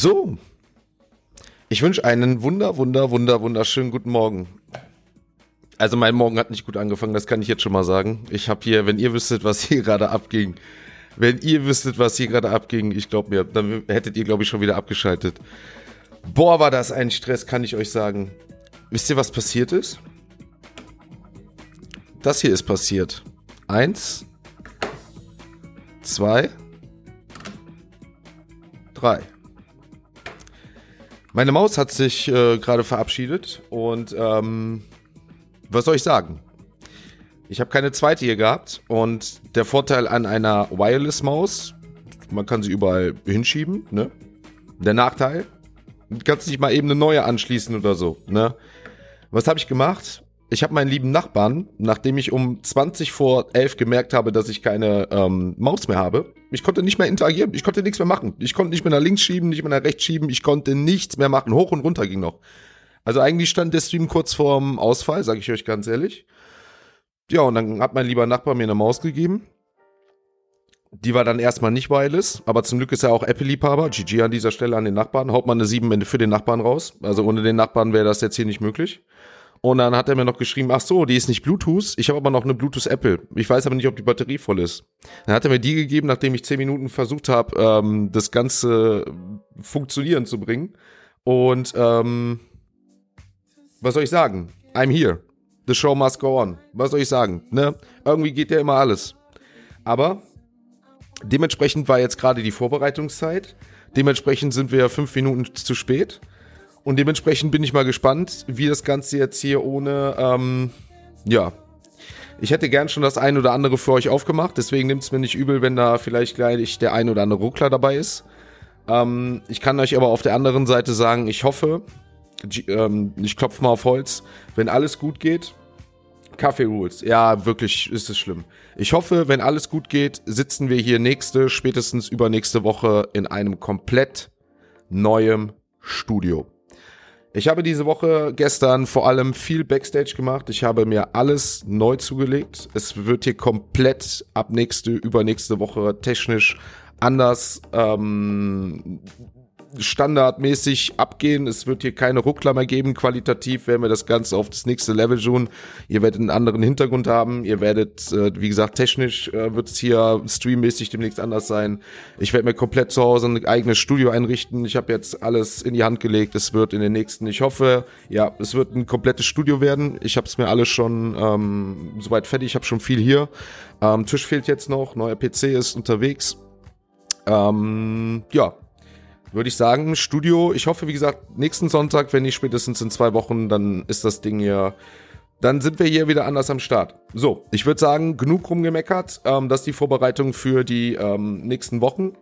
So. Ich wünsche einen wunder, wunder, wunder, wunderschönen guten Morgen. Also mein Morgen hat nicht gut angefangen, das kann ich jetzt schon mal sagen. Ich habe hier, wenn ihr wüsstet, was hier gerade abging, wenn ihr wüsstet, was hier gerade abging, ich glaube mir, dann hättet ihr, glaube ich, schon wieder abgeschaltet. Boah, war das ein Stress, kann ich euch sagen. Wisst ihr, was passiert ist? Das hier ist passiert. Eins, zwei, drei. Meine Maus hat sich äh, gerade verabschiedet und ähm, was soll ich sagen? Ich habe keine zweite hier gehabt und der Vorteil an einer Wireless-Maus, man kann sie überall hinschieben, ne? Der Nachteil, du kannst nicht mal eben eine neue anschließen oder so, ne? Was habe ich gemacht? Ich habe meinen lieben Nachbarn, nachdem ich um 20 vor 11 gemerkt habe, dass ich keine ähm, Maus mehr habe, ich konnte nicht mehr interagieren, ich konnte nichts mehr machen. Ich konnte nicht mehr nach links schieben, nicht mehr nach rechts schieben, ich konnte nichts mehr machen. Hoch und runter ging noch. Also eigentlich stand der Stream kurz vorm Ausfall, sage ich euch ganz ehrlich. Ja, und dann hat mein lieber Nachbar mir eine Maus gegeben. Die war dann erstmal nicht wireless, aber zum Glück ist er auch Apple-Liebhaber. GG an dieser Stelle an den Nachbarn. Haut mal eine 7 für den Nachbarn raus. Also ohne den Nachbarn wäre das jetzt hier nicht möglich. Und dann hat er mir noch geschrieben, ach so, die ist nicht Bluetooth, ich habe aber noch eine Bluetooth Apple. Ich weiß aber nicht, ob die Batterie voll ist. Dann hat er mir die gegeben, nachdem ich zehn Minuten versucht habe, ähm, das Ganze funktionieren zu bringen. Und ähm, was soll ich sagen? I'm here. The show must go on. Was soll ich sagen? Ne? Irgendwie geht ja immer alles. Aber dementsprechend war jetzt gerade die Vorbereitungszeit. Dementsprechend sind wir fünf Minuten zu spät. Und dementsprechend bin ich mal gespannt, wie das Ganze jetzt hier ohne, ähm, ja. Ich hätte gern schon das ein oder andere für euch aufgemacht, deswegen nimmt es mir nicht übel, wenn da vielleicht gleich der ein oder andere Ruckler dabei ist. Ähm, ich kann euch aber auf der anderen Seite sagen, ich hoffe, ähm, ich klopfe mal auf Holz, wenn alles gut geht, Kaffee Rules. Ja, wirklich ist es schlimm. Ich hoffe, wenn alles gut geht, sitzen wir hier nächste, spätestens übernächste Woche in einem komplett neuem Studio. Ich habe diese Woche gestern vor allem viel Backstage gemacht. Ich habe mir alles neu zugelegt. Es wird hier komplett ab nächste, übernächste Woche technisch anders ähm, standardmäßig abgehen. Es wird hier keine Ruckler mehr geben. Qualitativ werden wir das Ganze auf das nächste Level tun. Ihr werdet einen anderen Hintergrund haben. Ihr werdet, äh, wie gesagt, technisch äh, wird es hier streammäßig demnächst anders sein. Ich werde mir komplett zu Hause ein eigenes Studio einrichten. Ich habe jetzt alles in die Hand gelegt. Es wird in den nächsten, ich hoffe, ja, es wird ein komplettes Studio werden. Ich habe es mir alles schon ähm, soweit fertig. Ich habe schon viel hier. Ähm, Tisch fehlt jetzt noch. Neuer PC ist unterwegs. Ähm, ja, würde ich sagen, Studio. Ich hoffe, wie gesagt, nächsten Sonntag, wenn nicht spätestens in zwei Wochen, dann ist das Ding hier. Dann sind wir hier wieder anders am Start. So, ich würde sagen, genug rumgemeckert. Ähm, das ist die Vorbereitung für die ähm, nächsten Wochen.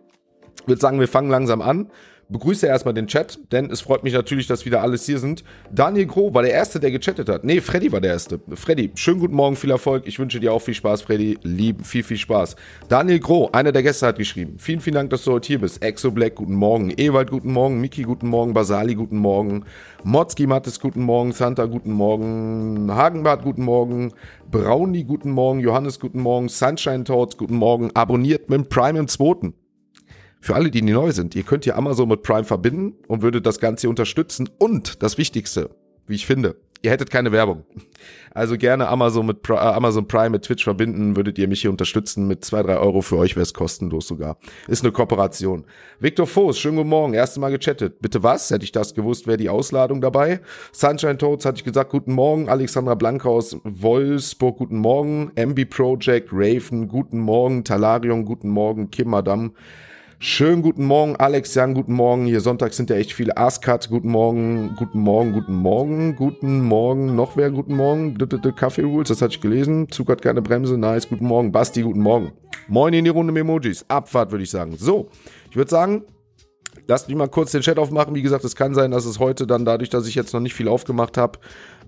Ich würde sagen, wir fangen langsam an begrüße erstmal den Chat, denn es freut mich natürlich, dass wieder alles hier sind. Daniel Groh war der Erste, der gechattet hat. Nee, Freddy war der Erste. Freddy, schönen guten Morgen, viel Erfolg. Ich wünsche dir auch viel Spaß, Freddy. Lieb, viel, viel Spaß. Daniel Groh, einer der Gäste, hat geschrieben. Vielen, vielen Dank, dass du heute hier bist. Exo Black, guten Morgen. Ewald, guten Morgen. Miki, guten Morgen. Basali, guten Morgen. Motzki Mattes, guten Morgen. Santa, guten Morgen. Hagenbart, guten Morgen. Brownie, guten Morgen. Johannes, guten Morgen. Sunshine Toads, guten Morgen. Abonniert mit Prime im Zweiten. Für alle, die neu sind, ihr könnt hier Amazon mit Prime verbinden und würdet das Ganze unterstützen. Und das Wichtigste, wie ich finde, ihr hättet keine Werbung. Also gerne Amazon mit Pri äh, Amazon Prime mit Twitch verbinden, würdet ihr mich hier unterstützen. Mit zwei drei Euro für euch wäre es kostenlos sogar. Ist eine Kooperation. Victor Voss, schönen guten Morgen. Erste Mal gechattet. Bitte was? Hätte ich das gewusst, wäre die Ausladung dabei. Sunshine Toads hatte ich gesagt, guten Morgen. Alexandra Blankhaus, Wolfsburg, guten Morgen. MB Project, Raven, guten Morgen. Talarion, guten Morgen. Kim Madame. Schönen guten Morgen, Alex Jan, guten Morgen. Hier Sonntag sind ja echt viele. Askat, guten Morgen, guten Morgen, guten Morgen, guten Morgen. Noch wer, guten Morgen. Kaffee Rules, das hatte ich gelesen. Zug hat keine Bremse, nice, guten Morgen. Basti, guten Morgen. Moin in die Runde mit Emojis. Abfahrt, würde ich sagen. So, ich würde sagen, lasst mich mal kurz den Chat aufmachen. Wie gesagt, es kann sein, dass es heute dann dadurch, dass ich jetzt noch nicht viel aufgemacht habe,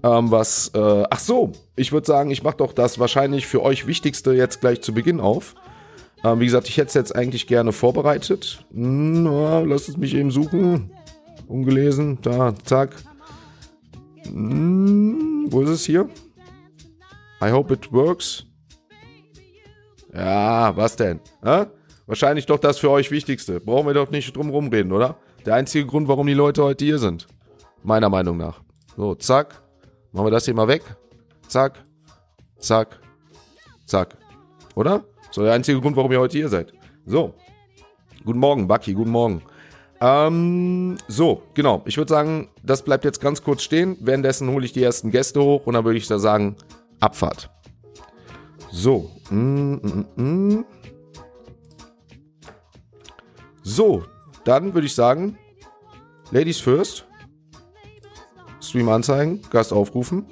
ähm, was, äh, ach so, ich würde sagen, ich mache doch das wahrscheinlich für euch Wichtigste jetzt gleich zu Beginn auf. Ähm, wie gesagt, ich hätte es jetzt eigentlich gerne vorbereitet. Na, lass es mich eben suchen. Ungelesen. Da, zack. Hm, wo ist es hier? I hope it works. Ja, was denn? Hä? Wahrscheinlich doch das für euch Wichtigste. Brauchen wir doch nicht drum rumreden, oder? Der einzige Grund, warum die Leute heute hier sind. Meiner Meinung nach. So, zack. Machen wir das hier mal weg. Zack. Zack. Zack. Oder? So, der einzige Grund, warum ihr heute hier seid. So. Guten Morgen, Bucky. Guten Morgen. Ähm, so, genau. Ich würde sagen, das bleibt jetzt ganz kurz stehen. Währenddessen hole ich die ersten Gäste hoch und dann würde ich da sagen, Abfahrt. So. Mm, mm, mm. So, dann würde ich sagen, Ladies first. Stream anzeigen, Gast aufrufen.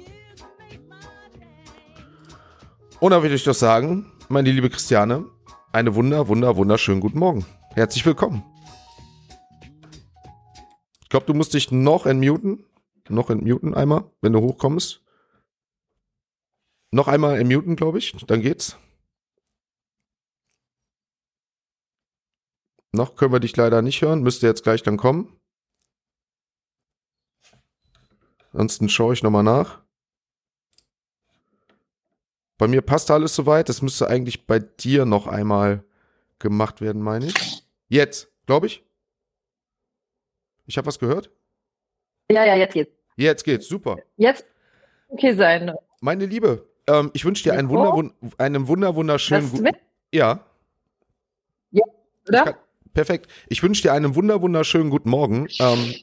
Und dann würde ich doch sagen, meine liebe Christiane, eine wunder, wunder, wunderschönen guten Morgen. Herzlich willkommen. Ich glaube, du musst dich noch entmuten. Noch entmuten einmal, wenn du hochkommst. Noch einmal entmuten, glaube ich. Dann geht's. Noch können wir dich leider nicht hören. Müsste jetzt gleich dann kommen. Ansonsten schaue ich nochmal nach. Bei mir passt alles soweit. Das müsste eigentlich bei dir noch einmal gemacht werden, meine ich. Jetzt, glaube ich. Ich habe was gehört. Ja, ja, jetzt geht's. Jetzt geht's, super. Jetzt okay sein. Meine Liebe, ähm, ich wünsche dir einen, Wunder, wund einen wunder, wunderschönen guten. Ja. Ja, oder? Ich kann, perfekt. Ich wünsche dir einen wunder, wunderschönen guten Morgen. Ähm,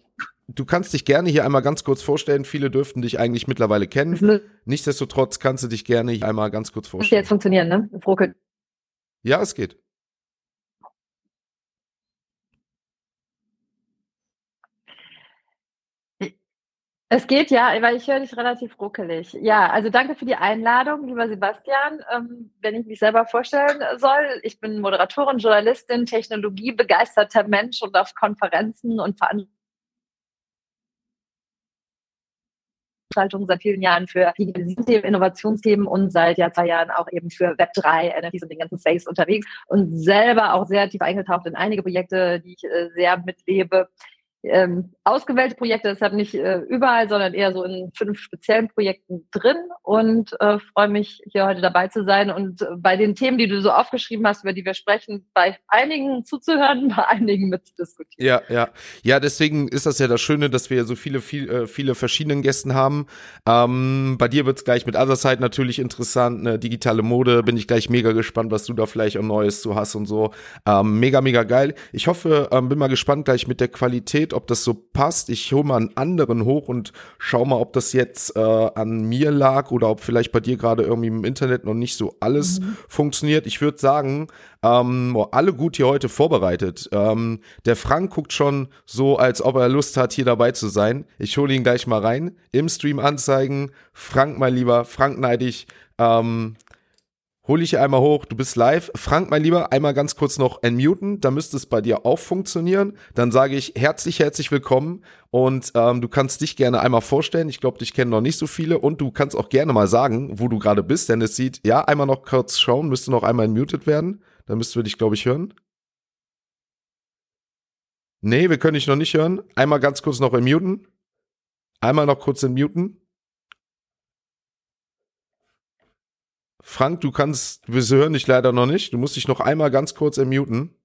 du kannst dich gerne hier einmal ganz kurz vorstellen. Viele dürften dich eigentlich mittlerweile kennen. Nichtsdestotrotz kannst du dich gerne hier einmal ganz kurz vorstellen. Das jetzt funktionieren, ne? Frokel. Ja, es geht. Es geht ja, weil ich höre dich relativ ruckelig. Ja, also danke für die Einladung, lieber Sebastian. Ähm, wenn ich mich selber vorstellen soll, ich bin Moderatorin, Journalistin, technologiebegeisterter Mensch und auf Konferenzen und Veranstaltungen seit vielen Jahren für Digitalisierungsthemen, Innovationsthemen und seit ja zwei Jahren auch eben für Web3, NFTs und den ganzen Space unterwegs und selber auch sehr tief eingetaucht in einige Projekte, die ich äh, sehr mitlebe ähm, ausgewählte Projekte, deshalb nicht äh, überall, sondern eher so in fünf speziellen Projekten drin und äh, freue mich, hier heute dabei zu sein und äh, bei den Themen, die du so aufgeschrieben hast, über die wir sprechen, bei einigen zuzuhören, bei einigen mitzudiskutieren. Ja, ja. Ja, deswegen ist das ja das Schöne, dass wir so viele, viel, äh, viele verschiedene Gästen haben. Ähm, bei dir wird es gleich mit Otherside natürlich interessant, eine digitale Mode, bin ich gleich mega gespannt, was du da vielleicht auch Neues zu hast und so. Ähm, mega, mega geil. Ich hoffe, ähm, bin mal gespannt gleich mit der Qualität ob das so passt. Ich hole mal einen anderen hoch und schau mal, ob das jetzt äh, an mir lag oder ob vielleicht bei dir gerade irgendwie im Internet noch nicht so alles mhm. funktioniert. Ich würde sagen, ähm, alle gut hier heute vorbereitet. Ähm, der Frank guckt schon so, als ob er Lust hat, hier dabei zu sein. Ich hole ihn gleich mal rein. Im Stream anzeigen. Frank, mein Lieber, Frank neidig. Ähm, hol ich einmal hoch, du bist live. Frank, mein Lieber, einmal ganz kurz noch entmuten, da müsste es bei dir auch funktionieren. Dann sage ich herzlich, herzlich willkommen und ähm, du kannst dich gerne einmal vorstellen. Ich glaube, dich kennen noch nicht so viele und du kannst auch gerne mal sagen, wo du gerade bist, denn es sieht, ja, einmal noch kurz schauen, müsste noch einmal entmutet werden. Dann müssten wir dich, glaube ich, hören. Nee, wir können dich noch nicht hören. Einmal ganz kurz noch entmuten. Einmal noch kurz entmuten. Frank, du kannst, wir hören dich leider noch nicht. Du musst dich noch einmal ganz kurz ermuten.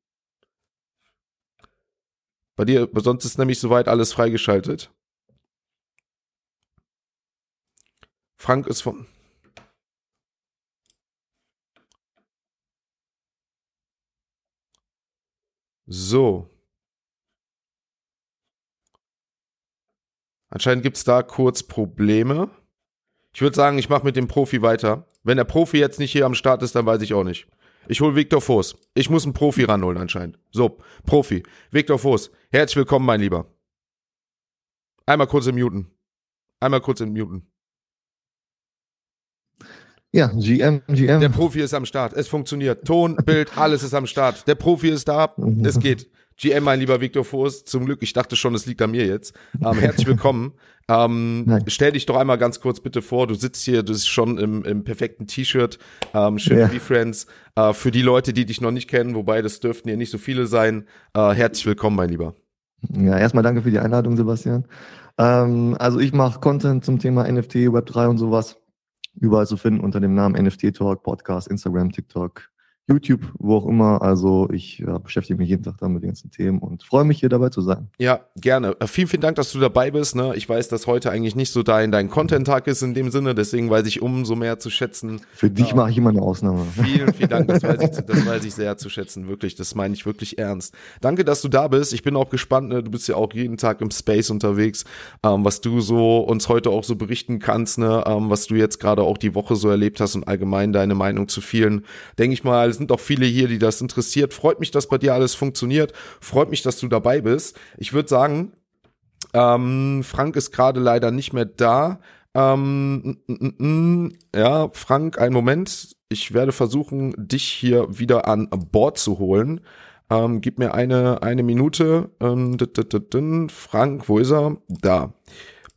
Bei dir, sonst ist nämlich soweit alles freigeschaltet. Frank ist von. So. Anscheinend gibt es da kurz Probleme. Ich würde sagen, ich mache mit dem Profi weiter. Wenn der Profi jetzt nicht hier am Start ist, dann weiß ich auch nicht. Ich hole Viktor Voss. Ich muss einen Profi ranholen anscheinend. So, Profi. Viktor Voss. Herzlich willkommen, mein Lieber. Einmal kurz im Muten. Einmal kurz im Muten. Ja, GM, GM. Der Profi ist am Start. Es funktioniert. Ton, Bild, alles ist am Start. Der Profi ist da. Es geht. GM, mein lieber Viktor Voss, zum Glück, ich dachte schon, es liegt an mir jetzt. Ähm, herzlich willkommen. ähm, stell dich doch einmal ganz kurz bitte vor, du sitzt hier, du bist schon im, im perfekten T-Shirt, ähm, schön ja. Friends. Äh, für die Leute, die dich noch nicht kennen, wobei das dürften ja nicht so viele sein, äh, herzlich willkommen, mein Lieber. Ja, erstmal danke für die Einladung, Sebastian. Ähm, also ich mache Content zum Thema NFT, Web3 und sowas. Überall zu finden unter dem Namen NFT Talk, Podcast, Instagram, TikTok, YouTube, wo auch immer. Also ich ja, beschäftige mich jeden Tag damit mit den ganzen Themen und freue mich hier dabei zu sein. Ja, gerne. Äh, vielen, vielen Dank, dass du dabei bist. Ne? Ich weiß, dass heute eigentlich nicht so dein, dein Content-Tag ist in dem Sinne, deswegen weiß ich umso mehr zu schätzen. Für dich ja. mache ich immer eine Ausnahme. Vielen, vielen Dank, das weiß, ich, das weiß ich sehr zu schätzen, wirklich. Das meine ich wirklich ernst. Danke, dass du da bist. Ich bin auch gespannt, ne? du bist ja auch jeden Tag im Space unterwegs, ähm, was du so uns heute auch so berichten kannst, ne? Ähm, was du jetzt gerade auch die Woche so erlebt hast und allgemein deine Meinung zu vielen. Denke ich mal, sind auch viele hier, die das interessiert. Freut mich, dass bei dir alles funktioniert. Freut mich, dass du dabei bist. Ich würde sagen, ähm, Frank ist gerade leider nicht mehr da. Ähm, n -n -n ja, Frank, einen Moment. Ich werde versuchen, dich hier wieder an Bord zu holen. Ähm, gib mir eine, eine Minute. Ähm, Frank, wo ist er? Da.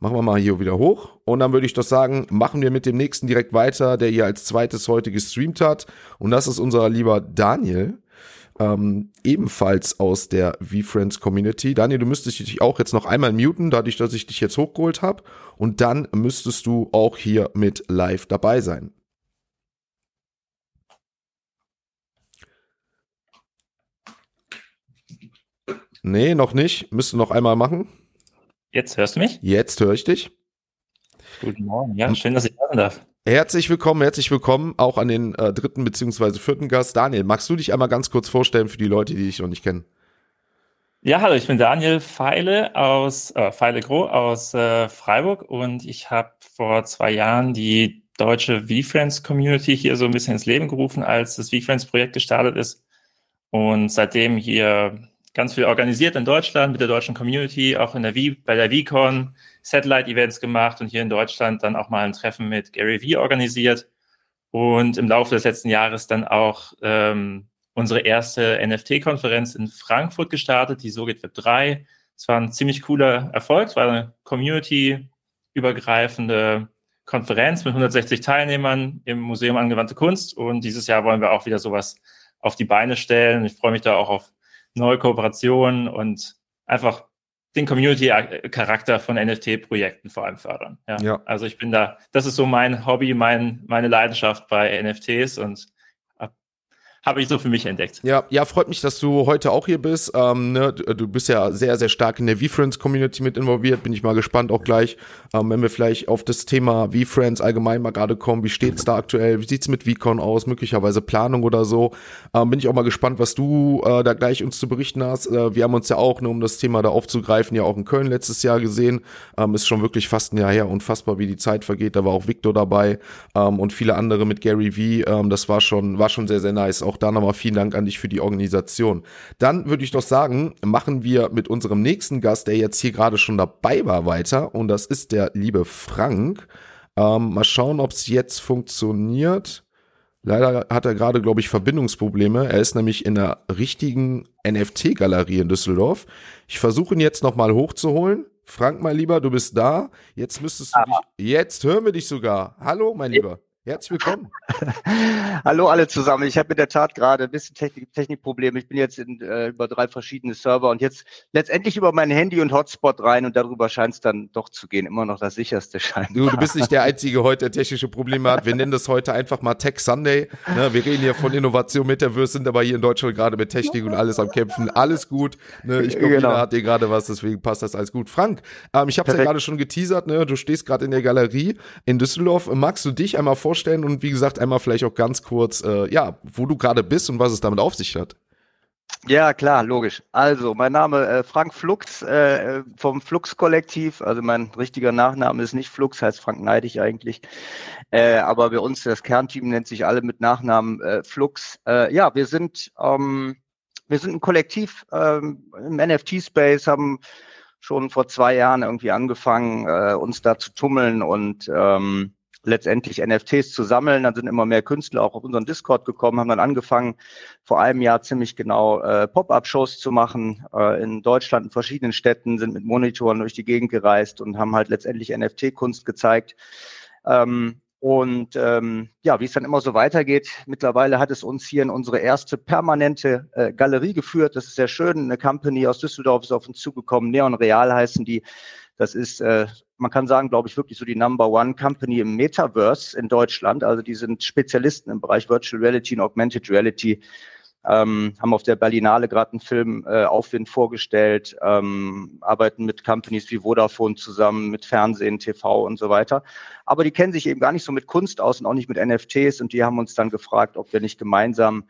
Machen wir mal hier wieder hoch. Und dann würde ich doch sagen, machen wir mit dem nächsten direkt weiter, der hier als zweites heute gestreamt hat. Und das ist unser lieber Daniel. Ähm, ebenfalls aus der V-Friends Community. Daniel, du müsstest dich auch jetzt noch einmal muten, dadurch, dass ich dich jetzt hochgeholt habe. Und dann müsstest du auch hier mit live dabei sein. Nee, noch nicht. Müsste noch einmal machen. Jetzt hörst du mich? Jetzt höre ich dich. Guten Morgen. Ja, schön, dass ich da sein darf. Herzlich willkommen, herzlich willkommen auch an den äh, dritten beziehungsweise vierten Gast. Daniel, magst du dich einmal ganz kurz vorstellen für die Leute, die dich noch nicht kennen? Ja, hallo, ich bin Daniel Feile aus äh, Feile Gro aus äh, Freiburg und ich habe vor zwei Jahren die deutsche VFriends Community hier so ein bisschen ins Leben gerufen, als das VFriends Projekt gestartet ist und seitdem hier ganz viel organisiert in Deutschland mit der deutschen Community, auch in der v, bei der VCon Satellite-Events gemacht und hier in Deutschland dann auch mal ein Treffen mit Gary V organisiert und im Laufe des letzten Jahres dann auch ähm, unsere erste NFT-Konferenz in Frankfurt gestartet, die SoGit Web 3. Es war ein ziemlich cooler Erfolg, es war eine community-übergreifende Konferenz mit 160 Teilnehmern im Museum Angewandte Kunst und dieses Jahr wollen wir auch wieder sowas auf die Beine stellen. Ich freue mich da auch auf neue Kooperationen und einfach den Community-Charakter von NFT-Projekten vor allem fördern. Ja. ja. Also ich bin da, das ist so mein Hobby, mein, meine Leidenschaft bei NFTs und habe ich so für mich entdeckt. Ja, ja, freut mich, dass du heute auch hier bist. Ähm, ne, du bist ja sehr, sehr stark in der V-Friends-Community mit involviert. Bin ich mal gespannt auch gleich, ähm, wenn wir vielleicht auf das Thema V-Friends allgemein mal gerade kommen. Wie steht's da aktuell? Wie sieht's mit VCon aus? Möglicherweise Planung oder so. Ähm, bin ich auch mal gespannt, was du äh, da gleich uns zu berichten hast. Äh, wir haben uns ja auch, ne, um das Thema da aufzugreifen, ja auch in Köln letztes Jahr gesehen. Ähm, ist schon wirklich fast ein Jahr her. Unfassbar, wie die Zeit vergeht. Da war auch Victor dabei ähm, und viele andere mit Gary V. Ähm, das war schon, war schon sehr, sehr nice. Auch auch da nochmal vielen Dank an dich für die Organisation. Dann würde ich doch sagen, machen wir mit unserem nächsten Gast, der jetzt hier gerade schon dabei war, weiter. Und das ist der liebe Frank. Ähm, mal schauen, ob es jetzt funktioniert. Leider hat er gerade, glaube ich, Verbindungsprobleme. Er ist nämlich in der richtigen NFT-Galerie in Düsseldorf. Ich versuche ihn jetzt nochmal hochzuholen. Frank, mein Lieber, du bist da. Jetzt müsstest du dich, jetzt hören wir dich sogar. Hallo, mein Lieber. Herzlich willkommen. Hallo alle zusammen. Ich habe in der Tat gerade ein bisschen Technik, Technikprobleme. Ich bin jetzt in, äh, über drei verschiedene Server und jetzt letztendlich über mein Handy und Hotspot rein und darüber scheint es dann doch zu gehen. Immer noch das sicherste scheint. Du, du bist nicht der Einzige heute, der technische Probleme hat. Wir nennen das heute einfach mal Tech Sunday. Ne, wir reden hier von Innovation, Metaverse, sind aber hier in Deutschland gerade mit Technik und alles am Kämpfen. Alles gut. Ne, ich glaube, genau. jeder hat dir gerade was, deswegen passt das alles gut. Frank, ähm, ich habe es ja gerade schon geteasert. Ne? Du stehst gerade in der Galerie in Düsseldorf. Magst du dich einmal vorstellen? Vorstellen und wie gesagt einmal vielleicht auch ganz kurz, äh, ja, wo du gerade bist und was es damit auf sich hat. Ja, klar, logisch. Also, mein Name äh, Frank Flux äh, vom Flux-Kollektiv. Also mein richtiger Nachname ist nicht Flux, heißt Frank Neidig eigentlich. Äh, aber bei uns das Kernteam nennt sich alle mit Nachnamen äh, Flux. Äh, ja, wir sind ähm, wir sind ein Kollektiv ähm, im NFT-Space, haben schon vor zwei Jahren irgendwie angefangen, äh, uns da zu tummeln und ähm, letztendlich NFTs zu sammeln. Dann sind immer mehr Künstler auch auf unseren Discord gekommen, haben dann angefangen, vor einem Jahr ziemlich genau äh, Pop-up-Shows zu machen äh, in Deutschland, in verschiedenen Städten, sind mit Monitoren durch die Gegend gereist und haben halt letztendlich NFT-Kunst gezeigt. Ähm, und ähm, ja, wie es dann immer so weitergeht, mittlerweile hat es uns hier in unsere erste permanente äh, Galerie geführt. Das ist sehr schön. Eine Company aus Düsseldorf ist auf uns zugekommen. Neon Real heißen die Das ist, äh, man kann sagen, glaube ich, wirklich so die Number One Company im Metaverse in Deutschland. Also die sind Spezialisten im Bereich Virtual Reality und Augmented Reality ähm, haben auf der Berlinale gerade einen Film äh, Aufwind vorgestellt, ähm, arbeiten mit Companies wie Vodafone zusammen, mit Fernsehen, TV und so weiter. Aber die kennen sich eben gar nicht so mit Kunst aus und auch nicht mit NFTs und die haben uns dann gefragt, ob wir nicht gemeinsam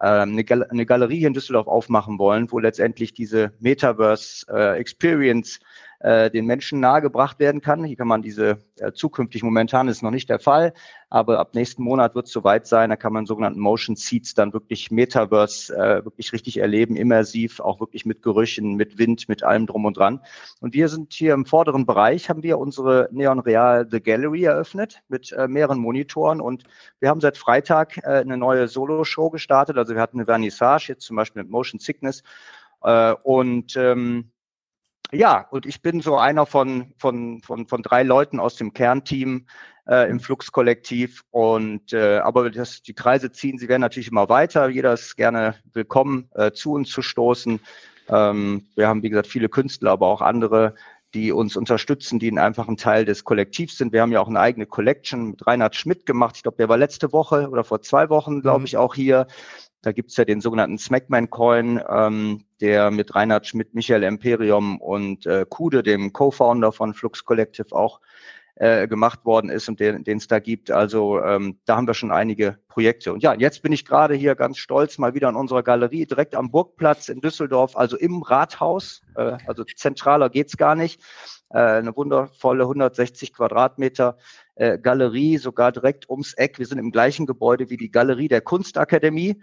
ähm, eine, Gal eine Galerie in Düsseldorf aufmachen wollen, wo letztendlich diese Metaverse äh, Experience äh, den Menschen nahegebracht werden kann. Hier kann man diese äh, zukünftig, momentan ist noch nicht der Fall, aber ab nächsten Monat wird es soweit sein, da kann man sogenannten Motion Seats dann wirklich Metaverse äh, wirklich richtig erleben, immersiv, auch wirklich mit Gerüchen, mit Wind, mit allem drum und dran. Und wir sind hier im vorderen Bereich, haben wir unsere Neon Real The Gallery eröffnet mit äh, mehreren Monitoren und wir haben seit Freitag äh, eine neue Solo-Show gestartet. Also wir hatten eine Vernissage, jetzt zum Beispiel mit Motion Sickness. Äh, und ähm, ja, und ich bin so einer von, von, von, von drei Leuten aus dem Kernteam äh, im Flux-Kollektiv. Und äh, aber das, die Kreise ziehen, sie werden natürlich immer weiter. Jeder ist gerne willkommen, äh, zu uns zu stoßen. Ähm, wir haben, wie gesagt, viele Künstler, aber auch andere, die uns unterstützen, die einfach ein Teil des Kollektivs sind. Wir haben ja auch eine eigene Collection mit Reinhard Schmidt gemacht. Ich glaube, der war letzte Woche oder vor zwei Wochen, glaube mhm. ich, auch hier. Da gibt's ja den sogenannten Smackman-Coin, ähm, der mit Reinhard Schmidt, Michael Imperium und äh, Kude, dem Co-Founder von Flux Collective, auch äh, gemacht worden ist und den es da gibt. Also ähm, da haben wir schon einige Projekte. Und ja, jetzt bin ich gerade hier ganz stolz mal wieder in unserer Galerie, direkt am Burgplatz in Düsseldorf, also im Rathaus. Äh, also zentraler geht's gar nicht. Äh, eine wundervolle 160 Quadratmeter äh, Galerie, sogar direkt ums Eck. Wir sind im gleichen Gebäude wie die Galerie der Kunstakademie.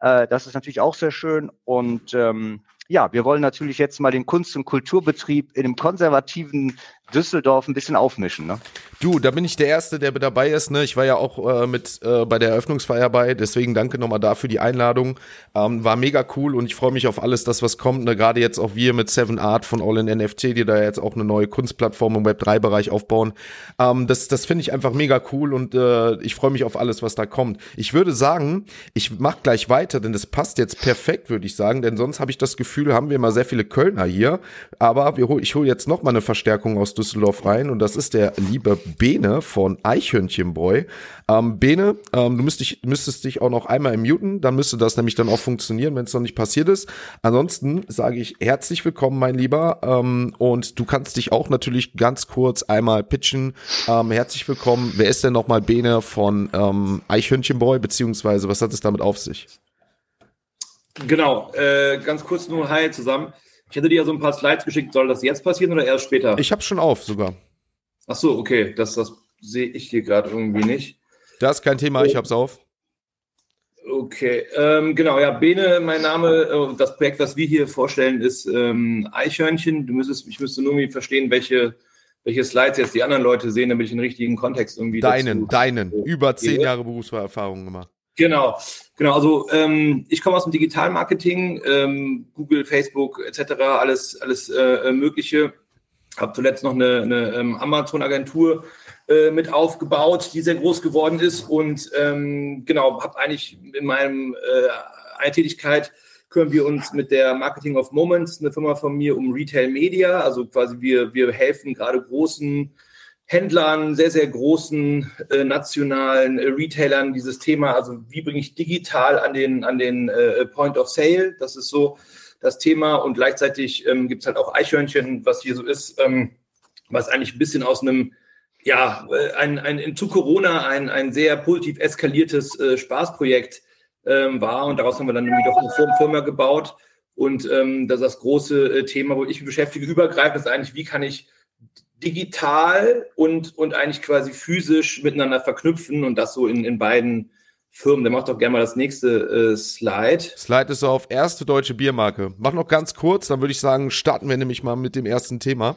Äh, das ist natürlich auch sehr schön. Und ähm, ja, wir wollen natürlich jetzt mal den Kunst- und Kulturbetrieb in dem konservativen Düsseldorf ein bisschen aufmischen. Ne? Du, da bin ich der Erste, der dabei ist. Ne? Ich war ja auch äh, mit äh, bei der Eröffnungsfeier bei, deswegen danke nochmal dafür die Einladung. Ähm, war mega cool und ich freue mich auf alles, das was kommt. Ne? Gerade jetzt auch wir mit Seven Art von All in NFT, die da jetzt auch eine neue Kunstplattform im Web3-Bereich aufbauen. Ähm, das das finde ich einfach mega cool und äh, ich freue mich auf alles, was da kommt. Ich würde sagen, ich mache gleich weiter, denn das passt jetzt perfekt, würde ich sagen, denn sonst habe ich das Gefühl, haben wir immer sehr viele Kölner hier, aber hol, ich hole jetzt noch mal eine Verstärkung aus Düsseldorf rein und das ist der liebe Bene von Eichhörnchenboy. Ähm, Bene, ähm, du müsst dich, müsstest dich auch noch einmal muten, dann müsste das nämlich dann auch funktionieren, wenn es noch nicht passiert ist. Ansonsten sage ich herzlich willkommen, mein Lieber, ähm, und du kannst dich auch natürlich ganz kurz einmal pitchen. Ähm, herzlich willkommen. Wer ist denn nochmal Bene von ähm, Eichhörnchenboy, beziehungsweise was hat es damit auf sich? Genau, äh, ganz kurz nur Hi zusammen. Ich hätte dir ja so ein paar Slides geschickt. Soll das jetzt passieren oder erst später? Ich habe schon auf sogar. Ach so, okay. Das, das sehe ich hier gerade irgendwie nicht. Das ist kein Thema, ich habe es auf. Okay, ähm, genau, ja, Bene, mein Name, äh, das Projekt, was wir hier vorstellen, ist ähm, Eichhörnchen. Du müsstest, ich müsste nur irgendwie verstehen, welche, welche Slides jetzt die anderen Leute sehen, damit ich den richtigen Kontext irgendwie Deinen, deinen. Über zehn Jahre Berufserfahrung gemacht. Genau, genau. Also ähm, ich komme aus dem Digitalmarketing, ähm, Google, Facebook etc., alles, alles äh, Mögliche. Habe zuletzt noch eine, eine ähm, Amazon-Agentur äh, mit aufgebaut, die sehr groß geworden ist und ähm, genau, habe eigentlich in meinem äh, Tätigkeit kümmern wir uns mit der Marketing of Moments, eine Firma von mir, um Retail Media. Also quasi wir, wir helfen gerade großen Händlern, sehr, sehr großen äh, nationalen äh, Retailern dieses Thema, also wie bringe ich digital an den, an den äh, Point of Sale, das ist so das Thema. Und gleichzeitig ähm, gibt es halt auch Eichhörnchen, was hier so ist, ähm, was eigentlich ein bisschen aus einem, ja, äh, ein, ein, zu Corona ein, ein sehr positiv eskaliertes äh, Spaßprojekt ähm, war. Und daraus haben wir dann nämlich doch eine Firma gebaut. Und ähm, das ist das große äh, Thema, wo ich mich beschäftige, übergreifend ist eigentlich, wie kann ich digital und, und eigentlich quasi physisch miteinander verknüpfen und das so in, in beiden Firmen. Der macht doch gerne mal das nächste äh, Slide. Slide ist auf erste deutsche Biermarke. Mach noch ganz kurz, dann würde ich sagen, starten wir nämlich mal mit dem ersten Thema.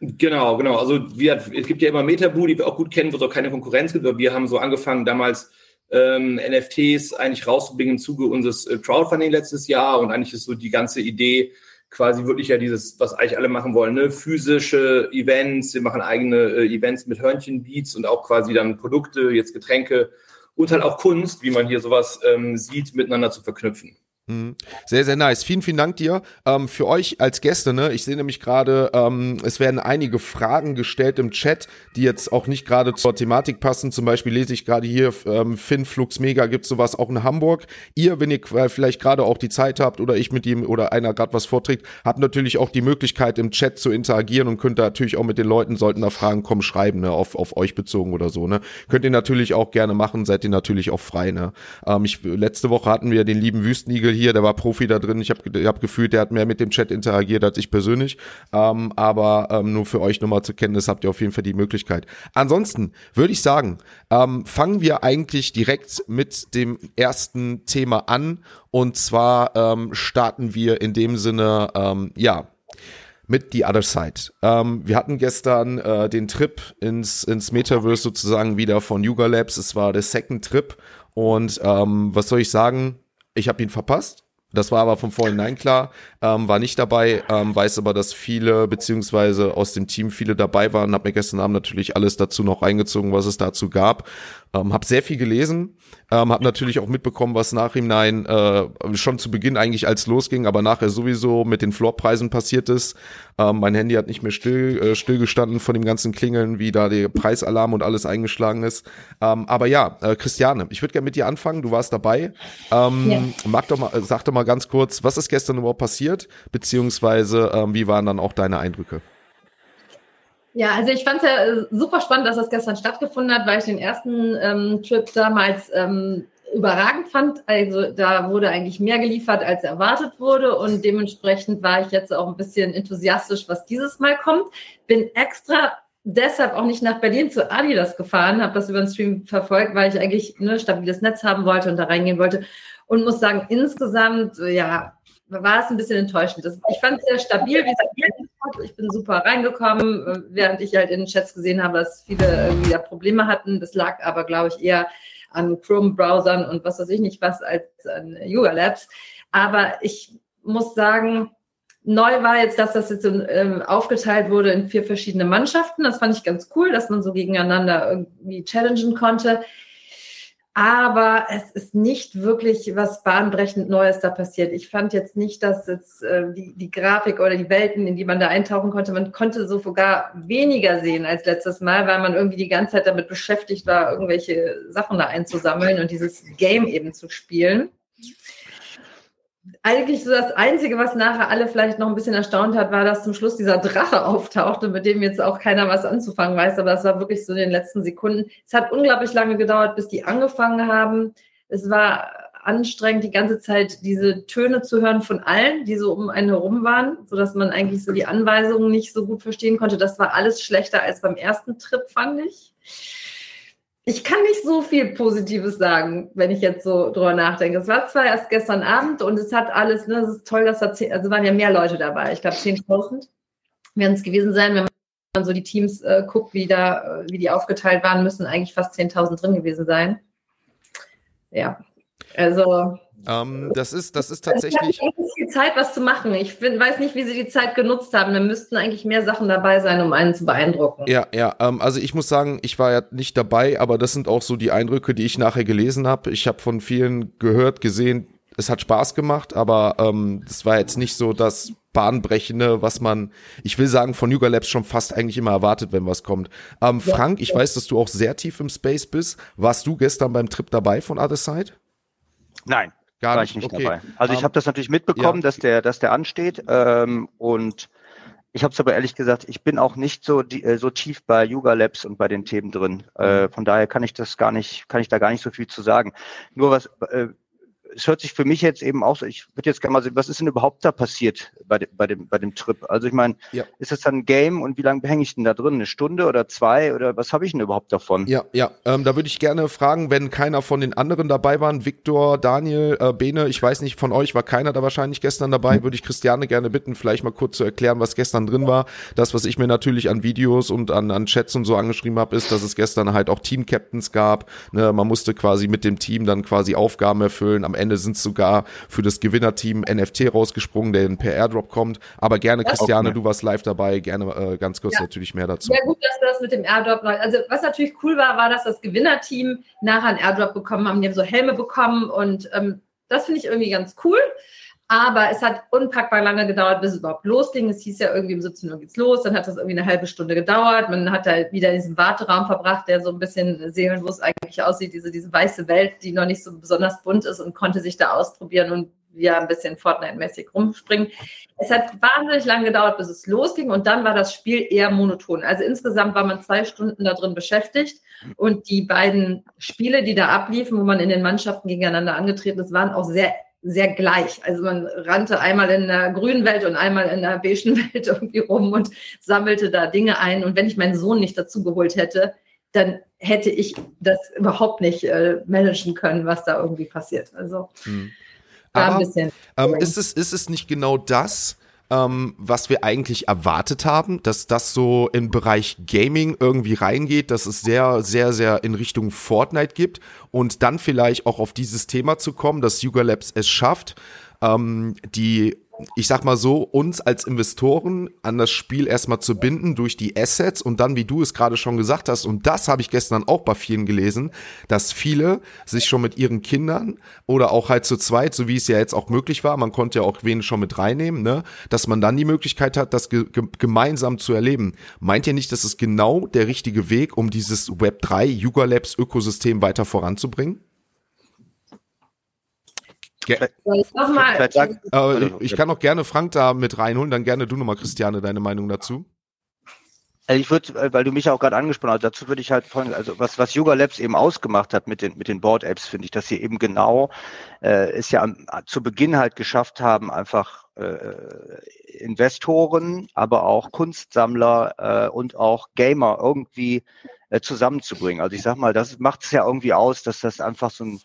Genau, genau. Also wir, es gibt ja immer Metabu, die wir auch gut kennen, wo es auch keine Konkurrenz gibt. Aber wir haben so angefangen, damals ähm, NFTs eigentlich rauszubringen im Zuge unseres äh, Crowdfunding letztes Jahr. Und eigentlich ist so die ganze Idee, quasi wirklich ja dieses, was eigentlich alle machen wollen, ne? physische Events, wir machen eigene äh, Events mit Hörnchenbeats und auch quasi dann Produkte, jetzt Getränke und halt auch Kunst, wie man hier sowas ähm, sieht, miteinander zu verknüpfen. Mhm. Sehr, sehr nice. Vielen, vielen Dank dir. Ähm, für euch als Gäste, ne? Ich sehe nämlich gerade, ähm, es werden einige Fragen gestellt im Chat, die jetzt auch nicht gerade zur Thematik passen. Zum Beispiel lese ich gerade hier, ähm, Finn Flux Mega gibt sowas auch in Hamburg. Ihr, wenn ihr vielleicht gerade auch die Zeit habt oder ich mit ihm oder einer gerade was vorträgt, habt natürlich auch die Möglichkeit im Chat zu interagieren und könnt da natürlich auch mit den Leuten, sollten da Fragen kommen, schreiben, ne? Auf, auf euch bezogen oder so, ne? Könnt ihr natürlich auch gerne machen, seid ihr natürlich auch frei, ne? Ähm, ich, letzte Woche hatten wir den lieben Wüstenigel hier, der war Profi da drin. Ich habe hab gefühlt, der hat mehr mit dem Chat interagiert als ich persönlich. Ähm, aber ähm, nur für euch nochmal zur Kenntnis habt ihr auf jeden Fall die Möglichkeit. Ansonsten würde ich sagen, ähm, fangen wir eigentlich direkt mit dem ersten Thema an. Und zwar ähm, starten wir in dem Sinne, ähm, ja, mit The Other Side. Ähm, wir hatten gestern äh, den Trip ins, ins Metaverse sozusagen wieder von Yuga Labs. Es war der Second Trip. Und ähm, was soll ich sagen? Ich habe ihn verpasst. Das war aber von vornherein klar, ähm, war nicht dabei, ähm, weiß aber, dass viele, beziehungsweise aus dem Team viele dabei waren, hab mir gestern Abend natürlich alles dazu noch reingezogen, was es dazu gab. Ähm, hab sehr viel gelesen, ähm, hab natürlich auch mitbekommen, was nachhinein äh, schon zu Beginn eigentlich als losging, aber nachher sowieso mit den Floorpreisen passiert ist. Ähm, mein Handy hat nicht mehr still äh, stillgestanden von dem ganzen Klingeln, wie da der Preisalarm und alles eingeschlagen ist. Ähm, aber ja, äh, Christiane, ich würde gerne mit dir anfangen. Du warst dabei. Ähm, ja. Mag doch mal, sag doch mal ganz kurz, was ist gestern überhaupt passiert, beziehungsweise ähm, wie waren dann auch deine Eindrücke? Ja, also ich fand es ja äh, super spannend, dass das gestern stattgefunden hat, weil ich den ersten ähm, Trip damals ähm, überragend fand. Also da wurde eigentlich mehr geliefert, als erwartet wurde und dementsprechend war ich jetzt auch ein bisschen enthusiastisch, was dieses Mal kommt. Bin extra deshalb auch nicht nach Berlin zu Adidas gefahren, habe das über den Stream verfolgt, weil ich eigentlich ein ne, stabiles Netz haben wollte und da reingehen wollte und muss sagen, insgesamt, ja, war es ein bisschen enttäuschend. ich fand es sehr stabil, ich bin super reingekommen, während ich halt in den Chats gesehen habe, dass viele irgendwie da Probleme hatten. Das lag aber, glaube ich, eher an Chrome-Browsern und was weiß ich nicht was als an Yoga Labs. Aber ich muss sagen, neu war jetzt, dass das jetzt ähm, aufgeteilt wurde in vier verschiedene Mannschaften. Das fand ich ganz cool, dass man so gegeneinander irgendwie challengen konnte aber es ist nicht wirklich was bahnbrechend Neues da passiert. Ich fand jetzt nicht, dass jetzt äh, die, die, Grafik oder die Welten, in die man da eintauchen konnte, man konnte so sogar weniger sehen als letztes Mal, weil man irgendwie die ganze Zeit damit beschäftigt war, irgendwelche Sachen da einzusammeln und dieses Game eben zu spielen eigentlich so das Einzige, was nachher alle vielleicht noch ein bisschen erstaunt hat, war, dass zum Schluss dieser Drache auftauchte, mit dem jetzt auch keiner was anzufangen weiß. Aber das war wirklich so in den letzten Sekunden. Es hat unglaublich lange gedauert, bis die angefangen haben. Es war anstrengend, die ganze Zeit diese Töne zu hören von allen, die so um einen herum waren, sodass man eigentlich so die Anweisungen nicht so gut verstehen konnte. Das war alles schlechter als beim ersten Trip, fand ich. Ich kann nicht so viel Positives sagen, wenn ich jetzt so drüber nachdenke. Es war zwar erst gestern Abend und es hat alles, ne, es ist toll, dass da zehn, also waren ja mehr Leute dabei. Ich glaube 10.000 werden es gewesen sein. Wenn man so die Teams äh, guckt, wie da, wie die aufgeteilt waren, müssen eigentlich fast 10.000 drin gewesen sein. Ja, also ähm, das ist, das ist tatsächlich. Ich habe viel Zeit, was zu machen. Ich find, weiß nicht, wie sie die Zeit genutzt haben. Da müssten eigentlich mehr Sachen dabei sein, um einen zu beeindrucken. Ja, ja. Ähm, also ich muss sagen, ich war ja nicht dabei, aber das sind auch so die Eindrücke, die ich nachher gelesen habe. Ich habe von vielen gehört, gesehen, es hat Spaß gemacht, aber ähm, das war jetzt nicht so das Bahnbrechende, was man, ich will sagen, von Yuga Labs schon fast eigentlich immer erwartet, wenn was kommt. Ähm, ja, Frank, ich ja. weiß, dass du auch sehr tief im Space bist. Warst du gestern beim Trip dabei von Other Side? Nein, Gar war nicht. ich nicht okay. dabei. Also ich um, ähm, habe das natürlich mitbekommen, ja. dass der, dass der ansteht. Ähm, und ich habe es aber ehrlich gesagt, ich bin auch nicht so, die, äh, so tief bei Yuga Labs und bei den Themen drin. Äh, mhm. von daher kann ich das gar nicht, kann ich da gar nicht so viel zu sagen. Nur was, äh, es hört sich für mich jetzt eben auch so, ich würde jetzt gerne mal sehen, was ist denn überhaupt da passiert bei, de, bei, dem, bei dem Trip? Also ich meine, ja. ist das dann ein Game und wie lange hänge ich denn da drin? Eine Stunde oder zwei oder was habe ich denn überhaupt davon? Ja, ja, ähm, da würde ich gerne fragen, wenn keiner von den anderen dabei waren, Viktor, Daniel, äh, Bene, ich weiß nicht, von euch war keiner da wahrscheinlich gestern dabei, mhm. würde ich Christiane gerne bitten, vielleicht mal kurz zu erklären, was gestern drin war. Das, was ich mir natürlich an Videos und an, an Chats und so angeschrieben habe, ist, dass es gestern halt auch Team-Captains gab. Ne? Man musste quasi mit dem Team dann quasi Aufgaben erfüllen. Am Ende sind es sogar für das Gewinnerteam NFT rausgesprungen, der per Airdrop kommt. Aber gerne, das Christiane, du warst live dabei. Gerne äh, ganz kurz ja. natürlich mehr dazu. Ja, gut, dass du das mit dem Airdrop Also, was natürlich cool war, war, dass das Gewinnerteam nachher ein Airdrop bekommen haben. Die haben so Helme bekommen und ähm, Das finde ich irgendwie ganz cool. Aber es hat unpackbar lange gedauert, bis es überhaupt losging. Es hieß ja irgendwie um 17 Uhr geht's los. Dann hat das irgendwie eine halbe Stunde gedauert. Man hat halt wieder in diesem Warteraum verbracht, der so ein bisschen seelenlos eigentlich aussieht. Diese, diese weiße Welt, die noch nicht so besonders bunt ist und konnte sich da ausprobieren und ja ein bisschen Fortnite-mäßig rumspringen. Es hat wahnsinnig lange gedauert, bis es losging und dann war das Spiel eher monoton. Also insgesamt war man zwei Stunden da drin beschäftigt und die beiden Spiele, die da abliefen, wo man in den Mannschaften gegeneinander angetreten ist, waren auch sehr sehr gleich. Also man rannte einmal in der grünen Welt und einmal in der beigen Welt irgendwie rum und sammelte da Dinge ein. Und wenn ich meinen Sohn nicht dazu geholt hätte, dann hätte ich das überhaupt nicht äh, managen können, was da irgendwie passiert. Also hm. Aber, ähm, ist, es, ist es nicht genau das, ähm, was wir eigentlich erwartet haben, dass das so im Bereich Gaming irgendwie reingeht, dass es sehr, sehr, sehr in Richtung Fortnite gibt und dann vielleicht auch auf dieses Thema zu kommen, dass Yuga Labs es schafft, ähm, die ich sag mal so, uns als Investoren an das Spiel erstmal zu binden durch die Assets und dann, wie du es gerade schon gesagt hast, und das habe ich gestern auch bei vielen gelesen, dass viele sich schon mit ihren Kindern oder auch halt zu zweit, so wie es ja jetzt auch möglich war, man konnte ja auch wen schon mit reinnehmen, ne, dass man dann die Möglichkeit hat, das ge ge gemeinsam zu erleben. Meint ihr nicht, das ist genau der richtige Weg, um dieses Web3 Yuga Labs Ökosystem weiter voranzubringen? Ge ich, mal, äh, ich kann auch gerne Frank da mit reinholen, dann gerne du nochmal, Christiane, deine Meinung dazu. Also ich würde, äh, weil du mich auch gerade angesprochen hast, dazu würde ich halt von, also was, was Yoga Labs eben ausgemacht hat mit den, mit den Board-Apps, finde ich, dass sie eben genau äh, es ja am, zu Beginn halt geschafft haben, einfach äh, Investoren, aber auch Kunstsammler äh, und auch Gamer irgendwie äh, zusammenzubringen. Also ich sag mal, das macht es ja irgendwie aus, dass das einfach so ein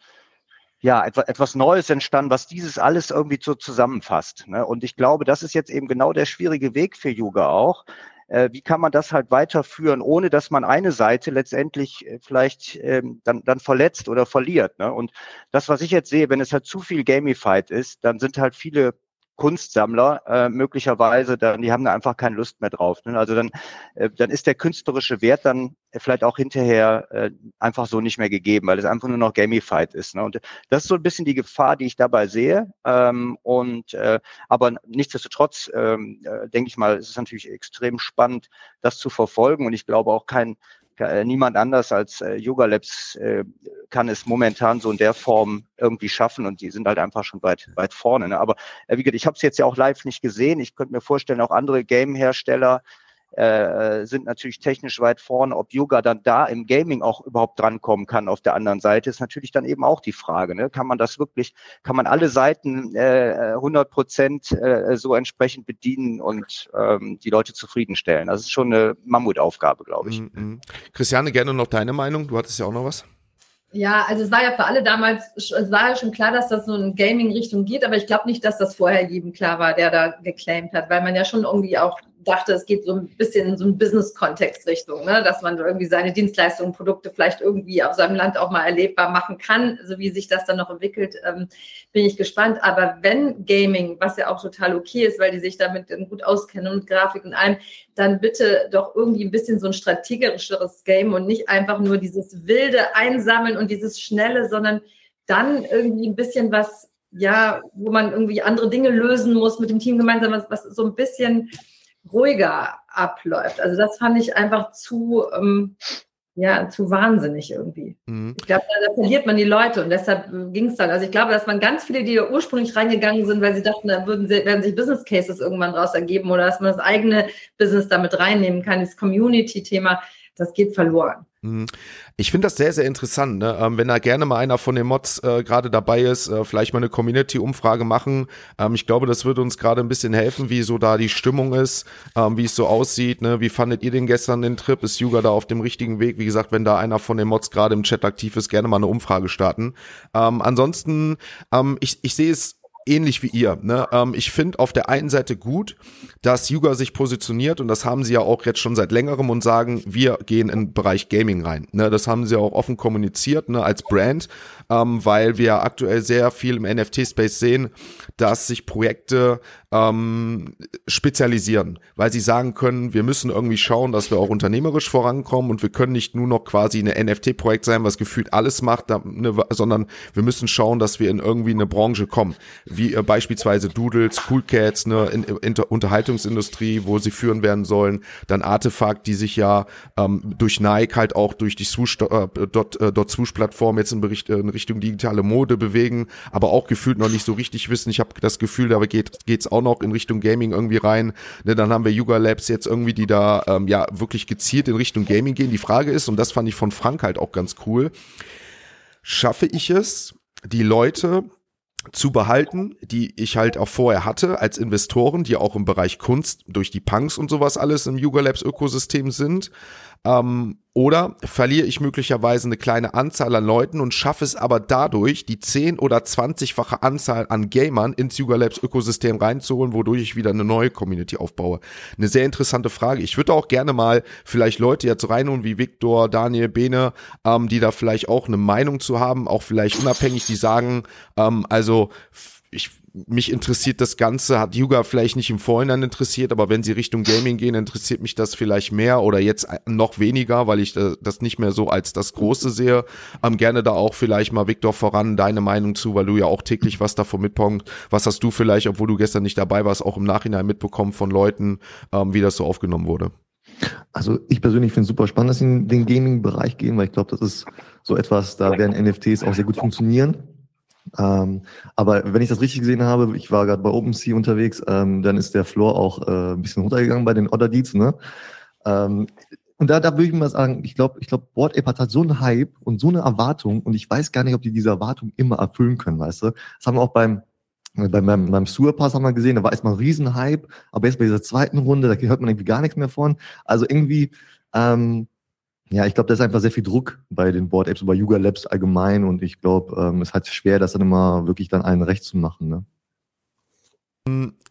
ja, etwas, etwas Neues entstanden, was dieses alles irgendwie so zusammenfasst. Ne? Und ich glaube, das ist jetzt eben genau der schwierige Weg für Yoga auch. Äh, wie kann man das halt weiterführen, ohne dass man eine Seite letztendlich äh, vielleicht ähm, dann, dann verletzt oder verliert? Ne? Und das, was ich jetzt sehe, wenn es halt zu viel gamified ist, dann sind halt viele Kunstsammler äh, möglicherweise, dann, die haben da einfach keine Lust mehr drauf. Ne? Also dann, äh, dann ist der künstlerische Wert dann vielleicht auch hinterher äh, einfach so nicht mehr gegeben, weil es einfach nur noch gamified ist. Ne? Und das ist so ein bisschen die Gefahr, die ich dabei sehe. Ähm, und äh, aber nichtsdestotrotz ähm, äh, denke ich mal, es ist natürlich extrem spannend, das zu verfolgen. Und ich glaube auch kein äh, niemand anders als äh, Yoga Labs äh, kann es momentan so in der Form irgendwie schaffen und die sind halt einfach schon weit weit vorne. Ne? Aber äh, wie gesagt, ich habe es jetzt ja auch live nicht gesehen. Ich könnte mir vorstellen, auch andere Game-Hersteller äh, sind natürlich technisch weit vorne. Ob Yoga dann da im Gaming auch überhaupt drankommen kann auf der anderen Seite, ist natürlich dann eben auch die Frage. Ne? Kann man das wirklich, kann man alle Seiten äh, 100 Prozent äh, so entsprechend bedienen und ähm, die Leute zufriedenstellen? Das ist schon eine Mammutaufgabe, glaube ich. Mhm. Christiane, gerne noch deine Meinung. Du hattest ja auch noch was. Ja, also es war ja für alle damals, es war ja schon klar, dass das so in Gaming-Richtung geht, aber ich glaube nicht, dass das vorher jedem klar war, der da geclaimed hat, weil man ja schon irgendwie auch dachte, es geht so ein bisschen in so einen Business-Kontext-Richtung, ne? dass man irgendwie seine Dienstleistungen, Produkte vielleicht irgendwie auf seinem Land auch mal erlebbar machen kann. So wie sich das dann noch entwickelt, ähm, bin ich gespannt. Aber wenn Gaming, was ja auch total okay ist, weil die sich damit gut auskennen und Grafik und allem, dann bitte doch irgendwie ein bisschen so ein strategischeres Game und nicht einfach nur dieses wilde Einsammeln und dieses schnelle, sondern dann irgendwie ein bisschen was, ja, wo man irgendwie andere Dinge lösen muss mit dem Team gemeinsam, was, was so ein bisschen ruhiger abläuft. Also das fand ich einfach zu, ähm, ja, zu wahnsinnig irgendwie. Mhm. Ich glaube, da, da, verliert man die Leute und deshalb ging es dann. Also ich glaube, dass man ganz viele, die da ursprünglich reingegangen sind, weil sie dachten, da würden sie, werden sich Business Cases irgendwann draus ergeben oder dass man das eigene Business damit reinnehmen kann, das Community-Thema, das geht verloren. Mhm. Ich finde das sehr, sehr interessant. Ne? Ähm, wenn da gerne mal einer von den Mods äh, gerade dabei ist, äh, vielleicht mal eine Community-Umfrage machen. Ähm, ich glaube, das würde uns gerade ein bisschen helfen, wie so da die Stimmung ist, ähm, wie es so aussieht. Ne? Wie fandet ihr den gestern den Trip? Ist Yuga da auf dem richtigen Weg? Wie gesagt, wenn da einer von den Mods gerade im Chat aktiv ist, gerne mal eine Umfrage starten. Ähm, ansonsten, ähm, ich, ich sehe es ähnlich wie ihr. Ne? Ähm, ich finde auf der einen Seite gut, dass Yuga sich positioniert und das haben sie ja auch jetzt schon seit längerem und sagen, wir gehen in den Bereich Gaming rein. Ne? Das haben sie auch offen kommuniziert ne, als Brand, ähm, weil wir aktuell sehr viel im NFT-Space sehen, dass sich Projekte ähm, spezialisieren, weil sie sagen können, wir müssen irgendwie schauen, dass wir auch unternehmerisch vorankommen und wir können nicht nur noch quasi eine NFT-Projekt sein, was gefühlt alles macht, ne, sondern wir müssen schauen, dass wir in irgendwie eine Branche kommen wie äh, beispielsweise Doodles, Cool Cats, ne, in, in Unterhaltungsindustrie, wo sie führen werden sollen, dann Artefakt, die sich ja ähm, durch Nike halt auch durch die Swoosh, äh, dot, äh, dot Swoosh Plattform jetzt in, Bericht, äh, in Richtung digitale Mode bewegen, aber auch gefühlt noch nicht so richtig wissen. Ich habe das Gefühl, da geht geht's auch noch in Richtung Gaming irgendwie rein. Ne, dann haben wir Yuga Labs jetzt irgendwie, die da ähm, ja wirklich gezielt in Richtung Gaming gehen. Die Frage ist, und das fand ich von Frank halt auch ganz cool, schaffe ich es, die Leute zu behalten, die ich halt auch vorher hatte als Investoren, die auch im Bereich Kunst durch die Punks und sowas alles im Yuga Labs Ökosystem sind. Ähm, oder verliere ich möglicherweise eine kleine Anzahl an Leuten und schaffe es aber dadurch, die 10 oder 20-fache Anzahl an Gamern ins Yuga Labs Ökosystem reinzuholen, wodurch ich wieder eine neue Community aufbaue. Eine sehr interessante Frage. Ich würde auch gerne mal vielleicht Leute jetzt reinholen wie Viktor, Daniel, Bene, ähm, die da vielleicht auch eine Meinung zu haben, auch vielleicht unabhängig, die sagen, ähm, also ich mich interessiert das Ganze, hat Yuga vielleicht nicht im Vorhinein interessiert, aber wenn sie Richtung Gaming gehen, interessiert mich das vielleicht mehr oder jetzt noch weniger, weil ich äh, das nicht mehr so als das Große sehe. Ähm, gerne da auch vielleicht mal, Viktor, voran deine Meinung zu, weil du ja auch täglich was davon mitbekommst. Was hast du vielleicht, obwohl du gestern nicht dabei warst, auch im Nachhinein mitbekommen von Leuten, ähm, wie das so aufgenommen wurde? Also ich persönlich finde es super spannend, dass sie in den Gaming-Bereich gehen, weil ich glaube, das ist so etwas, da werden NFTs auch sehr gut funktionieren. Ähm, aber wenn ich das richtig gesehen habe, ich war gerade bei OpenSea unterwegs, ähm, dann ist der Floor auch äh, ein bisschen runtergegangen bei den Order Deeds, ne? Ähm, und da, da würde ich mal sagen, ich glaube, ich glaube, Board Ape hat halt so einen Hype und so eine Erwartung und ich weiß gar nicht, ob die diese Erwartung immer erfüllen können, weißt du? Das haben wir auch beim beim, beim, beim Sewer Pass haben wir gesehen, da war erstmal ein Riesenhype, aber jetzt bei dieser zweiten Runde, da hört man irgendwie gar nichts mehr von. Also irgendwie, ähm, ja, ich glaube, da ist einfach sehr viel Druck bei den Board Apes, bei Yuga Labs allgemein und ich glaube, ähm, es hat schwer, das dann immer wirklich dann allen recht zu machen. Ne?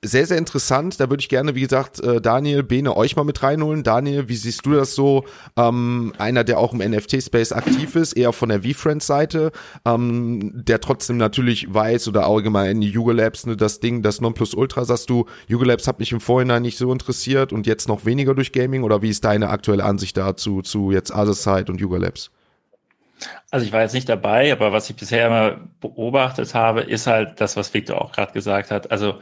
Sehr, sehr interessant. Da würde ich gerne, wie gesagt, äh, Daniel, Bene, euch mal mit reinholen. Daniel, wie siehst du das so? Ähm, einer, der auch im NFT-Space aktiv ist, eher von der V-Friends-Seite, ähm, der trotzdem natürlich weiß oder allgemein in Yuga Labs, ne, das Ding, das Nonplusultra, sagst du, Yuga Labs hat mich im Vorhinein nicht so interessiert und jetzt noch weniger durch Gaming oder wie ist deine aktuelle Ansicht dazu, zu jetzt Azerside und Yuga Labs? Also ich war jetzt nicht dabei, aber was ich bisher immer beobachtet habe, ist halt das, was Victor auch gerade gesagt hat. Also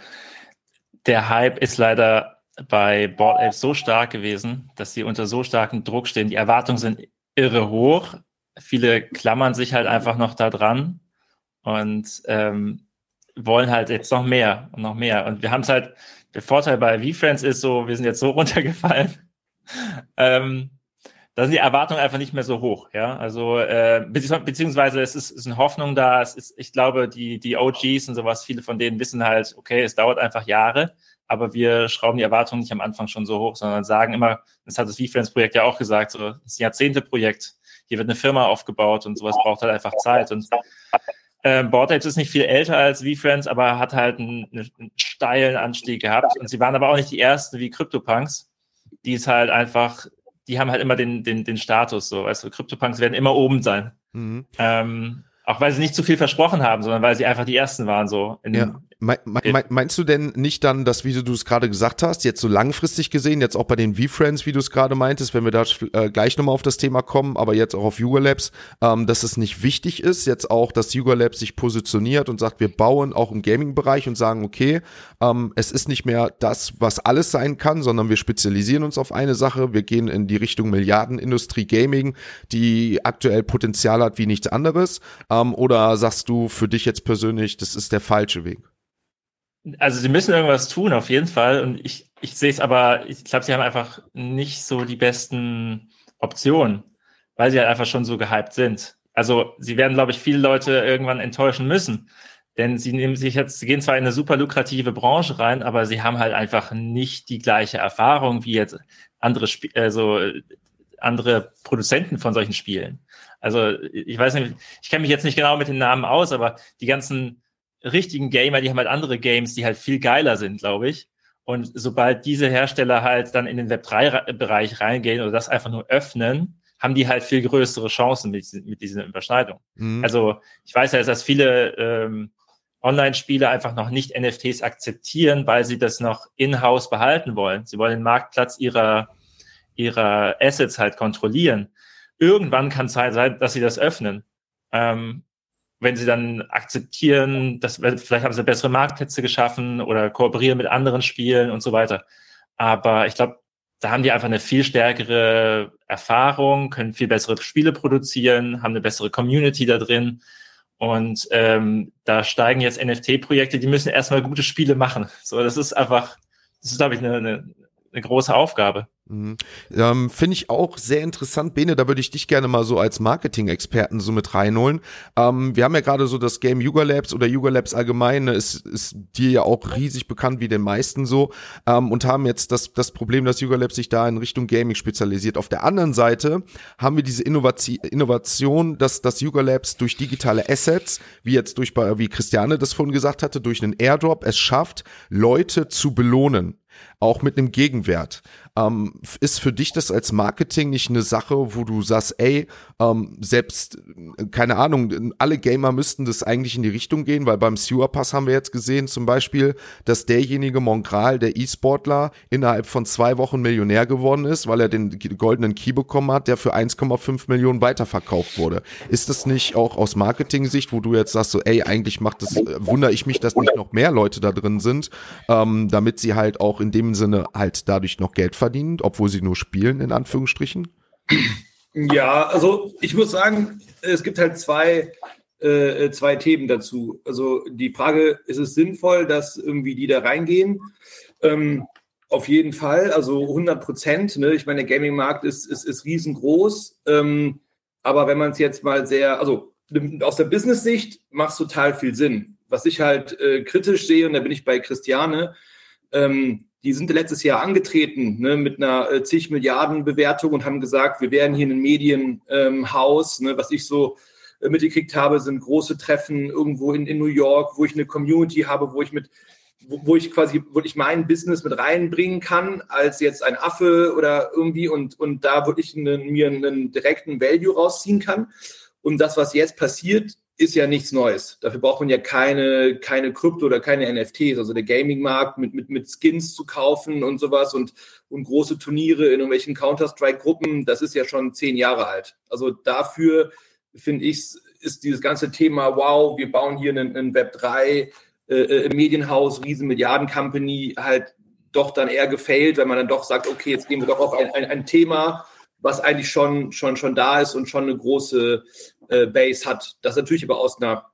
der Hype ist leider bei Board Apes so stark gewesen, dass sie unter so starkem Druck stehen. Die Erwartungen sind irre hoch. Viele klammern sich halt einfach noch da dran und ähm, wollen halt jetzt noch mehr und noch mehr. Und wir haben es halt, der Vorteil bei V-Friends ist so, wir sind jetzt so runtergefallen. ähm, da sind die Erwartungen einfach nicht mehr so hoch. Ja, also äh, beziehungsweise es ist, ist eine Hoffnung da. Es ist, ich glaube, die die OGs und sowas, viele von denen wissen halt, okay, es dauert einfach Jahre, aber wir schrauben die Erwartungen nicht am Anfang schon so hoch, sondern sagen immer, das hat das V-Friends-Projekt ja auch gesagt, so ein Jahrzehnte-Projekt. Hier wird eine Firma aufgebaut und sowas braucht halt einfach Zeit und äh, Board Apes ist nicht viel älter als V-Friends, aber hat halt einen, einen steilen Anstieg gehabt. Und sie waren aber auch nicht die ersten wie CryptoPunks, die es halt einfach die haben halt immer den, den, den Status, so, weißt du, CryptoPunks werden immer oben sein. Mhm. Ähm, auch weil sie nicht zu viel versprochen haben, sondern weil sie einfach die ersten waren, so. In, ja. Me me meinst du denn nicht dann, dass, wie du es gerade gesagt hast, jetzt so langfristig gesehen, jetzt auch bei den V-Friends, wie du es gerade meintest, wenn wir da äh, gleich nochmal auf das Thema kommen, aber jetzt auch auf Yuga Labs, ähm, dass es nicht wichtig ist, jetzt auch, dass Yuga Labs sich positioniert und sagt, wir bauen auch im Gaming-Bereich und sagen, okay, ähm, es ist nicht mehr das, was alles sein kann, sondern wir spezialisieren uns auf eine Sache, wir gehen in die Richtung Milliardenindustrie Gaming, die aktuell Potenzial hat wie nichts anderes, ähm, oder sagst du für dich jetzt persönlich, das ist der falsche Weg? Also sie müssen irgendwas tun, auf jeden Fall. Und ich, ich sehe es aber, ich glaube, sie haben einfach nicht so die besten Optionen, weil sie halt einfach schon so gehypt sind. Also sie werden, glaube ich, viele Leute irgendwann enttäuschen müssen. Denn sie nehmen sich jetzt, sie gehen zwar in eine super lukrative Branche rein, aber sie haben halt einfach nicht die gleiche Erfahrung wie jetzt andere, Sp also andere Produzenten von solchen Spielen. Also ich weiß nicht, ich kenne mich jetzt nicht genau mit den Namen aus, aber die ganzen richtigen Gamer, die haben halt andere Games, die halt viel geiler sind, glaube ich. Und sobald diese Hersteller halt dann in den Web3-Bereich reingehen oder das einfach nur öffnen, haben die halt viel größere Chancen mit, mit diesen Überschneidungen. Mhm. Also ich weiß ja, dass viele ähm, Online-Spiele einfach noch nicht NFTs akzeptieren, weil sie das noch in-house behalten wollen. Sie wollen den Marktplatz ihrer, ihrer Assets halt kontrollieren. Irgendwann kann es halt sein, dass sie das öffnen. Ähm, wenn sie dann akzeptieren, dass vielleicht haben sie bessere Marktplätze geschaffen oder kooperieren mit anderen Spielen und so weiter. Aber ich glaube, da haben die einfach eine viel stärkere Erfahrung, können viel bessere Spiele produzieren, haben eine bessere Community da drin. Und ähm, da steigen jetzt NFT-Projekte, die müssen erstmal gute Spiele machen. So, das ist einfach, das ist, glaube ich, eine, eine, eine große Aufgabe. Mhm. Ähm, Finde ich auch sehr interessant, Bene, da würde ich dich gerne mal so als Marketing-Experten so mit reinholen. Ähm, wir haben ja gerade so das Game Yuga Labs oder Yuga Labs allgemein, ne, ist, ist dir ja auch riesig bekannt wie den meisten so ähm, und haben jetzt das, das Problem, dass Yuga Labs sich da in Richtung Gaming spezialisiert. Auf der anderen Seite haben wir diese Innovati Innovation, dass das Yuga Labs durch digitale Assets, wie jetzt durch, wie Christiane das vorhin gesagt hatte, durch einen Airdrop es schafft, Leute zu belohnen auch mit einem Gegenwert. Ähm, ist für dich das als Marketing nicht eine Sache, wo du sagst, ey, ähm, selbst, keine Ahnung, alle Gamer müssten das eigentlich in die Richtung gehen, weil beim Sewer Pass haben wir jetzt gesehen zum Beispiel, dass derjenige Mongral, der E-Sportler, innerhalb von zwei Wochen Millionär geworden ist, weil er den goldenen Key bekommen hat, der für 1,5 Millionen weiterverkauft wurde. Ist das nicht auch aus Marketing-Sicht, wo du jetzt sagst, so, ey, eigentlich macht das, äh, wundere ich mich, dass nicht noch mehr Leute da drin sind, ähm, damit sie halt auch in dem Sinne halt dadurch noch Geld verdienen, obwohl sie nur spielen, in Anführungsstrichen? Ja, also ich muss sagen, es gibt halt zwei, äh, zwei Themen dazu. Also die Frage, ist es sinnvoll, dass irgendwie die da reingehen? Ähm, auf jeden Fall, also 100 Prozent. Ne? Ich meine, der Gaming-Markt ist, ist, ist riesengroß. Ähm, aber wenn man es jetzt mal sehr, also aus der Business-Sicht macht es total viel Sinn. Was ich halt äh, kritisch sehe, und da bin ich bei Christiane, ähm, die sind letztes Jahr angetreten ne, mit einer äh, zig Milliarden Bewertung und haben gesagt, wir werden hier ein Medienhaus. Ähm, ne, was ich so äh, mitgekriegt habe, sind große Treffen irgendwo in, in New York, wo ich eine Community habe, wo ich mit wo, wo ich quasi, wo ich mein Business mit reinbringen kann, als jetzt ein Affe oder irgendwie und, und da wirklich eine, mir einen direkten Value rausziehen kann. Und das, was jetzt passiert, ist ja nichts Neues. Dafür braucht man ja keine, keine Krypto oder keine NFTs. Also der Gaming-Markt mit, mit, mit Skins zu kaufen und sowas und, und große Turniere in irgendwelchen Counter-Strike-Gruppen, das ist ja schon zehn Jahre alt. Also dafür finde ich, ist dieses ganze Thema, wow, wir bauen hier einen, einen Web3 äh, äh, Medienhaus, riesen Milliarden-Company, halt doch dann eher gefailt, wenn man dann doch sagt, okay, jetzt gehen wir doch auf ein, ein, ein Thema, was eigentlich schon, schon, schon da ist und schon eine große äh, Base hat. Das natürlich aber aus einer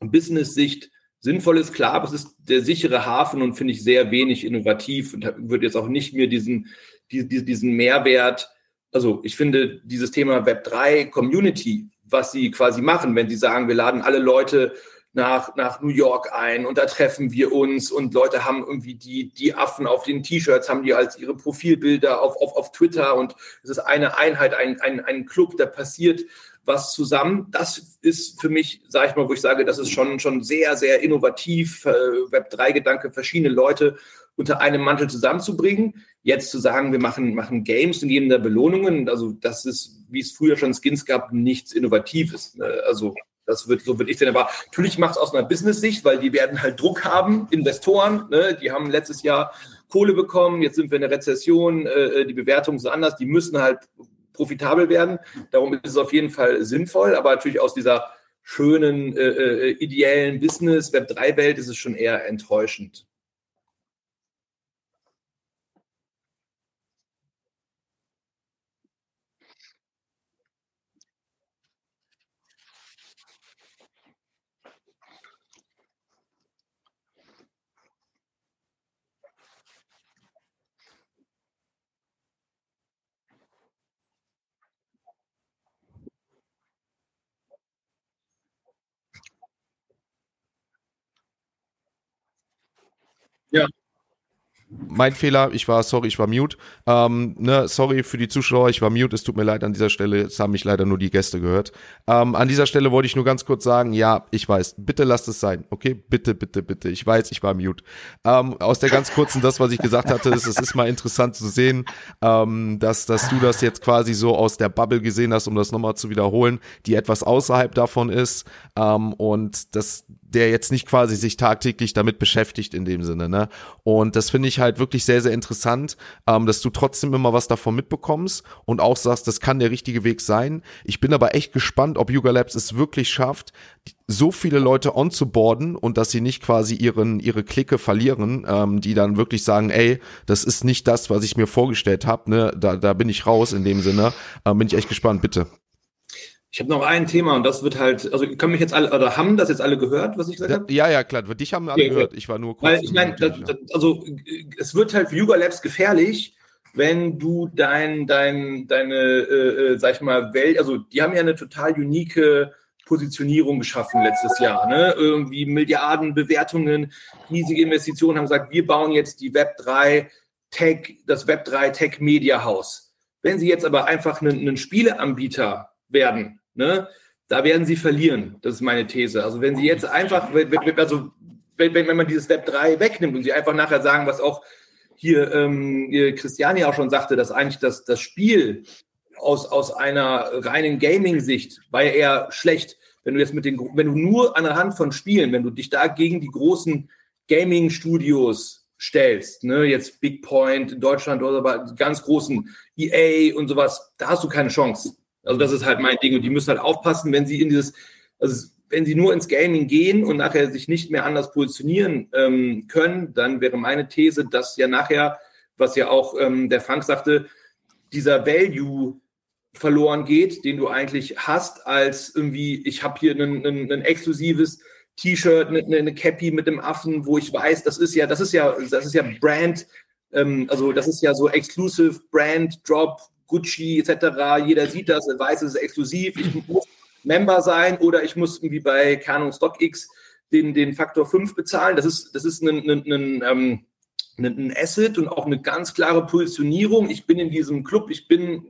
Business-Sicht sinnvoll ist. Klar, aber es ist der sichere Hafen und finde ich sehr wenig innovativ und würde jetzt auch nicht mehr diesen, die, diesen Mehrwert, also ich finde dieses Thema Web3 Community, was sie quasi machen, wenn sie sagen, wir laden alle Leute nach, nach New York ein und da treffen wir uns und Leute haben irgendwie die, die Affen auf den T-Shirts, haben die als ihre Profilbilder auf, auf, auf Twitter und es ist eine Einheit, ein, ein, ein Club, da passiert was zusammen. Das ist für mich, sage ich mal, wo ich sage, das ist schon, schon sehr, sehr innovativ, äh, Web3-Gedanke, verschiedene Leute unter einem Mantel zusammenzubringen. Jetzt zu sagen, wir machen, machen Games und geben da Belohnungen, also das ist, wie es früher schon Skins gab, nichts Innovatives. Ne? Also das wird, so würde ich sehen. Aber natürlich macht es aus einer Business-Sicht, weil die werden halt Druck haben, Investoren, ne? die haben letztes Jahr Kohle bekommen, jetzt sind wir in der Rezession, äh, die Bewertungen sind anders, die müssen halt profitabel werden. Darum ist es auf jeden Fall sinnvoll, aber natürlich aus dieser schönen, äh, äh ideellen Business, Web3-Welt ist es schon eher enttäuschend. Ja. mein Fehler, ich war, sorry, ich war mute. Ähm, ne, sorry für die Zuschauer, ich war mute, es tut mir leid an dieser Stelle, jetzt haben mich leider nur die Gäste gehört. Ähm, an dieser Stelle wollte ich nur ganz kurz sagen, ja, ich weiß, bitte lasst es sein, okay? Bitte, bitte, bitte. Ich weiß, ich war mute. Ähm, aus der ganz kurzen, das, was ich gesagt hatte, ist, es ist mal interessant zu sehen, ähm, dass, dass du das jetzt quasi so aus der Bubble gesehen hast, um das nochmal zu wiederholen, die etwas außerhalb davon ist ähm, und das der jetzt nicht quasi sich tagtäglich damit beschäftigt in dem Sinne, ne? Und das finde ich halt wirklich sehr, sehr interessant, ähm, dass du trotzdem immer was davon mitbekommst und auch sagst, das kann der richtige Weg sein. Ich bin aber echt gespannt, ob Yuga Labs es wirklich schafft, so viele Leute onzuboarden und dass sie nicht quasi ihren ihre Clique verlieren, ähm, die dann wirklich sagen, ey, das ist nicht das, was ich mir vorgestellt habe, ne? Da, da bin ich raus in dem Sinne. Ähm, bin ich echt gespannt, bitte. Ich habe noch ein Thema und das wird halt, also können mich jetzt alle, oder haben das jetzt alle gehört, was ich gesagt habe? Ja, ja, klar, dich haben alle ja, gehört. Ich war nur kurz. Weil ich meine, also es wird halt für Yuga Labs gefährlich, wenn du dein, dein, deine, äh, äh, sag ich mal, Welt, also die haben ja eine total unique Positionierung geschaffen letztes Jahr. Ne? Irgendwie Milliarden Bewertungen, riesige Investitionen, haben gesagt, wir bauen jetzt die Web3 Tech, das Web3 Tech Media House. Wenn sie jetzt aber einfach einen, einen Spieleanbieter werden, ne, da werden sie verlieren. Das ist meine These. Also wenn sie jetzt einfach, also wenn, wenn man dieses Web 3 wegnimmt und sie einfach nachher sagen, was auch hier ähm, Christiane auch schon sagte, dass eigentlich das, das Spiel aus, aus einer reinen Gaming-Sicht war ja eher schlecht. Wenn du jetzt mit den, wenn du nur an der Hand von Spielen, wenn du dich da gegen die großen Gaming-Studios stellst, ne, jetzt Big Point in Deutschland oder die ganz großen EA und sowas, da hast du keine Chance. Also das ist halt mein Ding und die müssen halt aufpassen, wenn sie in dieses, also wenn sie nur ins Gaming gehen und nachher sich nicht mehr anders positionieren ähm, können, dann wäre meine These, dass ja nachher, was ja auch ähm, der Frank sagte, dieser Value verloren geht, den du eigentlich hast, als irgendwie, ich habe hier ein, exklusives T-Shirt, eine, eine Cappy mit dem Affen, wo ich weiß, das ist ja, das ist ja, das ist ja Brand, ähm, also das ist ja so Exclusive Brand Drop Gucci etc. Jeder sieht das, weiß, es ist exklusiv. Ich muss Member sein oder ich muss irgendwie bei Canon StockX den, den Faktor 5 bezahlen. Das ist, das ist ein, ein, ein, ähm, ein Asset und auch eine ganz klare Positionierung. Ich bin in diesem Club, ich bin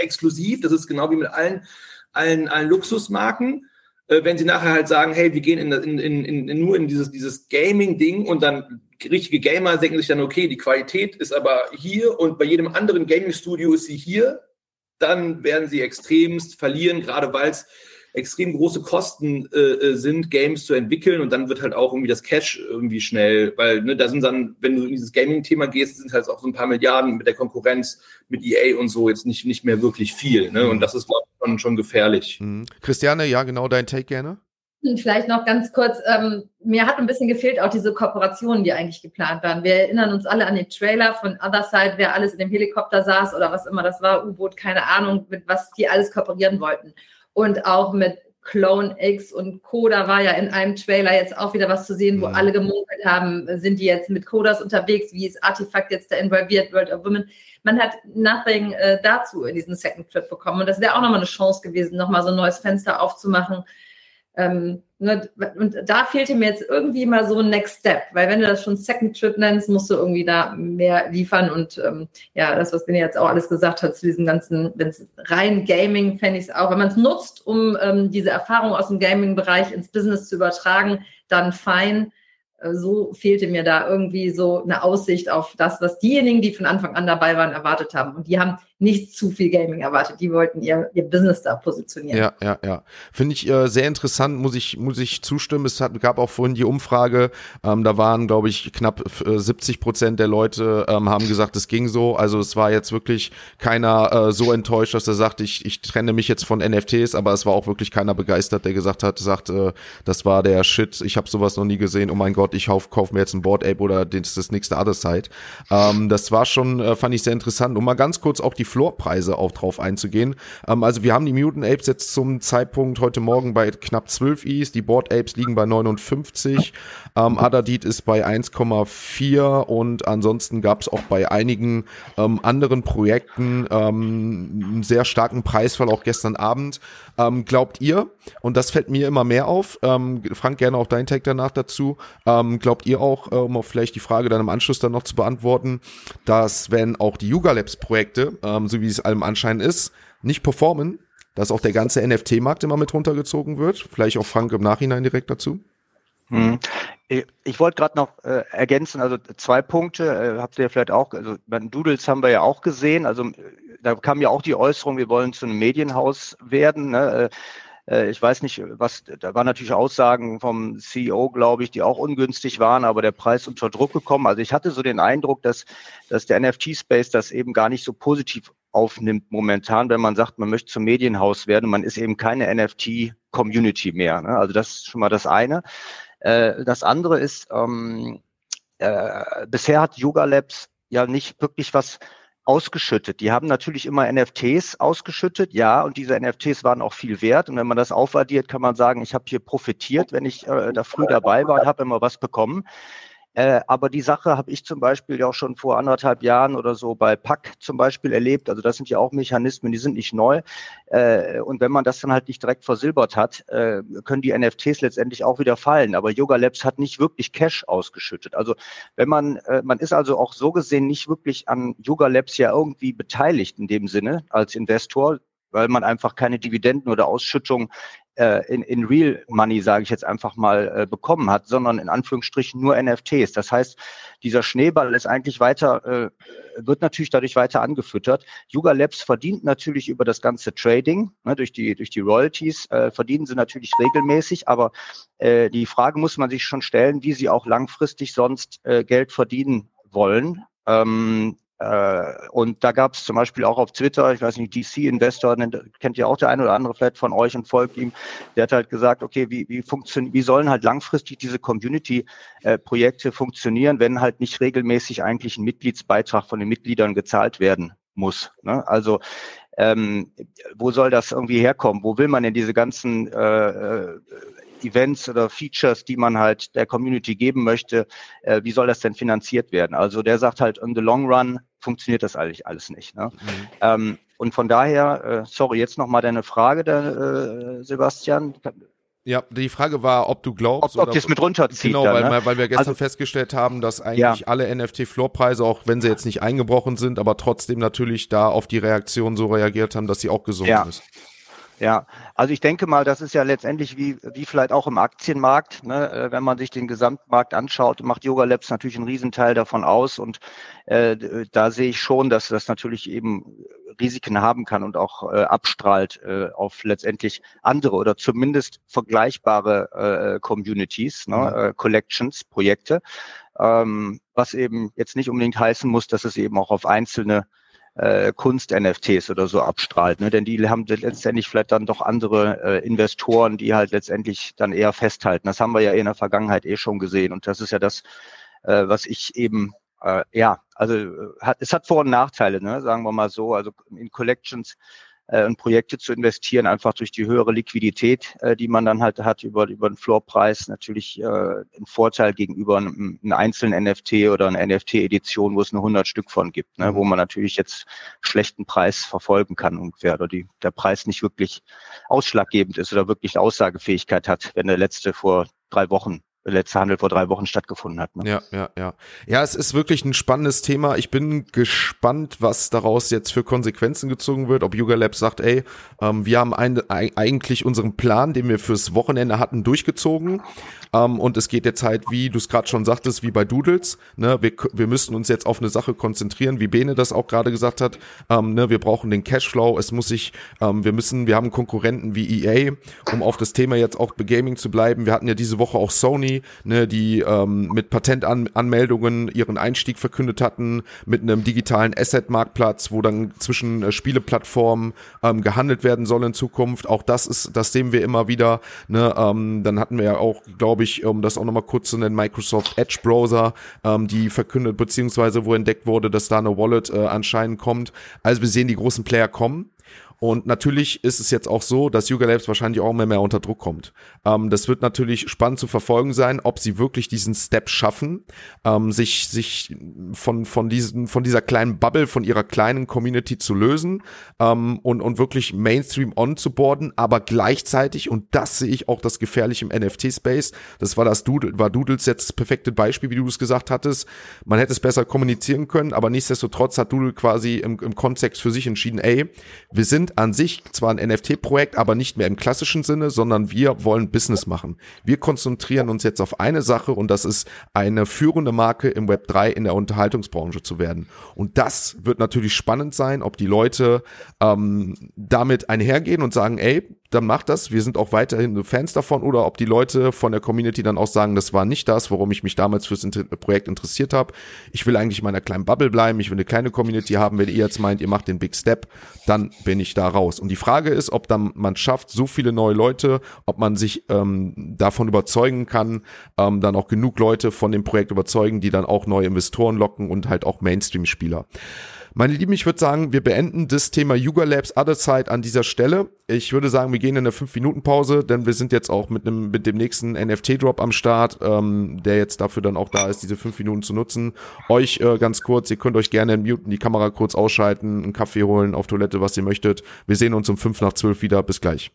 exklusiv. Das ist genau wie mit allen, allen, allen Luxusmarken. Äh, wenn sie nachher halt sagen, hey, wir gehen in, in, in, in nur in dieses, dieses Gaming-Ding und dann richtige Gamer denken sich dann, okay, die Qualität ist aber hier und bei jedem anderen Gaming-Studio ist sie hier, dann werden sie extremst verlieren, gerade weil es extrem große Kosten äh, äh, sind, Games zu entwickeln und dann wird halt auch irgendwie das Cash irgendwie schnell, weil ne, da sind dann, wenn du in dieses Gaming-Thema gehst, sind halt auch so ein paar Milliarden mit der Konkurrenz, mit EA und so jetzt nicht, nicht mehr wirklich viel. Ne? Und das ist, glaube ich, schon, schon gefährlich. Mhm. Christiane, ja, genau, dein Take gerne. Vielleicht noch ganz kurz, ähm, mir hat ein bisschen gefehlt auch diese Kooperationen, die eigentlich geplant waren. Wir erinnern uns alle an den Trailer von Other Side, wer alles in dem Helikopter saß oder was immer das war, U-Boot, keine Ahnung, mit was die alles kooperieren wollten. Und auch mit Clone X und Coda war ja in einem Trailer jetzt auch wieder was zu sehen, wo mhm. alle gemunkelt haben, sind die jetzt mit Codas unterwegs, wie ist Artifact jetzt da involviert, World of Women. Man hat nothing äh, dazu in diesen Second Trip bekommen. Und das wäre auch nochmal eine Chance gewesen, nochmal so ein neues Fenster aufzumachen ähm, ne, und da fehlte mir jetzt irgendwie mal so ein Next Step, weil wenn du das schon Second Trip nennst, musst du irgendwie da mehr liefern und ähm, ja, das, was Benny jetzt auch alles gesagt hat zu diesem ganzen, wenn es rein Gaming, fände ich es auch, wenn man es nutzt, um ähm, diese Erfahrung aus dem Gaming-Bereich ins Business zu übertragen, dann fein. Äh, so fehlte mir da irgendwie so eine Aussicht auf das, was diejenigen, die von Anfang an dabei waren, erwartet haben. Und die haben nicht zu viel Gaming erwartet. Die wollten ihr, ihr Business da positionieren. Ja, ja, ja. Finde ich äh, sehr interessant, muss ich, muss ich zustimmen. Es hat, gab auch vorhin die Umfrage, ähm, da waren, glaube ich, knapp äh, 70 Prozent der Leute ähm, haben gesagt, es ging so. Also es war jetzt wirklich keiner äh, so enttäuscht, dass er sagt, ich, ich trenne mich jetzt von NFTs, aber es war auch wirklich keiner begeistert, der gesagt hat, sagt, äh, das war der Shit, ich habe sowas noch nie gesehen, oh mein Gott, ich kauf, kauf mir jetzt ein Board Ape oder das, das nächste Other Side. Ähm, das war schon, äh, fand ich sehr interessant. Und mal ganz kurz auch die NFT-Floorpreise auch drauf einzugehen. Ähm, also wir haben die Mutant Apes jetzt zum Zeitpunkt heute Morgen bei knapp 12 Is, die Board Apes liegen bei 59, ähm, Adadit ist bei 1,4 und ansonsten gab es auch bei einigen ähm, anderen Projekten ähm, einen sehr starken Preisfall, auch gestern Abend. Ähm, glaubt ihr, und das fällt mir immer mehr auf, ähm, Frank, gerne auch dein Take danach dazu, ähm, glaubt ihr auch, äh, um auch vielleicht die Frage dann im Anschluss dann noch zu beantworten, dass wenn auch die Yuga Labs Projekte, ähm, so wie es allem Anschein ist, nicht performen, dass auch der ganze NFT-Markt immer mit runtergezogen wird? Vielleicht auch Frank im Nachhinein direkt dazu? Hm. Ich, wollte gerade noch äh, ergänzen, also zwei Punkte, äh, habt ihr vielleicht auch, also bei Doodles haben wir ja auch gesehen, also da kam ja auch die Äußerung, wir wollen zu einem Medienhaus werden. Ne? Äh, ich weiß nicht, was, da waren natürlich Aussagen vom CEO, glaube ich, die auch ungünstig waren, aber der Preis unter Druck gekommen. Also ich hatte so den Eindruck, dass, dass der NFT-Space das eben gar nicht so positiv aufnimmt momentan, wenn man sagt, man möchte zum Medienhaus werden. Man ist eben keine NFT-Community mehr. Ne? Also das ist schon mal das eine. Äh, das andere ist, ähm, äh, bisher hat Yoga Labs ja nicht wirklich was ausgeschüttet. Die haben natürlich immer NFTs ausgeschüttet, ja, und diese NFTs waren auch viel wert. Und wenn man das aufaddiert, kann man sagen, ich habe hier profitiert, wenn ich äh, da früh dabei war und habe immer was bekommen. Äh, aber die Sache habe ich zum Beispiel ja auch schon vor anderthalb Jahren oder so bei Pack zum Beispiel erlebt. Also das sind ja auch Mechanismen, die sind nicht neu. Äh, und wenn man das dann halt nicht direkt versilbert hat, äh, können die NFTs letztendlich auch wieder fallen. Aber Yoga Labs hat nicht wirklich Cash ausgeschüttet. Also wenn man, äh, man ist also auch so gesehen nicht wirklich an Yoga Labs ja irgendwie beteiligt in dem Sinne als Investor weil man einfach keine Dividenden oder Ausschüttung in, in Real Money, sage ich jetzt einfach mal, äh, bekommen hat, sondern in Anführungsstrichen nur NFTs. Das heißt, dieser Schneeball ist eigentlich weiter, äh, wird natürlich dadurch weiter angefüttert. Yuga Labs verdient natürlich über das ganze Trading, ne, durch die durch die Royalties äh, verdienen sie natürlich regelmäßig, aber äh, die Frage muss man sich schon stellen, wie sie auch langfristig sonst äh, Geld verdienen wollen. Ähm, äh, und da gab es zum Beispiel auch auf Twitter, ich weiß nicht, DC-Investor, kennt ja auch der eine oder andere vielleicht von euch und folgt ihm, der hat halt gesagt, okay, wie, wie, funktionieren, wie sollen halt langfristig diese Community-Projekte funktionieren, wenn halt nicht regelmäßig eigentlich ein Mitgliedsbeitrag von den Mitgliedern gezahlt werden muss. Ne? Also ähm, wo soll das irgendwie herkommen? Wo will man denn diese ganzen äh, äh Events oder Features, die man halt der Community geben möchte, äh, wie soll das denn finanziert werden? Also der sagt halt, in the long run funktioniert das eigentlich alles nicht. Ne? Mhm. Ähm, und von daher, äh, sorry, jetzt nochmal deine Frage, der, äh, Sebastian. Ja, die Frage war, ob du glaubst, ob, ob das mit runterzieht. Genau, dann, weil, ne? weil wir gestern also, festgestellt haben, dass eigentlich ja. alle NFT-Floorpreise, auch wenn sie jetzt nicht eingebrochen sind, aber trotzdem natürlich da auf die Reaktion so reagiert haben, dass sie auch gesunken ja. ist. Ja, also ich denke mal, das ist ja letztendlich wie, wie vielleicht auch im Aktienmarkt. Ne? Äh, wenn man sich den Gesamtmarkt anschaut, macht Yoga Labs natürlich einen Riesenteil davon aus. Und äh, da sehe ich schon, dass das natürlich eben Risiken haben kann und auch äh, abstrahlt äh, auf letztendlich andere oder zumindest vergleichbare äh, Communities, ne? Mhm. äh, Collections, Projekte. Ähm, was eben jetzt nicht unbedingt heißen muss, dass es eben auch auf einzelne äh, Kunst-NFTs oder so abstrahlt. Ne? Denn die haben letztendlich vielleicht dann doch andere äh, Investoren, die halt letztendlich dann eher festhalten. Das haben wir ja in der Vergangenheit eh schon gesehen. Und das ist ja das, äh, was ich eben, äh, ja, also äh, hat, es hat Vor- und Nachteile, ne? sagen wir mal so. Also in Collections äh, in Projekte zu investieren, einfach durch die höhere Liquidität, äh, die man dann halt hat über, über den Floorpreis, natürlich äh, ein Vorteil gegenüber einem, einem einzelnen NFT oder einer NFT-Edition, wo es nur 100 Stück von gibt, ne, wo mhm. man natürlich jetzt schlechten Preis verfolgen kann ungefähr oder die, der Preis nicht wirklich ausschlaggebend ist oder wirklich Aussagefähigkeit hat, wenn der letzte vor drei Wochen letzte Handel vor drei Wochen stattgefunden hat. Ne? Ja, ja, ja. Ja, es ist wirklich ein spannendes Thema. Ich bin gespannt, was daraus jetzt für Konsequenzen gezogen wird. Ob Yuga Labs sagt, ey, ähm, wir haben ein, eigentlich unseren Plan, den wir fürs Wochenende hatten, durchgezogen. Ähm, und es geht jetzt halt, wie du es gerade schon sagtest, wie bei Doodles. Ne? Wir, wir müssen uns jetzt auf eine Sache konzentrieren, wie Bene das auch gerade gesagt hat. Ähm, ne? Wir brauchen den Cashflow. Es muss sich, ähm, wir müssen, wir haben Konkurrenten wie EA, um auf das Thema jetzt auch bei Gaming zu bleiben. Wir hatten ja diese Woche auch Sony Ne, die ähm, mit Patentanmeldungen ihren Einstieg verkündet hatten, mit einem digitalen Asset-Marktplatz, wo dann zwischen äh, Spieleplattformen ähm, gehandelt werden soll in Zukunft. Auch das ist, das sehen wir immer wieder. Ne, ähm, dann hatten wir ja auch, glaube ich, um das auch nochmal kurz zu nennen, Microsoft Edge Browser, ähm, die verkündet, beziehungsweise wo entdeckt wurde, dass da eine Wallet äh, anscheinend kommt. Also wir sehen die großen Player kommen. Und natürlich ist es jetzt auch so, dass Yuga Labs wahrscheinlich auch mehr, mehr unter Druck kommt. Ähm, das wird natürlich spannend zu verfolgen sein, ob sie wirklich diesen Step schaffen, ähm, sich, sich von, von, diesen, von dieser kleinen Bubble, von ihrer kleinen Community zu lösen ähm, und, und wirklich Mainstream on zu boarden, aber gleichzeitig, und das sehe ich auch das Gefährliche im NFT-Space, das war das Doodle, war Doodles jetzt das perfekte Beispiel, wie du es gesagt hattest. Man hätte es besser kommunizieren können, aber nichtsdestotrotz hat Doodle quasi im, im Kontext für sich entschieden, ey, wir sind sind an sich zwar ein NFT-Projekt, aber nicht mehr im klassischen Sinne, sondern wir wollen Business machen. Wir konzentrieren uns jetzt auf eine Sache und das ist eine führende Marke im Web 3 in der Unterhaltungsbranche zu werden. Und das wird natürlich spannend sein, ob die Leute ähm, damit einhergehen und sagen, ey, dann macht das. Wir sind auch weiterhin Fans davon oder ob die Leute von der Community dann auch sagen, das war nicht das, worum ich mich damals fürs Projekt interessiert habe. Ich will eigentlich in meiner kleinen Bubble bleiben. Ich will eine kleine Community haben. Wenn ihr jetzt meint, ihr macht den Big Step, dann bin ich da raus. Und die Frage ist, ob dann man schafft, so viele neue Leute, ob man sich ähm, davon überzeugen kann, ähm, dann auch genug Leute von dem Projekt überzeugen, die dann auch neue Investoren locken und halt auch Mainstream-Spieler. Meine Lieben, ich würde sagen, wir beenden das Thema Yuga Labs Other Side an dieser Stelle. Ich würde sagen, wir gehen in eine 5-Minuten-Pause, denn wir sind jetzt auch mit, einem, mit dem nächsten NFT-Drop am Start, ähm, der jetzt dafür dann auch da ist, diese 5 Minuten zu nutzen. Euch äh, ganz kurz, ihr könnt euch gerne muten, die Kamera kurz ausschalten, einen Kaffee holen, auf Toilette, was ihr möchtet. Wir sehen uns um 5 nach 12 wieder. Bis gleich.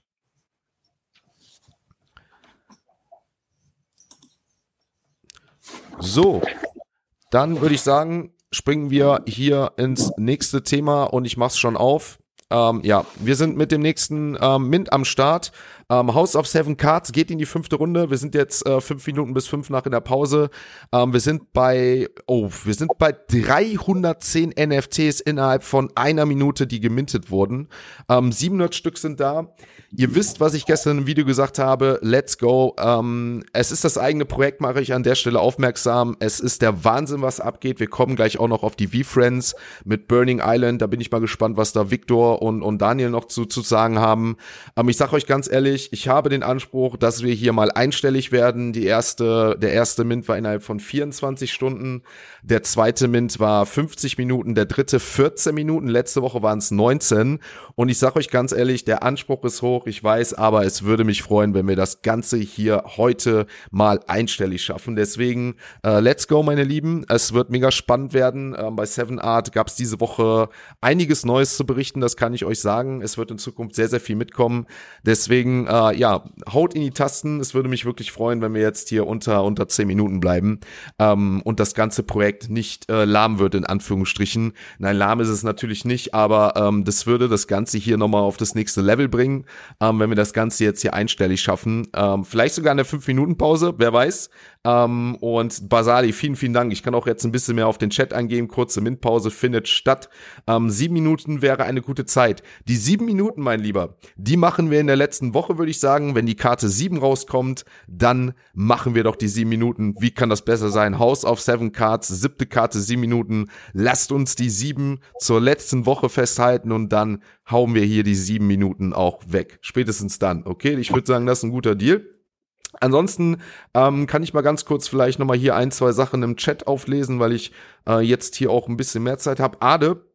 So, dann würde ich sagen, springen wir hier ins nächste Thema und ich mach's schon auf. Ähm, ja, wir sind mit dem nächsten ähm, Mint am Start. Ähm, House of Seven Cards geht in die fünfte Runde. Wir sind jetzt äh, fünf Minuten bis fünf nach in der Pause. Ähm, wir sind bei, oh, wir sind bei 310 NFTs innerhalb von einer Minute, die gemintet wurden. Ähm, 700 Stück sind da. Ihr wisst, was ich gestern im Video gesagt habe. Let's go. Ähm, es ist das eigene Projekt, mache ich an der Stelle aufmerksam. Es ist der Wahnsinn, was abgeht. Wir kommen gleich auch noch auf die V-Friends mit Burning Island. Da bin ich mal gespannt, was da Victor und, und Daniel noch zu, zu sagen haben. Ähm, ich sage euch ganz ehrlich, ich habe den Anspruch, dass wir hier mal einstellig werden. Die erste, der erste Mint war innerhalb von 24 Stunden. Der zweite Mint war 50 Minuten, der dritte 14 Minuten, letzte Woche waren es 19. Und ich sage euch ganz ehrlich, der Anspruch ist hoch, ich weiß, aber es würde mich freuen, wenn wir das Ganze hier heute mal einstellig schaffen. Deswegen, äh, let's go, meine Lieben. Es wird mega spannend werden. Ähm, bei Seven Art gab es diese Woche einiges Neues zu berichten, das kann ich euch sagen. Es wird in Zukunft sehr, sehr viel mitkommen. Deswegen, äh, ja, haut in die Tasten. Es würde mich wirklich freuen, wenn wir jetzt hier unter, unter 10 Minuten bleiben ähm, und das ganze Projekt nicht äh, lahm wird, in Anführungsstrichen. Nein, lahm ist es natürlich nicht, aber ähm, das würde das Ganze hier nochmal auf das nächste Level bringen, ähm, wenn wir das Ganze jetzt hier einstellig schaffen. Ähm, vielleicht sogar eine 5-Minuten-Pause, wer weiß. Ähm, und Basali, vielen, vielen Dank. Ich kann auch jetzt ein bisschen mehr auf den Chat eingehen. Kurze Mintpause findet statt. Ähm, sieben Minuten wäre eine gute Zeit. Die sieben Minuten, mein Lieber, die machen wir in der letzten Woche, würde ich sagen. Wenn die Karte sieben rauskommt, dann machen wir doch die sieben Minuten. Wie kann das besser sein? House of Seven Cards, siebte Karte, sieben Minuten. Lasst uns die sieben zur letzten Woche festhalten und dann hauen wir hier die sieben Minuten auch weg. Spätestens dann, okay? Ich würde sagen, das ist ein guter Deal. Ansonsten ähm, kann ich mal ganz kurz vielleicht nochmal hier ein, zwei Sachen im Chat auflesen, weil ich äh, jetzt hier auch ein bisschen mehr Zeit habe. Ade,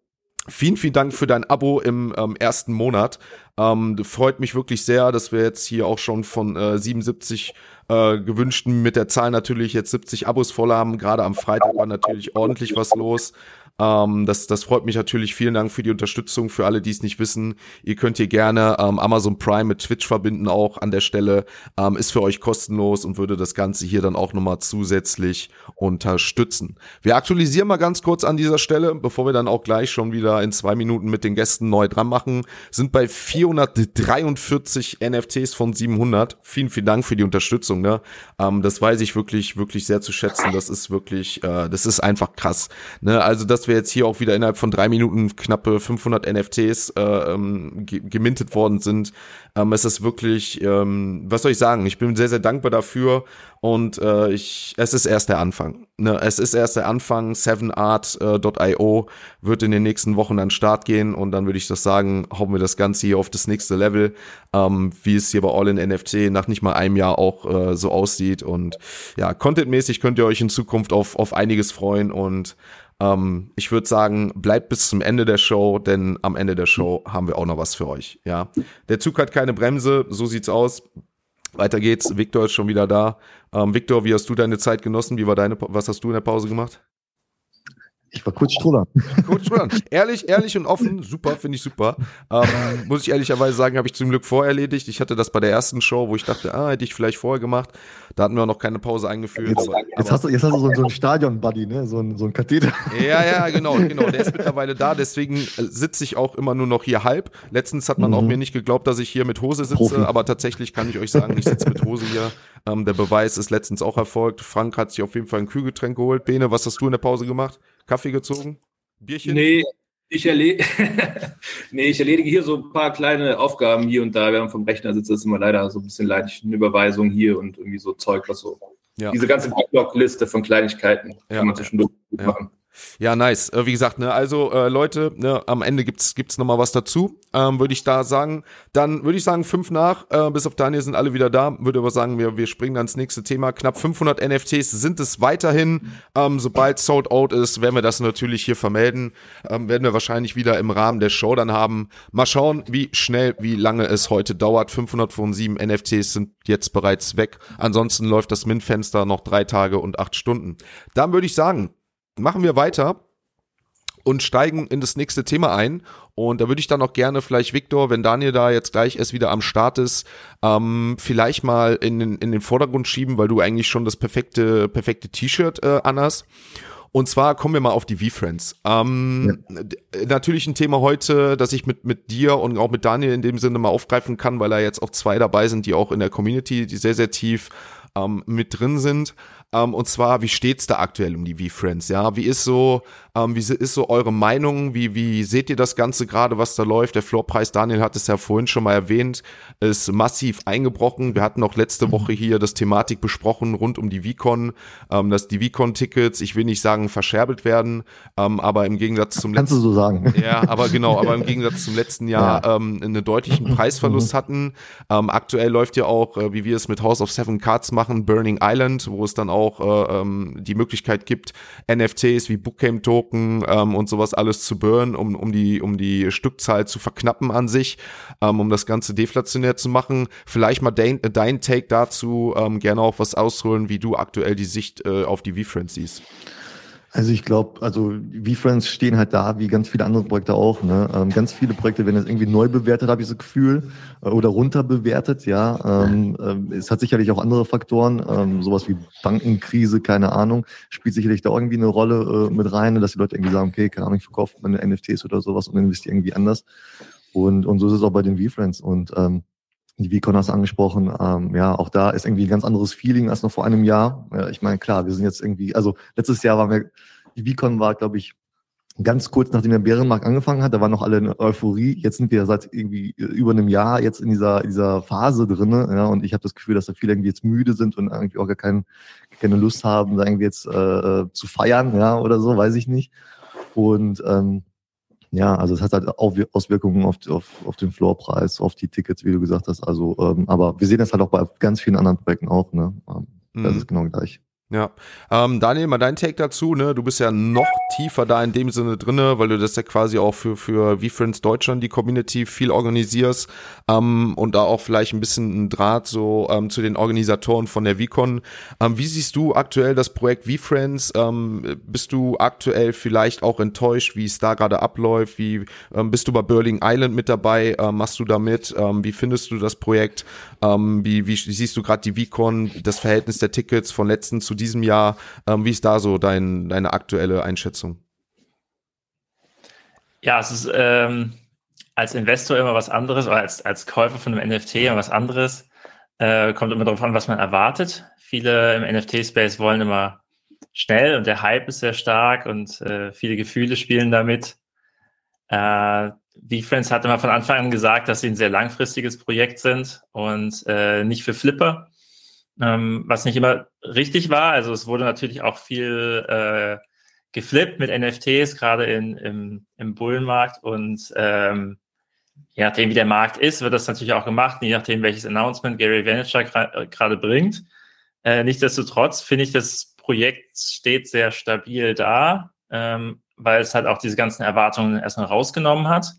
vielen, vielen Dank für dein Abo im ähm, ersten Monat. Ähm, freut mich wirklich sehr, dass wir jetzt hier auch schon von äh, 77 äh, gewünschten mit der Zahl natürlich jetzt 70 Abos voll haben. Gerade am Freitag war natürlich ordentlich was los. Ähm, das, das freut mich natürlich. Vielen Dank für die Unterstützung. Für alle, die es nicht wissen, ihr könnt hier gerne ähm, Amazon Prime mit Twitch verbinden auch an der Stelle. Ähm, ist für euch kostenlos und würde das Ganze hier dann auch nochmal zusätzlich unterstützen. Wir aktualisieren mal ganz kurz an dieser Stelle, bevor wir dann auch gleich schon wieder in zwei Minuten mit den Gästen neu dran machen. Sind bei 443 NFTs von 700. Vielen, vielen Dank für die Unterstützung. Ne? Ähm, das weiß ich wirklich, wirklich sehr zu schätzen. Das ist wirklich, äh, das ist einfach krass. Ne? Also das dass wir jetzt hier auch wieder innerhalb von drei Minuten knappe 500 NFTs äh, ähm, gemintet worden sind. Ähm, es ist wirklich, ähm, was soll ich sagen? Ich bin sehr, sehr dankbar dafür und äh, ich, es ist erst der Anfang. Ne? Es ist erst der Anfang. 7art.io äh, wird in den nächsten Wochen an den Start gehen und dann würde ich das sagen, hauen wir das Ganze hier auf das nächste Level, ähm, wie es hier bei All in NFT nach nicht mal einem Jahr auch äh, so aussieht und ja, contentmäßig könnt ihr euch in Zukunft auf, auf einiges freuen und ähm, ich würde sagen, bleibt bis zum Ende der Show, denn am Ende der Show haben wir auch noch was für euch. Ja, der Zug hat keine Bremse, so sieht's aus. Weiter geht's. Victor ist schon wieder da. Ähm, Victor, wie hast du deine Zeit genossen? Wie war deine, was hast du in der Pause gemacht? Ich war kurz strullern. Kurz strullern. ehrlich, ehrlich und offen, super, finde ich super. Ähm, muss ich ehrlicherweise sagen, habe ich zum Glück vorerledigt. Ich hatte das bei der ersten Show, wo ich dachte, ah, hätte ich vielleicht vorher gemacht. Da hatten wir noch keine Pause eingeführt. Jetzt, aber, jetzt, hast, du, jetzt hast du so, so ein Stadion-Buddy, ne? So ein, so ein Katheter. Ja, ja, genau, genau. Der ist mittlerweile da, deswegen äh, sitze ich auch immer nur noch hier halb. Letztens hat man mhm. auch mir nicht geglaubt, dass ich hier mit Hose sitze, Profi. aber tatsächlich kann ich euch sagen, ich sitze mit Hose hier. Ähm, der Beweis ist letztens auch erfolgt. Frank hat sich auf jeden Fall ein Kühlgetränk geholt. Bene, was hast du in der Pause gemacht? Kaffee gezogen? Bierchen? Nee, ich, erle nee, ich erledige hier so ein paar kleine Aufgaben hier und da. Wir haben vom Rechner sitzt das immer leider so ein bisschen leid. Eine Überweisung hier und irgendwie so Zeug, was so. Ja. Diese ganze Backlog-Liste von Kleinigkeiten ja. kann man zwischendurch ja. machen. Ja, nice. Äh, wie gesagt, ne, also äh, Leute, ne, am Ende gibt's gibt's noch mal was dazu, ähm, würde ich da sagen. Dann würde ich sagen fünf nach. Äh, bis auf Daniel sind alle wieder da. Würde aber sagen, wir wir springen ins nächste Thema. Knapp 500 NFTs sind es weiterhin. Ähm, sobald sold out ist, werden wir das natürlich hier vermelden. Ähm, werden wir wahrscheinlich wieder im Rahmen der Show dann haben. Mal schauen, wie schnell, wie lange es heute dauert. 500 von sieben NFTs sind jetzt bereits weg. Ansonsten läuft das Min-Fenster noch drei Tage und acht Stunden. Dann würde ich sagen, machen wir weiter und steigen in das nächste Thema ein. Und da würde ich dann auch gerne vielleicht, Victor, wenn Daniel da jetzt gleich erst wieder am Start ist, ähm, vielleicht mal in den, in den Vordergrund schieben, weil du eigentlich schon das perfekte, perfekte T-Shirt äh, anhast. Und zwar kommen wir mal auf die V-Friends. Ähm, ja. Natürlich ein Thema heute, das ich mit, mit dir und auch mit Daniel in dem Sinne mal aufgreifen kann, weil da jetzt auch zwei dabei sind, die auch in der Community, die sehr, sehr tief ähm, mit drin sind. Ähm, und zwar, wie steht's da aktuell um die V-Friends? Ja, wie ist so, ähm, wie ist so eure Meinung? Wie, wie seht ihr das Ganze gerade, was da läuft? Der Floorpreis, Daniel hat es ja vorhin schon mal erwähnt, ist massiv eingebrochen. Wir hatten auch letzte Woche hier das Thematik besprochen rund um die VCon, ähm, dass die VCon-Tickets, ich will nicht sagen verscherbelt werden, ähm, aber im Gegensatz zum Kannst letzten, du so sagen. Ja, aber genau, aber im Gegensatz zum letzten Jahr ja. ähm, einen deutlichen Preisverlust mhm. hatten. Ähm, aktuell läuft ja auch, äh, wie wir es mit House of Seven Cards machen, Burning Island, wo es dann auch auch äh, ähm, die Möglichkeit gibt, NFTs wie Bookcam-Token ähm, und sowas alles zu burnen, um, um, die, um die Stückzahl zu verknappen an sich, ähm, um das Ganze deflationär zu machen. Vielleicht mal dein, dein Take dazu, ähm, gerne auch was ausholen, wie du aktuell die Sicht äh, auf die V-Friends siehst. Also ich glaube, also V-Friends stehen halt da, wie ganz viele andere Projekte auch. Ne? Ähm, ganz viele Projekte werden jetzt irgendwie neu bewertet, habe ich das Gefühl, äh, oder runter bewertet, ja. Ähm, ähm, es hat sicherlich auch andere Faktoren, ähm, sowas wie Bankenkrise, keine Ahnung, spielt sicherlich da irgendwie eine Rolle äh, mit rein, dass die Leute irgendwie sagen, okay, keine Ahnung, ich verkaufe meine NFTs oder sowas und investiere irgendwie anders. Und, und so ist es auch bei den V-Friends. Und ähm, die VCon hast angesprochen, ähm, ja, auch da ist irgendwie ein ganz anderes Feeling als noch vor einem Jahr. Ja, ich meine, klar, wir sind jetzt irgendwie, also letztes Jahr waren wir, die VCon war, glaube ich, ganz kurz nachdem der Bärenmarkt angefangen hat, da waren noch alle in Euphorie. Jetzt sind wir seit irgendwie über einem Jahr jetzt in dieser, dieser Phase drinne, ja, und ich habe das Gefühl, dass da viele irgendwie jetzt müde sind und irgendwie auch gar kein, keine Lust haben, da irgendwie jetzt äh, äh zu feiern, ja, oder so, weiß ich nicht. Und ähm, ja, also es hat halt Auswirkungen auf, auf, auf den Floorpreis, auf die Tickets, wie du gesagt hast. Also, ähm, aber wir sehen das halt auch bei ganz vielen anderen Projekten auch, ne? Ähm, das mhm. ist genau gleich. Ja, ähm, Daniel, mal dein Take dazu, ne? Du bist ja noch tiefer da in dem Sinne drinne, weil du das ja quasi auch für für VFriends Deutschland die Community viel organisierst ähm, und da auch vielleicht ein bisschen ein Draht so ähm, zu den Organisatoren von der VCon. Ähm, wie siehst du aktuell das Projekt VFriends? Ähm, bist du aktuell vielleicht auch enttäuscht, wie es da gerade abläuft? Wie ähm, bist du bei Burling Island mit dabei? Ähm, machst du da mit? Ähm, wie findest du das Projekt? Ähm, wie, wie siehst du gerade die VCon, das Verhältnis der Tickets von letzten zu diesem Jahr. Ähm, wie ist da so dein, deine aktuelle Einschätzung? Ja, es ist ähm, als Investor immer was anderes oder als, als Käufer von einem NFT immer was anderes. Äh, kommt immer darauf an, was man erwartet. Viele im NFT-Space wollen immer schnell und der Hype ist sehr stark und äh, viele Gefühle spielen damit. Äh, VFriends hatte mal von Anfang an gesagt, dass sie ein sehr langfristiges Projekt sind und äh, nicht für Flipper, ähm, was nicht immer richtig war. Also es wurde natürlich auch viel äh, geflippt mit NFTs, gerade in, im, im Bullenmarkt und ähm, je nachdem, wie der Markt ist, wird das natürlich auch gemacht, je nachdem, welches Announcement Gary Vaynerchuk äh, gerade bringt. Äh, nichtsdestotrotz finde ich, das Projekt steht sehr stabil da, ähm, weil es halt auch diese ganzen Erwartungen erstmal rausgenommen hat.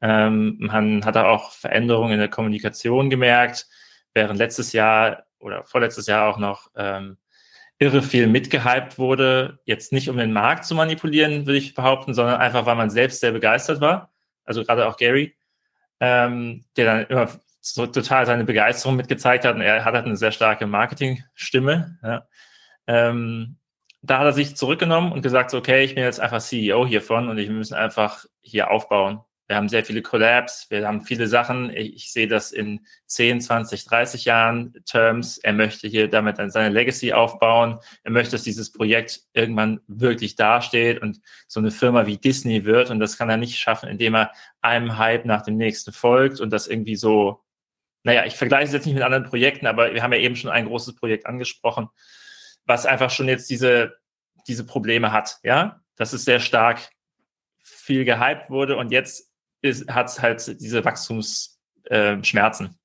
Ähm, man hat da auch Veränderungen in der Kommunikation gemerkt, während letztes Jahr oder vorletztes Jahr auch noch ähm, irre viel mitgehypt wurde. Jetzt nicht, um den Markt zu manipulieren, würde ich behaupten, sondern einfach, weil man selbst sehr begeistert war. Also gerade auch Gary, ähm, der dann immer so total seine Begeisterung mitgezeigt hat. Und er hat halt eine sehr starke Marketingstimme. Ja. Ähm, da hat er sich zurückgenommen und gesagt, okay, ich bin jetzt einfach CEO hiervon und ich müssen einfach hier aufbauen. Wir haben sehr viele Collabs, wir haben viele Sachen. Ich, sehe das in 10, 20, 30 Jahren Terms. Er möchte hier damit seine Legacy aufbauen. Er möchte, dass dieses Projekt irgendwann wirklich dasteht und so eine Firma wie Disney wird. Und das kann er nicht schaffen, indem er einem Hype nach dem nächsten folgt und das irgendwie so, naja, ich vergleiche es jetzt nicht mit anderen Projekten, aber wir haben ja eben schon ein großes Projekt angesprochen, was einfach schon jetzt diese, diese Probleme hat, ja. Das ist sehr stark viel gehypt wurde und jetzt hat halt diese Wachstumsschmerzen.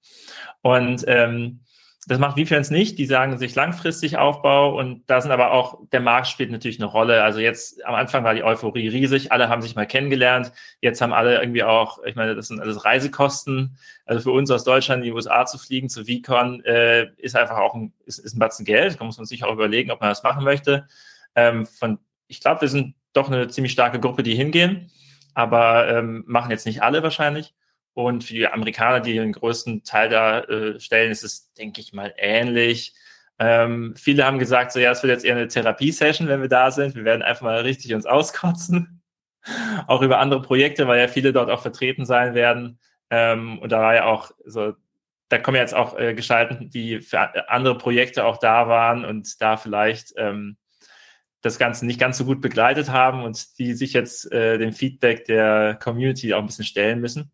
Und ähm, das macht VFans nicht. Die sagen sich langfristig Aufbau und da sind aber auch, der Markt spielt natürlich eine Rolle. Also jetzt am Anfang war die Euphorie riesig, alle haben sich mal kennengelernt. Jetzt haben alle irgendwie auch, ich meine, das sind alles Reisekosten. Also für uns aus Deutschland in die USA zu fliegen, zu VCon, äh, ist einfach auch ein, ist, ist ein Batzen Geld. Da muss man sich auch überlegen, ob man das machen möchte. Ähm, von, ich glaube, wir sind doch eine ziemlich starke Gruppe, die hingehen aber ähm, machen jetzt nicht alle wahrscheinlich. Und für die Amerikaner, die den größten Teil da äh, stellen, ist es, denke ich mal, ähnlich. Ähm, viele haben gesagt, so ja, es wird jetzt eher eine Therapiesession, wenn wir da sind. Wir werden einfach mal richtig uns auskotzen. auch über andere Projekte, weil ja viele dort auch vertreten sein werden. Ähm, und da war ja auch so, da kommen jetzt auch äh, Gestalten, die für andere Projekte auch da waren und da vielleicht ähm, das Ganze nicht ganz so gut begleitet haben und die sich jetzt äh, dem Feedback der Community auch ein bisschen stellen müssen.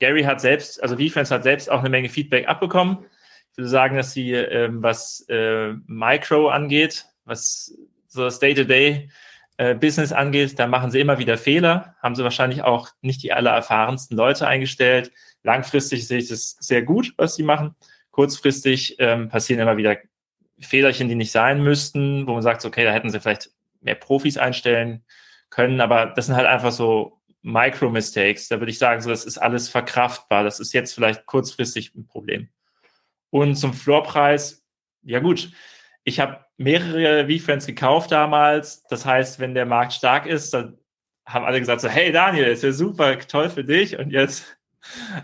Gary hat selbst, also VFans hat selbst auch eine Menge Feedback abbekommen. Ich würde sagen, dass sie, ähm, was äh, Micro angeht, was so das Day-to-Day äh, Business angeht, da machen sie immer wieder Fehler, haben sie wahrscheinlich auch nicht die allererfahrensten Leute eingestellt. Langfristig sehe ich das sehr gut, was sie machen. Kurzfristig ähm, passieren immer wieder Fehlerchen, die nicht sein müssten, wo man sagt, okay, da hätten sie vielleicht mehr Profis einstellen können, aber das sind halt einfach so Micro-Mistakes. Da würde ich sagen, so, das ist alles verkraftbar. Das ist jetzt vielleicht kurzfristig ein Problem. Und zum Floorpreis, ja gut, ich habe mehrere V-Friends gekauft damals. Das heißt, wenn der Markt stark ist, dann haben alle gesagt so, hey Daniel, ist ja super, toll für dich. Und jetzt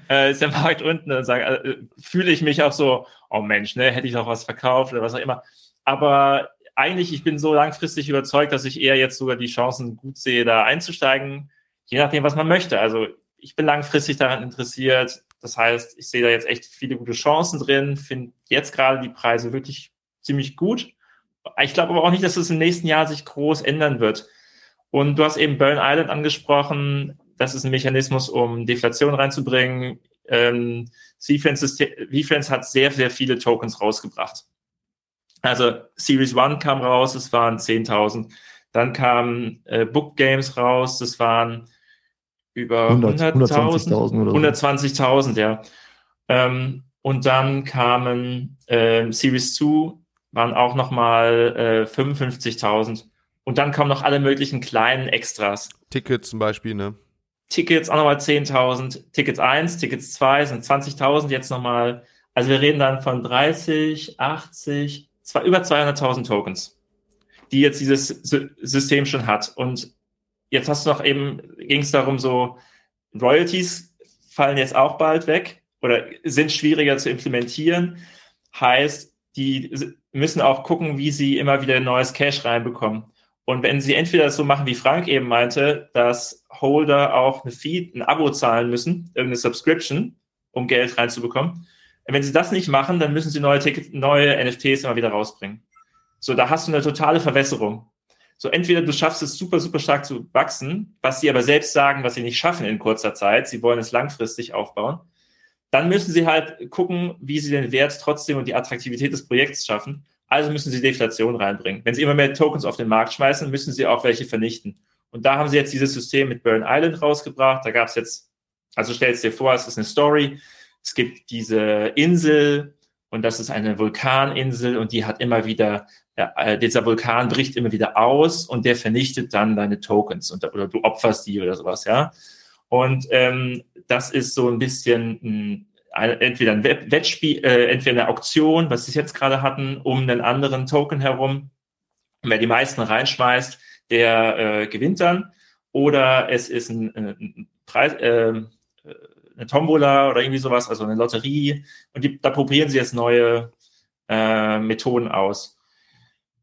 äh, ist der Markt unten und sage, äh, fühle ich mich auch so, oh Mensch, ne, hätte ich doch was verkauft oder was auch immer. Aber eigentlich, ich bin so langfristig überzeugt, dass ich eher jetzt sogar die Chancen gut sehe, da einzusteigen, je nachdem, was man möchte. Also ich bin langfristig daran interessiert. Das heißt, ich sehe da jetzt echt viele gute Chancen drin, finde jetzt gerade die Preise wirklich ziemlich gut. Ich glaube aber auch nicht, dass es im nächsten Jahr sich groß ändern wird. Und du hast eben Burn Island angesprochen. Das ist ein Mechanismus, um Deflation reinzubringen. Ähm, VFriends hat sehr, sehr viele Tokens rausgebracht. Also Series 1 kam raus, das waren 10.000. Dann kamen äh, Book Games raus, das waren über 100.000. 120.000, ja. Ähm, und dann kamen äh, Series 2, waren auch nochmal äh, 55.000. Und dann kommen noch alle möglichen kleinen Extras. Tickets zum Beispiel, ne? Tickets auch nochmal 10.000, Tickets 1, Tickets 2 sind 20.000 jetzt nochmal. Also wir reden dann von 30, 80, zwei, über 200.000 Tokens, die jetzt dieses System schon hat. Und jetzt hast du noch eben, ging es darum, so Royalties fallen jetzt auch bald weg oder sind schwieriger zu implementieren. Heißt, die müssen auch gucken, wie sie immer wieder neues Cash reinbekommen. Und wenn sie entweder so machen, wie Frank eben meinte, dass Holder auch eine Feed, ein Abo zahlen müssen, irgendeine Subscription, um Geld reinzubekommen. Wenn sie das nicht machen, dann müssen sie neue Tickets, neue NFTs immer wieder rausbringen. So, da hast du eine totale Verwässerung. So entweder du schaffst es super, super stark zu wachsen, was sie aber selbst sagen, was sie nicht schaffen in kurzer Zeit. Sie wollen es langfristig aufbauen. Dann müssen sie halt gucken, wie sie den Wert trotzdem und die Attraktivität des Projekts schaffen. Also müssen sie Deflation reinbringen. Wenn sie immer mehr Tokens auf den Markt schmeißen, müssen sie auch welche vernichten. Und da haben sie jetzt dieses System mit Burn Island rausgebracht. Da gab es jetzt, also stell dir vor, es ist eine Story. Es gibt diese Insel und das ist eine Vulkaninsel und die hat immer wieder, äh, dieser Vulkan bricht immer wieder aus und der vernichtet dann deine Tokens und, oder du opferst die oder sowas, ja. Und ähm, das ist so ein bisschen ein, entweder ein Wettspiel, äh, entweder eine Auktion, was sie jetzt gerade hatten, um einen anderen Token herum. Und wer die meisten reinschmeißt, der äh, gewinnt dann. Oder es ist ein, ein Preis, äh, eine Tombola oder irgendwie sowas, also eine Lotterie. Und die, da probieren sie jetzt neue äh, Methoden aus.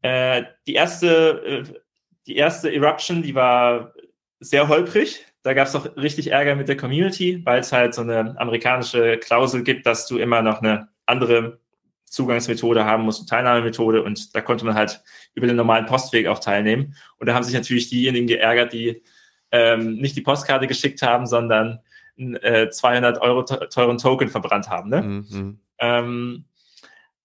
Äh, die erste, äh, die erste Eruption, die war sehr holprig. Da gab es auch richtig Ärger mit der Community, weil es halt so eine amerikanische Klausel gibt, dass du immer noch eine andere Zugangsmethode haben musst, eine Teilnahmemethode und da konnte man halt über den normalen Postweg auch teilnehmen. Und da haben sich natürlich diejenigen geärgert, die ähm, nicht die Postkarte geschickt haben, sondern einen äh, 200 Euro teuren Token verbrannt haben. Ne? Mhm. Ähm,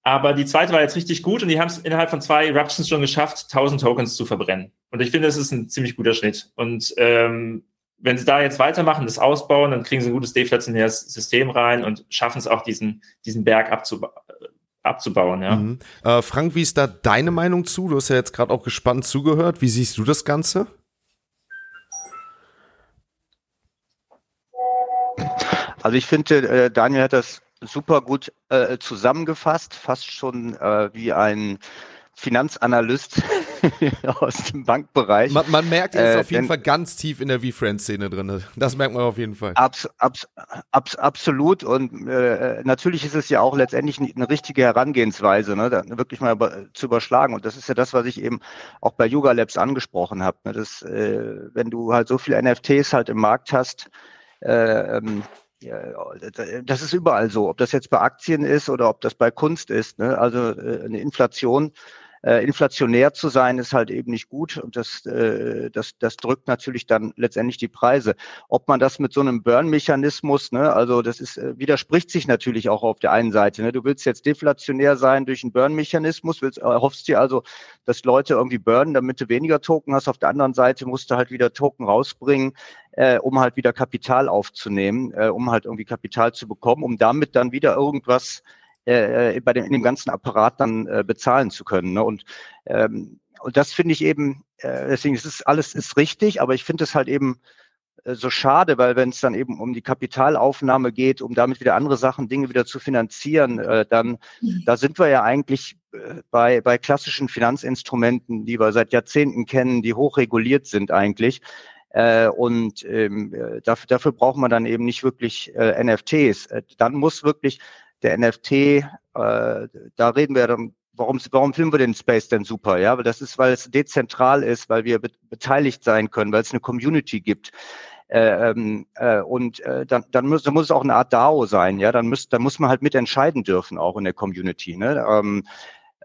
aber die zweite war jetzt richtig gut und die haben es innerhalb von zwei Eruptions schon geschafft, 1000 Tokens zu verbrennen. Und ich finde, das ist ein ziemlich guter Schnitt. Und ähm, wenn sie da jetzt weitermachen, das ausbauen, dann kriegen sie ein gutes deflationäres System rein und schaffen es auch, diesen, diesen Berg abzuba abzubauen. Ja. Mhm. Äh, Frank, wie ist da deine Meinung zu? Du hast ja jetzt gerade auch gespannt zugehört. Wie siehst du das Ganze? Also ich finde, äh, Daniel hat das super gut äh, zusammengefasst, fast schon äh, wie ein Finanzanalyst aus dem Bankbereich. Man, man merkt, er ist äh, auf jeden Fall ganz tief in der V-Friend-Szene drin. Das merkt man auf jeden Fall. Abs, abs, abs, absolut. Und äh, natürlich ist es ja auch letztendlich eine richtige Herangehensweise, ne, da wirklich mal zu überschlagen. Und das ist ja das, was ich eben auch bei Yoga Labs angesprochen habe. Ne, dass, äh, wenn du halt so viele NFTs halt im Markt hast, äh, ähm, das ist überall so, ob das jetzt bei Aktien ist oder ob das bei Kunst ist. Ne? Also äh, eine Inflation äh, inflationär zu sein, ist halt eben nicht gut und das, äh, das, das drückt natürlich dann letztendlich die Preise. Ob man das mit so einem Burn-Mechanismus, ne, also das ist, äh, widerspricht sich natürlich auch auf der einen Seite. Ne? Du willst jetzt deflationär sein durch einen Burn-Mechanismus, willst, äh, hoffst dir also, dass Leute irgendwie burnen, damit du weniger Token hast. Auf der anderen Seite musst du halt wieder Token rausbringen, äh, um halt wieder Kapital aufzunehmen, äh, um halt irgendwie Kapital zu bekommen, um damit dann wieder irgendwas äh, bei dem, in dem ganzen Apparat dann äh, bezahlen zu können. Ne? Und, ähm, und das finde ich eben, äh, deswegen ist es alles ist richtig, aber ich finde es halt eben äh, so schade, weil wenn es dann eben um die Kapitalaufnahme geht, um damit wieder andere Sachen, Dinge wieder zu finanzieren, äh, dann mhm. da sind wir ja eigentlich äh, bei, bei klassischen Finanzinstrumenten, die wir seit Jahrzehnten kennen, die hochreguliert sind eigentlich. Äh, und ähm, äh, dafür, dafür braucht man dann eben nicht wirklich äh, NFTs. Äh, dann muss wirklich der NFT, äh, da reden wir dann, warum, warum filmen wir den Space denn super? Ja, weil das ist, weil es dezentral ist, weil wir be beteiligt sein können, weil es eine Community gibt. Äh, ähm, äh, und äh, dann, dann, muss, dann muss es auch eine Art DAO sein, ja, dann muss, dann muss man halt mitentscheiden dürfen, auch in der Community. Ne? Ähm,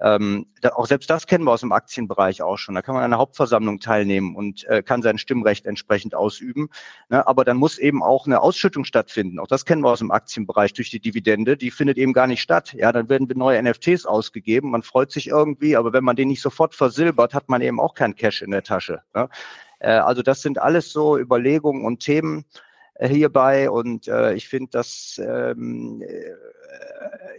ähm, da, auch selbst das kennen wir aus dem Aktienbereich auch schon. Da kann man an einer Hauptversammlung teilnehmen und äh, kann sein Stimmrecht entsprechend ausüben. Ne? Aber dann muss eben auch eine Ausschüttung stattfinden. Auch das kennen wir aus dem Aktienbereich durch die Dividende. Die findet eben gar nicht statt. Ja, dann werden neue NFTs ausgegeben. Man freut sich irgendwie, aber wenn man den nicht sofort versilbert, hat man eben auch kein Cash in der Tasche. Ne? Äh, also das sind alles so Überlegungen und Themen äh, hierbei und äh, ich finde, dass ähm, äh,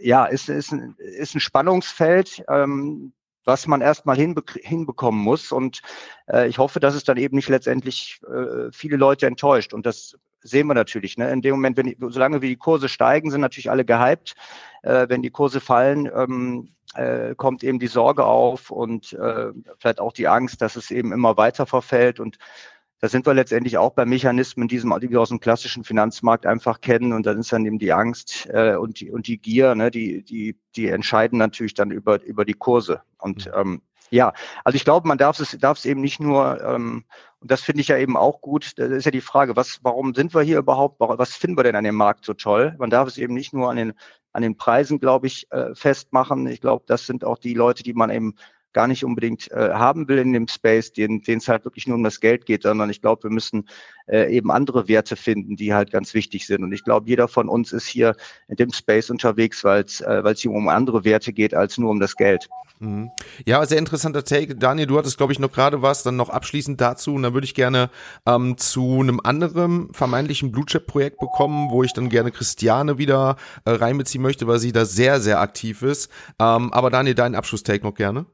ja, ist, ist, ein, ist ein Spannungsfeld, ähm, was man erstmal hinbe hinbekommen muss. Und äh, ich hoffe, dass es dann eben nicht letztendlich äh, viele Leute enttäuscht. Und das sehen wir natürlich. Ne? In dem Moment, wenn die, solange wie die Kurse steigen, sind natürlich alle gehypt. Äh, wenn die Kurse fallen, ähm, äh, kommt eben die Sorge auf und äh, vielleicht auch die Angst, dass es eben immer weiter verfällt. Und da sind wir letztendlich auch bei Mechanismen, die wir aus dem klassischen Finanzmarkt einfach kennen. Und dann ist dann eben die Angst äh, und, die, und die Gier, ne, die, die, die entscheiden natürlich dann über, über die Kurse. Und mhm. ähm, ja, also ich glaube, man darf es, darf es eben nicht nur, ähm, und das finde ich ja eben auch gut, das ist ja die Frage, was, warum sind wir hier überhaupt, was finden wir denn an dem Markt so toll? Man darf es eben nicht nur an den, an den Preisen, glaube ich, äh, festmachen. Ich glaube, das sind auch die Leute, die man eben gar nicht unbedingt äh, haben will in dem Space, den es halt wirklich nur um das Geld geht, sondern ich glaube, wir müssen äh, eben andere Werte finden, die halt ganz wichtig sind. Und ich glaube, jeder von uns ist hier in dem Space unterwegs, weil es äh, weil's hier um andere Werte geht als nur um das Geld. Mhm. Ja, sehr interessanter Take. Daniel, du hattest, glaube ich, noch gerade was, dann noch abschließend dazu. Und dann würde ich gerne ähm, zu einem anderen vermeintlichen Blue Chip-Projekt bekommen, wo ich dann gerne Christiane wieder äh, reinbeziehen möchte, weil sie da sehr, sehr aktiv ist. Ähm, aber Daniel, deinen Abschluss-Take noch gerne.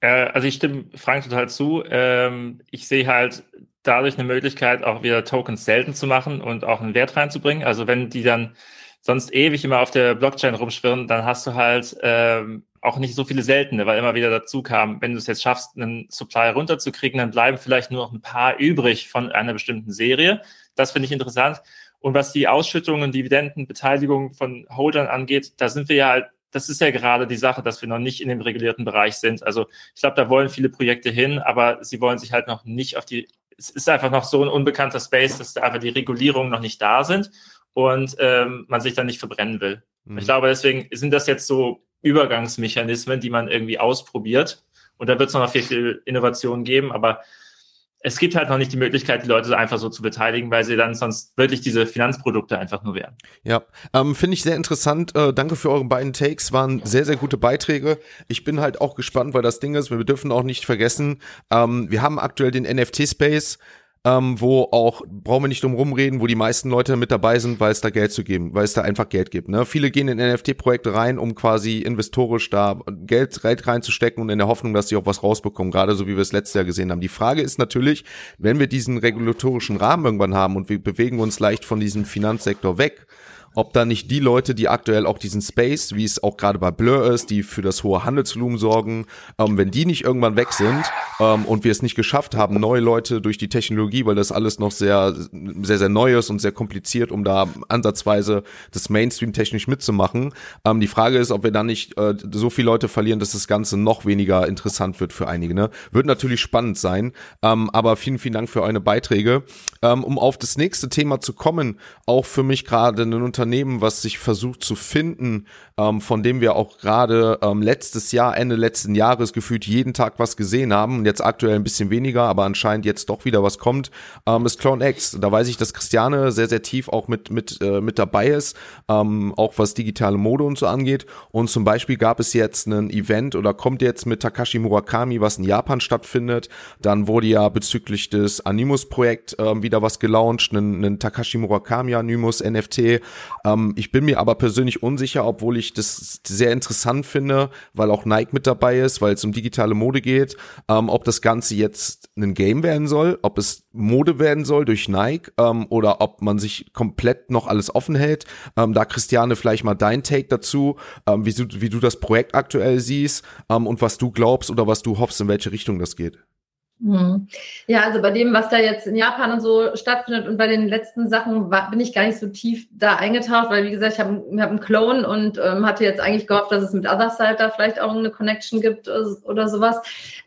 Äh, also ich stimme Frank total zu. Ähm, ich sehe halt dadurch eine Möglichkeit, auch wieder Tokens selten zu machen und auch einen Wert reinzubringen. Also wenn die dann sonst ewig immer auf der Blockchain rumschwirren, dann hast du halt ähm, auch nicht so viele seltene, weil immer wieder dazu kam, wenn du es jetzt schaffst, einen Supply runterzukriegen, dann bleiben vielleicht nur noch ein paar übrig von einer bestimmten Serie. Das finde ich interessant. Und was die Ausschüttungen, Dividenden, Beteiligung von Holdern angeht, da sind wir ja halt, das ist ja gerade die Sache, dass wir noch nicht in dem regulierten Bereich sind. Also ich glaube, da wollen viele Projekte hin, aber sie wollen sich halt noch nicht auf die, es ist einfach noch so ein unbekannter Space, dass da einfach die Regulierungen noch nicht da sind und ähm, man sich dann nicht verbrennen will. Mhm. Ich glaube, deswegen sind das jetzt so Übergangsmechanismen, die man irgendwie ausprobiert. Und da wird es noch viel, viel Innovation geben, aber es gibt halt noch nicht die Möglichkeit, die Leute einfach so zu beteiligen, weil sie dann sonst wirklich diese Finanzprodukte einfach nur werden. Ja, ähm, finde ich sehr interessant. Äh, danke für eure beiden Takes, waren sehr, sehr gute Beiträge. Ich bin halt auch gespannt, weil das Ding ist, wir dürfen auch nicht vergessen, ähm, wir haben aktuell den NFT-Space ähm, wo auch, brauchen wir nicht drum rumreden, wo die meisten Leute mit dabei sind, weil es da Geld zu geben, weil es da einfach Geld gibt. Ne? Viele gehen in NFT-Projekte rein, um quasi investorisch da Geld reinzustecken und in der Hoffnung, dass sie auch was rausbekommen, gerade so wie wir es letztes Jahr gesehen haben. Die Frage ist natürlich, wenn wir diesen regulatorischen Rahmen irgendwann haben und wir bewegen uns leicht von diesem Finanzsektor weg, ob da nicht die Leute, die aktuell auch diesen Space, wie es auch gerade bei Blur ist, die für das hohe Handelsvolumen sorgen, ähm, wenn die nicht irgendwann weg sind ähm, und wir es nicht geschafft haben, neue Leute durch die Technologie, weil das alles noch sehr, sehr, sehr neu ist und sehr kompliziert, um da ansatzweise das Mainstream technisch mitzumachen. Ähm, die Frage ist, ob wir dann nicht äh, so viele Leute verlieren, dass das Ganze noch weniger interessant wird für einige. Ne? Wird natürlich spannend sein, ähm, aber vielen, vielen Dank für eure Beiträge. Ähm, um auf das nächste Thema zu kommen, auch für mich gerade ein Unternehmen, Unternehmen, was sich versucht zu finden, ähm, von dem wir auch gerade ähm, letztes Jahr, Ende letzten Jahres gefühlt jeden Tag was gesehen haben. Und jetzt aktuell ein bisschen weniger, aber anscheinend jetzt doch wieder was kommt, ähm, ist X. Da weiß ich, dass Christiane sehr, sehr tief auch mit, mit, äh, mit dabei ist, ähm, auch was digitale Mode und so angeht. Und zum Beispiel gab es jetzt ein Event oder kommt jetzt mit Takashi Murakami, was in Japan stattfindet. Dann wurde ja bezüglich des Animus-Projekt ähm, wieder was gelauncht, ein, ein Takashi Murakami Animus NFT. Ähm, ich bin mir aber persönlich unsicher, obwohl ich das sehr interessant finde, weil auch Nike mit dabei ist, weil es um digitale Mode geht, ähm, ob das Ganze jetzt ein Game werden soll, ob es Mode werden soll durch Nike ähm, oder ob man sich komplett noch alles offen hält. Ähm, da Christiane vielleicht mal dein Take dazu, ähm, wie, du, wie du das Projekt aktuell siehst ähm, und was du glaubst oder was du hoffst, in welche Richtung das geht. Hm. Ja, also bei dem, was da jetzt in Japan und so stattfindet und bei den letzten Sachen war, bin ich gar nicht so tief da eingetaucht, weil wie gesagt, ich habe hab einen Clone und ähm, hatte jetzt eigentlich gehofft, dass es mit Otherside da vielleicht auch eine Connection gibt oder sowas.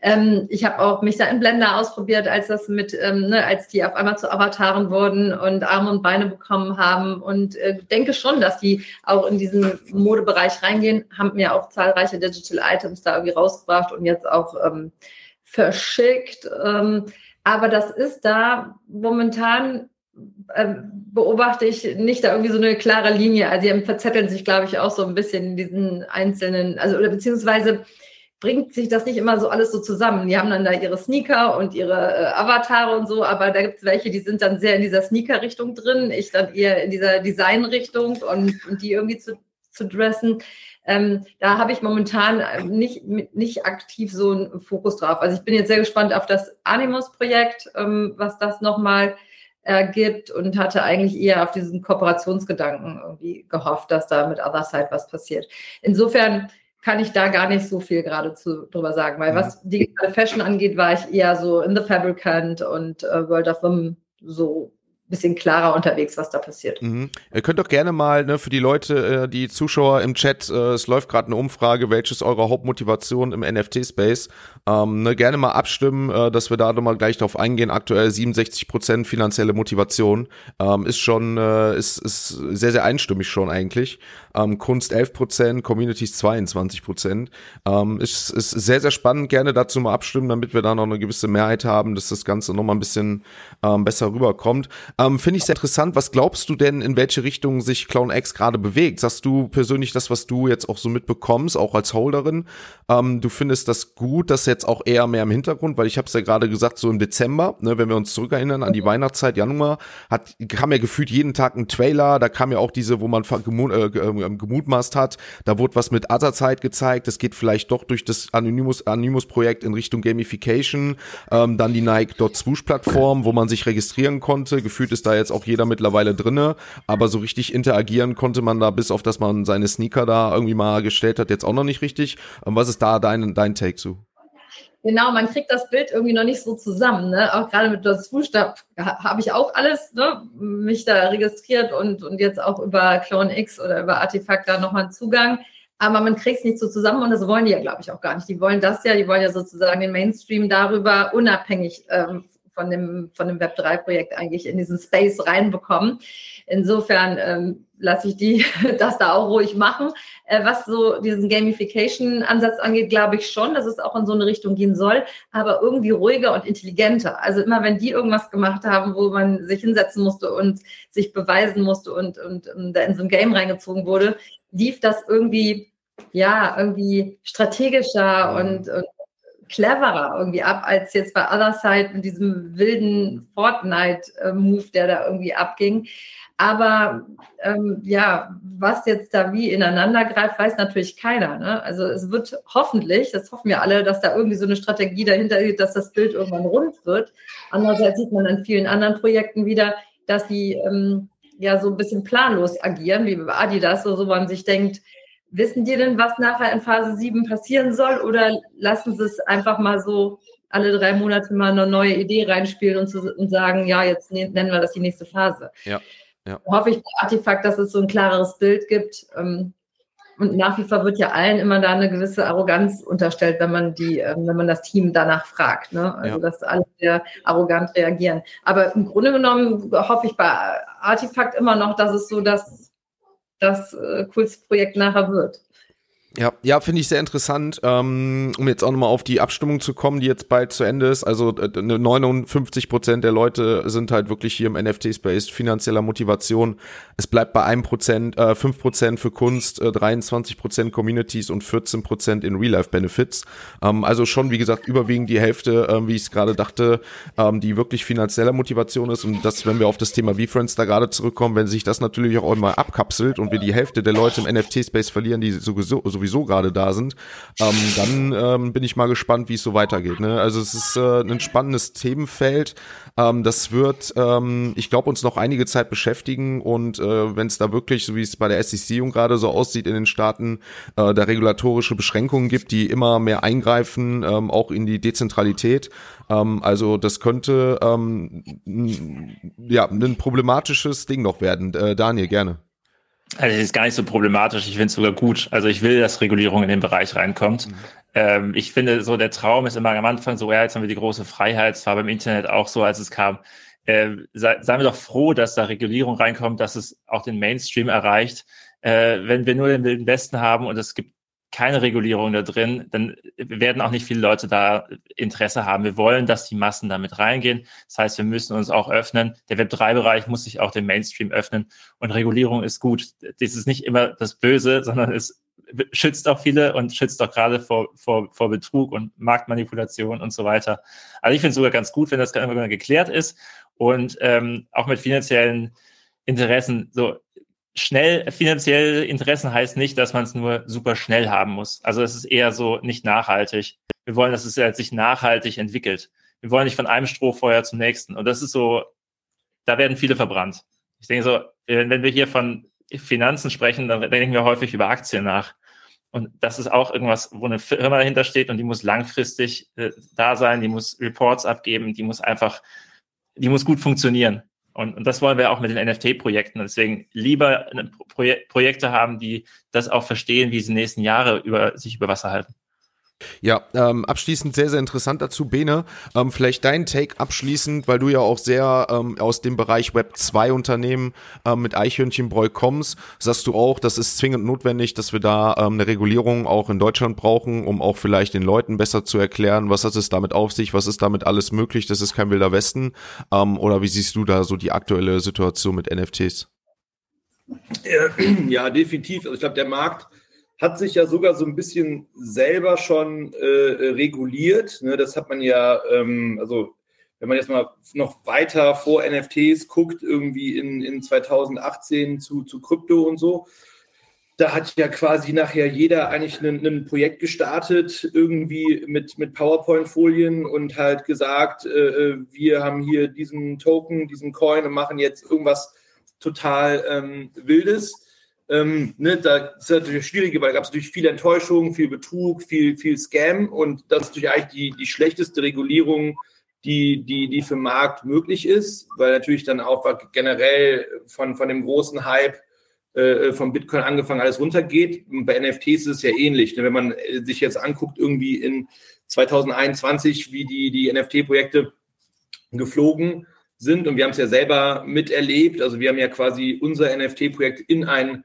Ähm, ich habe auch mich da in Blender ausprobiert, als das mit, ähm, ne, als die auf einmal zu Avataren wurden und Arme und Beine bekommen haben und äh, denke schon, dass die auch in diesen Modebereich reingehen, haben mir auch zahlreiche Digital Items da irgendwie rausgebracht und jetzt auch ähm, verschickt. Ähm, aber das ist da momentan äh, beobachte ich nicht da irgendwie so eine klare Linie. Also die verzetteln sich, glaube ich, auch so ein bisschen in diesen einzelnen, also oder beziehungsweise bringt sich das nicht immer so alles so zusammen. Die haben dann da ihre Sneaker und ihre äh, Avatare und so, aber da gibt es welche, die sind dann sehr in dieser Sneaker-Richtung drin, ich dann eher in dieser Design-Richtung und, und die irgendwie zu, zu dressen. Ähm, da habe ich momentan äh, nicht, nicht aktiv so einen Fokus drauf. Also ich bin jetzt sehr gespannt auf das Animus-Projekt, ähm, was das nochmal ergibt äh, und hatte eigentlich eher auf diesen Kooperationsgedanken irgendwie gehofft, dass da mit Otherside was passiert. Insofern kann ich da gar nicht so viel gerade zu, drüber sagen, weil was digitale Fashion angeht, war ich eher so in The Fabricant und äh, World of Them so bisschen klarer unterwegs, was da passiert. Mhm. Ihr könnt doch gerne mal ne, für die Leute, äh, die Zuschauer im Chat, äh, es läuft gerade eine Umfrage, welches eure Hauptmotivation im NFT-Space, ähm, ne, gerne mal abstimmen, äh, dass wir da nochmal gleich drauf eingehen. Aktuell 67 Prozent finanzielle Motivation ähm, ist schon, äh, ist, ist sehr, sehr einstimmig schon eigentlich. Ähm, Kunst 11 Prozent, Communities 22 Prozent. Ähm, ist, ist sehr, sehr spannend. Gerne dazu mal abstimmen, damit wir da noch eine gewisse Mehrheit haben, dass das Ganze nochmal ein bisschen ähm, besser rüberkommt. Ähm, Finde ich sehr interessant. Was glaubst du denn, in welche Richtung sich Clown X gerade bewegt? Sagst du persönlich das, was du jetzt auch so mitbekommst, auch als Holderin? Ähm, du findest das gut, dass jetzt auch eher mehr im Hintergrund, weil ich habe es ja gerade gesagt, so im Dezember, ne, wenn wir uns zurückerinnern an die Weihnachtszeit, Januar, hat, kam ja gefühlt jeden Tag ein Trailer, da kam ja auch diese, wo man gemut, äh, ähm, gemutmaßt hat, da wurde was mit Otherzeit gezeigt, das geht vielleicht doch durch das Anonymous, Anonymous in Richtung Gamification, ähm, dann die Nike Swoosh Plattform, wo man sich registrieren konnte, gefühlt ist da jetzt auch jeder mittlerweile drinne, aber so richtig interagieren konnte man da bis auf, dass man seine Sneaker da irgendwie mal gestellt hat, jetzt auch noch nicht richtig. Ähm, was ist da dein, dein Take zu? Genau, man kriegt das Bild irgendwie noch nicht so zusammen. Ne? Auch gerade mit das Fußstab habe ich auch alles, ne? mich da registriert und, und jetzt auch über Clone X oder über Artefakt da nochmal Zugang. Aber man kriegt es nicht so zusammen und das wollen die ja, glaube ich, auch gar nicht. Die wollen das ja, die wollen ja sozusagen den Mainstream darüber unabhängig ähm, von dem, von dem Web3-Projekt eigentlich in diesen Space reinbekommen. Insofern ähm, lasse ich die das da auch ruhig machen. Äh, was so diesen Gamification-Ansatz angeht, glaube ich schon, dass es auch in so eine Richtung gehen soll, aber irgendwie ruhiger und intelligenter. Also immer, wenn die irgendwas gemacht haben, wo man sich hinsetzen musste und sich beweisen musste und, und, und da in so ein Game reingezogen wurde, lief das irgendwie, ja, irgendwie strategischer und, und cleverer irgendwie ab, als jetzt bei Other Side mit diesem wilden Fortnite-Move, der da irgendwie abging. Aber ähm, ja, was jetzt da wie ineinander greift, weiß natürlich keiner. Ne? Also es wird hoffentlich, das hoffen wir alle, dass da irgendwie so eine Strategie dahinter ist, dass das Bild irgendwann rund wird. Andererseits sieht man an vielen anderen Projekten wieder, dass die ähm, ja so ein bisschen planlos agieren, wie bei Adidas, so, so man sich denkt, Wissen die denn, was nachher in Phase 7 passieren soll oder lassen sie es einfach mal so alle drei Monate mal eine neue Idee reinspielen und, zu, und sagen, ja, jetzt ne-, nennen wir das die nächste Phase. Ja. ja. Hoffe ich bei Artefakt, dass es so ein klareres Bild gibt. Ähm, und nach wie vor wird ja allen immer da eine gewisse Arroganz unterstellt, wenn man die, ähm, wenn man das Team danach fragt. Ne? Also ja. dass alle sehr arrogant reagieren. Aber im Grunde genommen hoffe ich bei Artefakt immer noch, dass es so das das äh, coolste Projekt nachher wird. Ja, ja, finde ich sehr interessant, ähm, um jetzt auch nochmal auf die Abstimmung zu kommen, die jetzt bald zu Ende ist. Also äh, 59 Prozent der Leute sind halt wirklich hier im NFT-Space finanzieller Motivation. Es bleibt bei einem Prozent, äh, 5 Prozent für Kunst, äh, 23 Prozent Communities und 14 Prozent in Real-Life-Benefits. Ähm, also schon, wie gesagt, überwiegend die Hälfte, äh, wie ich es gerade dachte, ähm, die wirklich finanzieller Motivation ist. Und das, wenn wir auf das Thema V-Friends da gerade zurückkommen, wenn sich das natürlich auch mal abkapselt und wir die Hälfte der Leute im NFT-Space verlieren, die sowieso, sowieso sowieso gerade da sind, ähm, dann ähm, bin ich mal gespannt, wie es so weitergeht. Ne? Also es ist äh, ein spannendes Themenfeld. Ähm, das wird, ähm, ich glaube, uns noch einige Zeit beschäftigen und äh, wenn es da wirklich, so wie es bei der SEC gerade so aussieht in den Staaten, äh, da regulatorische Beschränkungen gibt, die immer mehr eingreifen, ähm, auch in die Dezentralität. Ähm, also das könnte ähm, ja ein problematisches Ding noch werden. Äh, Daniel, gerne. Also es ist gar nicht so problematisch. Ich finde es sogar gut. Also ich will, dass Regulierung in den Bereich reinkommt. Mhm. Ähm, ich finde, so der Traum ist immer am Anfang so, ja, jetzt haben wir die große Freiheit. Es war beim Internet auch so, als es kam. Äh, sei, seien wir doch froh, dass da Regulierung reinkommt, dass es auch den Mainstream erreicht. Äh, wenn wir nur den Wilden Westen haben und es gibt keine Regulierung da drin, dann werden auch nicht viele Leute da Interesse haben. Wir wollen, dass die Massen damit reingehen. Das heißt, wir müssen uns auch öffnen. Der Web3-Bereich muss sich auch dem Mainstream öffnen und Regulierung ist gut. Das ist nicht immer das Böse, sondern es schützt auch viele und schützt auch gerade vor, vor, vor Betrug und Marktmanipulation und so weiter. Also ich finde es sogar ganz gut, wenn das geklärt ist und ähm, auch mit finanziellen Interessen. So, schnell finanzielle Interessen heißt nicht, dass man es nur super schnell haben muss. Also es ist eher so nicht nachhaltig. Wir wollen, dass es sich nachhaltig entwickelt. Wir wollen nicht von einem Strohfeuer zum nächsten. Und das ist so, da werden viele verbrannt. Ich denke so, wenn wir hier von Finanzen sprechen, dann denken wir häufig über Aktien nach. Und das ist auch irgendwas, wo eine Firma dahinter steht und die muss langfristig äh, da sein, die muss Reports abgeben, die muss einfach, die muss gut funktionieren. Und, und das wollen wir auch mit den NFT-Projekten. Deswegen lieber Projek Projekte haben, die das auch verstehen, wie sie die nächsten Jahre über, sich über Wasser halten. Ja, ähm, abschließend sehr, sehr interessant dazu, Bene. Ähm, vielleicht dein Take abschließend, weil du ja auch sehr ähm, aus dem Bereich Web 2 Unternehmen ähm, mit Eichhörnchenbräu kommst, sagst du auch, das ist zwingend notwendig, dass wir da ähm, eine Regulierung auch in Deutschland brauchen, um auch vielleicht den Leuten besser zu erklären, was hat es damit auf sich, was ist damit alles möglich, das ist kein wilder Westen. Ähm, oder wie siehst du da so die aktuelle Situation mit NFTs? Ja, definitiv. Also ich glaube, der Markt hat sich ja sogar so ein bisschen selber schon äh, reguliert. Ne, das hat man ja, ähm, also wenn man jetzt mal noch weiter vor NFTs guckt, irgendwie in, in 2018 zu, zu Krypto und so, da hat ja quasi nachher jeder eigentlich ein Projekt gestartet, irgendwie mit, mit PowerPoint-Folien und halt gesagt, äh, äh, wir haben hier diesen Token, diesen Coin und machen jetzt irgendwas total ähm, Wildes. Ähm, ne, da ist natürlich schwierig, weil da gab es natürlich viel Enttäuschung, viel Betrug, viel, viel Scam und das ist natürlich eigentlich die, die schlechteste Regulierung, die, die, die für den Markt möglich ist, weil natürlich dann auch generell von, von dem großen Hype äh, vom Bitcoin angefangen alles runtergeht. Bei NFTs ist es ja ähnlich. Ne? Wenn man äh, sich jetzt anguckt, irgendwie in 2021, wie die, die NFT-Projekte geflogen sind und wir haben es ja selber miterlebt. Also wir haben ja quasi unser NFT-Projekt in ein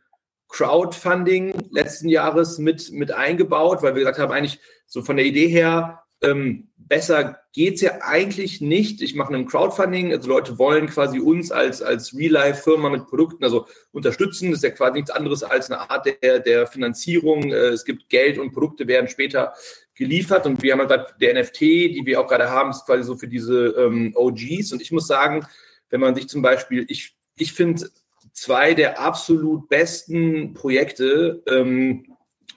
Crowdfunding letzten Jahres mit, mit eingebaut, weil wir gesagt haben, eigentlich so von der Idee her, ähm, besser geht's ja eigentlich nicht. Ich mache ein Crowdfunding, also Leute wollen quasi uns als, als Real-Life-Firma mit Produkten also unterstützen. Das ist ja quasi nichts anderes als eine Art der, der Finanzierung. Äh, es gibt Geld und Produkte werden später geliefert und wir haben halt der NFT, die wir auch gerade haben, ist quasi so für diese ähm, OGs. Und ich muss sagen, wenn man sich zum Beispiel, ich, ich finde zwei der absolut besten Projekte. Ähm,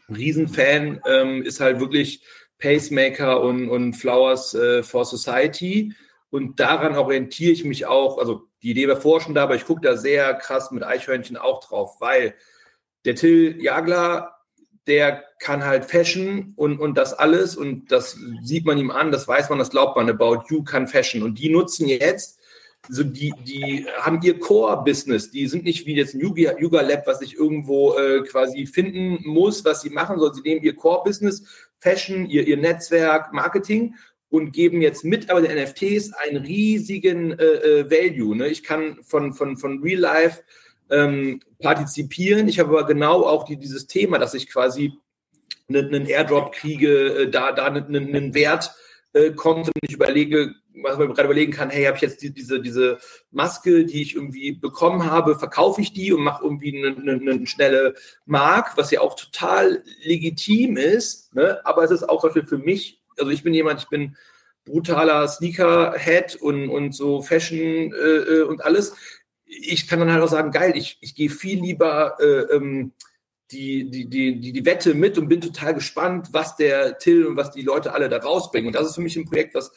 Riesenfan ähm, ist halt wirklich Pacemaker und, und Flowers äh, for Society. Und daran orientiere ich mich auch. Also die Idee war vorher schon da, aber ich gucke da sehr krass mit Eichhörnchen auch drauf, weil der Till Jagler, der kann halt Fashion und, und das alles und das sieht man ihm an, das weiß man, das glaubt man, About You kann Fashion. Und die nutzen jetzt so die, die haben ihr Core-Business. Die sind nicht wie jetzt ein Yuga, Yuga Lab, was ich irgendwo äh, quasi finden muss, was sie machen soll. Sie nehmen ihr Core-Business, Fashion, ihr, ihr Netzwerk, Marketing und geben jetzt mit aber den NFTs einen riesigen äh, äh, Value. Ne? Ich kann von, von, von Real Life ähm, partizipieren. Ich habe aber genau auch die, dieses Thema, dass ich quasi einen, einen Airdrop kriege, äh, da, da einen, einen Wert äh, kommt und ich überlege, was man gerade überlegen kann, hey, habe ich jetzt die, diese, diese Maske, die ich irgendwie bekommen habe, verkaufe ich die und mache irgendwie eine, eine, eine, schnelle Mark, was ja auch total legitim ist, ne? aber es ist auch zum für mich, also ich bin jemand, ich bin brutaler Sneaker-Head und, und so Fashion äh, äh, und alles. Ich kann dann halt auch sagen, geil, ich, ich gehe viel lieber äh, ähm, die, die, die, die, die Wette mit und bin total gespannt, was der Till und was die Leute alle da rausbringen. Und das ist für mich ein Projekt, was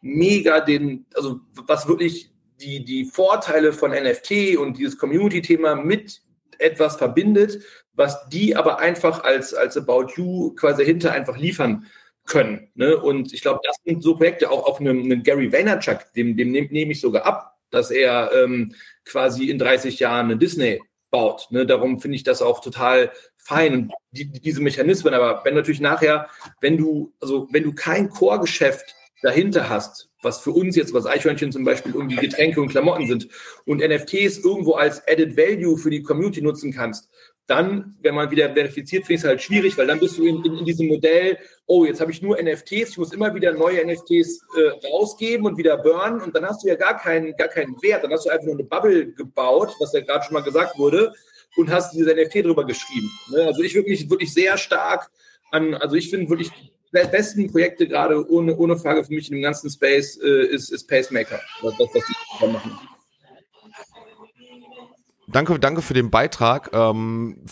mega den, also was wirklich die, die Vorteile von NFT und dieses Community-Thema mit etwas verbindet, was die aber einfach als, als About You quasi hinter einfach liefern können. Ne? Und ich glaube, das sind so Projekte, auch, auch einem, einem Gary Vaynerchuk, dem, dem nehme nehm ich sogar ab, dass er ähm, quasi in 30 Jahren eine Disney baut. Ne? Darum finde ich das auch total fein. Die, diese Mechanismen, aber wenn natürlich nachher, wenn du, also wenn du kein Core-Geschäft dahinter hast, was für uns jetzt, was Eichhörnchen zum Beispiel irgendwie Getränke und Klamotten sind und NFTs irgendwo als Added Value für die Community nutzen kannst, dann, wenn man wieder verifiziert, finde ich es halt schwierig, weil dann bist du in, in, in diesem Modell, oh, jetzt habe ich nur NFTs, ich muss immer wieder neue NFTs äh, rausgeben und wieder burnen und dann hast du ja gar keinen, gar keinen Wert. Dann hast du einfach nur eine Bubble gebaut, was ja gerade schon mal gesagt wurde, und hast diese NFT drüber geschrieben. Ne? Also ich würde mich wirklich sehr stark an, also ich finde wirklich besten Projekte gerade ohne, ohne Frage für mich in dem ganzen Space äh, ist, ist Pacemaker. Das, was die machen. Danke, danke für den Beitrag. Ähm,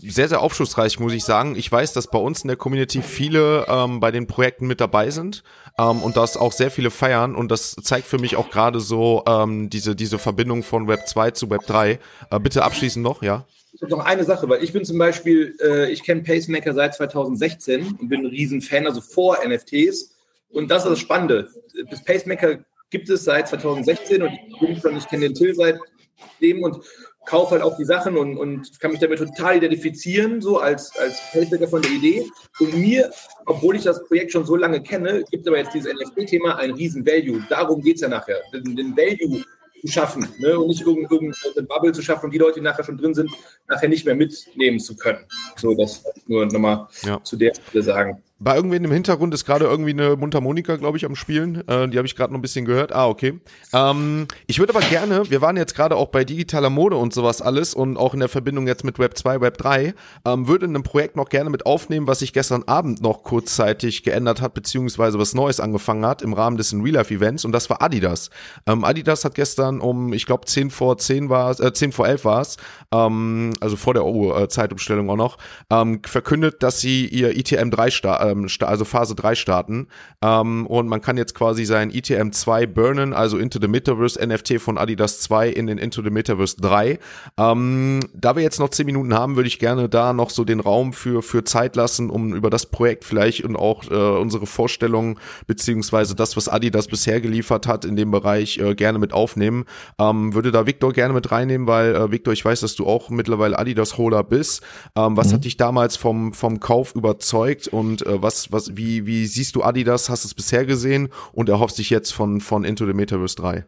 sehr, sehr aufschlussreich, muss ich sagen. Ich weiß, dass bei uns in der Community viele ähm, bei den Projekten mit dabei sind ähm, und dass auch sehr viele feiern. Und das zeigt für mich auch gerade so ähm, diese, diese Verbindung von Web 2 zu Web 3. Äh, bitte abschließend noch, ja? Noch eine Sache, weil ich bin zum Beispiel, äh, ich kenne Pacemaker seit 2016 und bin ein Riesenfan, also vor NFTs. Und das ist das Spannende. Das Pacemaker gibt es seit 2016 und ich bin schon, ich kenne den Till seitdem und kaufe halt auch die Sachen und, und kann mich damit total identifizieren, so als, als Feldwerker von der Idee. Und mir, obwohl ich das Projekt schon so lange kenne, gibt aber jetzt dieses NFT-Thema ein riesen Value. Darum geht es ja nachher. Den, den Value zu schaffen ne? und nicht irgendeine Bubble zu schaffen und die Leute, die nachher schon drin sind, nachher nicht mehr mitnehmen zu können. So, das nur nochmal ja. zu der Stelle sagen. Bei irgendwen im Hintergrund ist gerade irgendwie eine Mundharmonika, glaube ich, am Spielen. Äh, die habe ich gerade noch ein bisschen gehört. Ah, okay. Ähm, ich würde aber gerne, wir waren jetzt gerade auch bei digitaler Mode und sowas alles und auch in der Verbindung jetzt mit Web 2, Web 3, ähm, würde in einem Projekt noch gerne mit aufnehmen, was sich gestern Abend noch kurzzeitig geändert hat, beziehungsweise was Neues angefangen hat im Rahmen des Real-Life-Events und das war Adidas. Ähm, Adidas hat gestern um, ich glaube, 10 vor 10 war äh, 10 vor 11 war es, ähm, also vor der oh, äh, Zeitumstellung auch noch, ähm, verkündet, dass sie ihr ITM 3 starten ähm, also Phase 3 starten. Ähm, und man kann jetzt quasi sein ETM 2 burnen, also Into the Metaverse NFT von Adidas 2 in den Into the Metaverse 3. Ähm, da wir jetzt noch 10 Minuten haben, würde ich gerne da noch so den Raum für, für Zeit lassen, um über das Projekt vielleicht und auch äh, unsere Vorstellungen beziehungsweise das, was Adidas bisher geliefert hat in dem Bereich äh, gerne mit aufnehmen. Ähm, würde da Victor gerne mit reinnehmen, weil äh, Victor, ich weiß, dass du auch mittlerweile Adidas-Holder bist. Ähm, was mhm. hat dich damals vom, vom Kauf überzeugt und äh, was, was, wie, wie siehst du Adidas? Hast du es bisher gesehen und erhoffst dich jetzt von, von Into the Metaverse 3?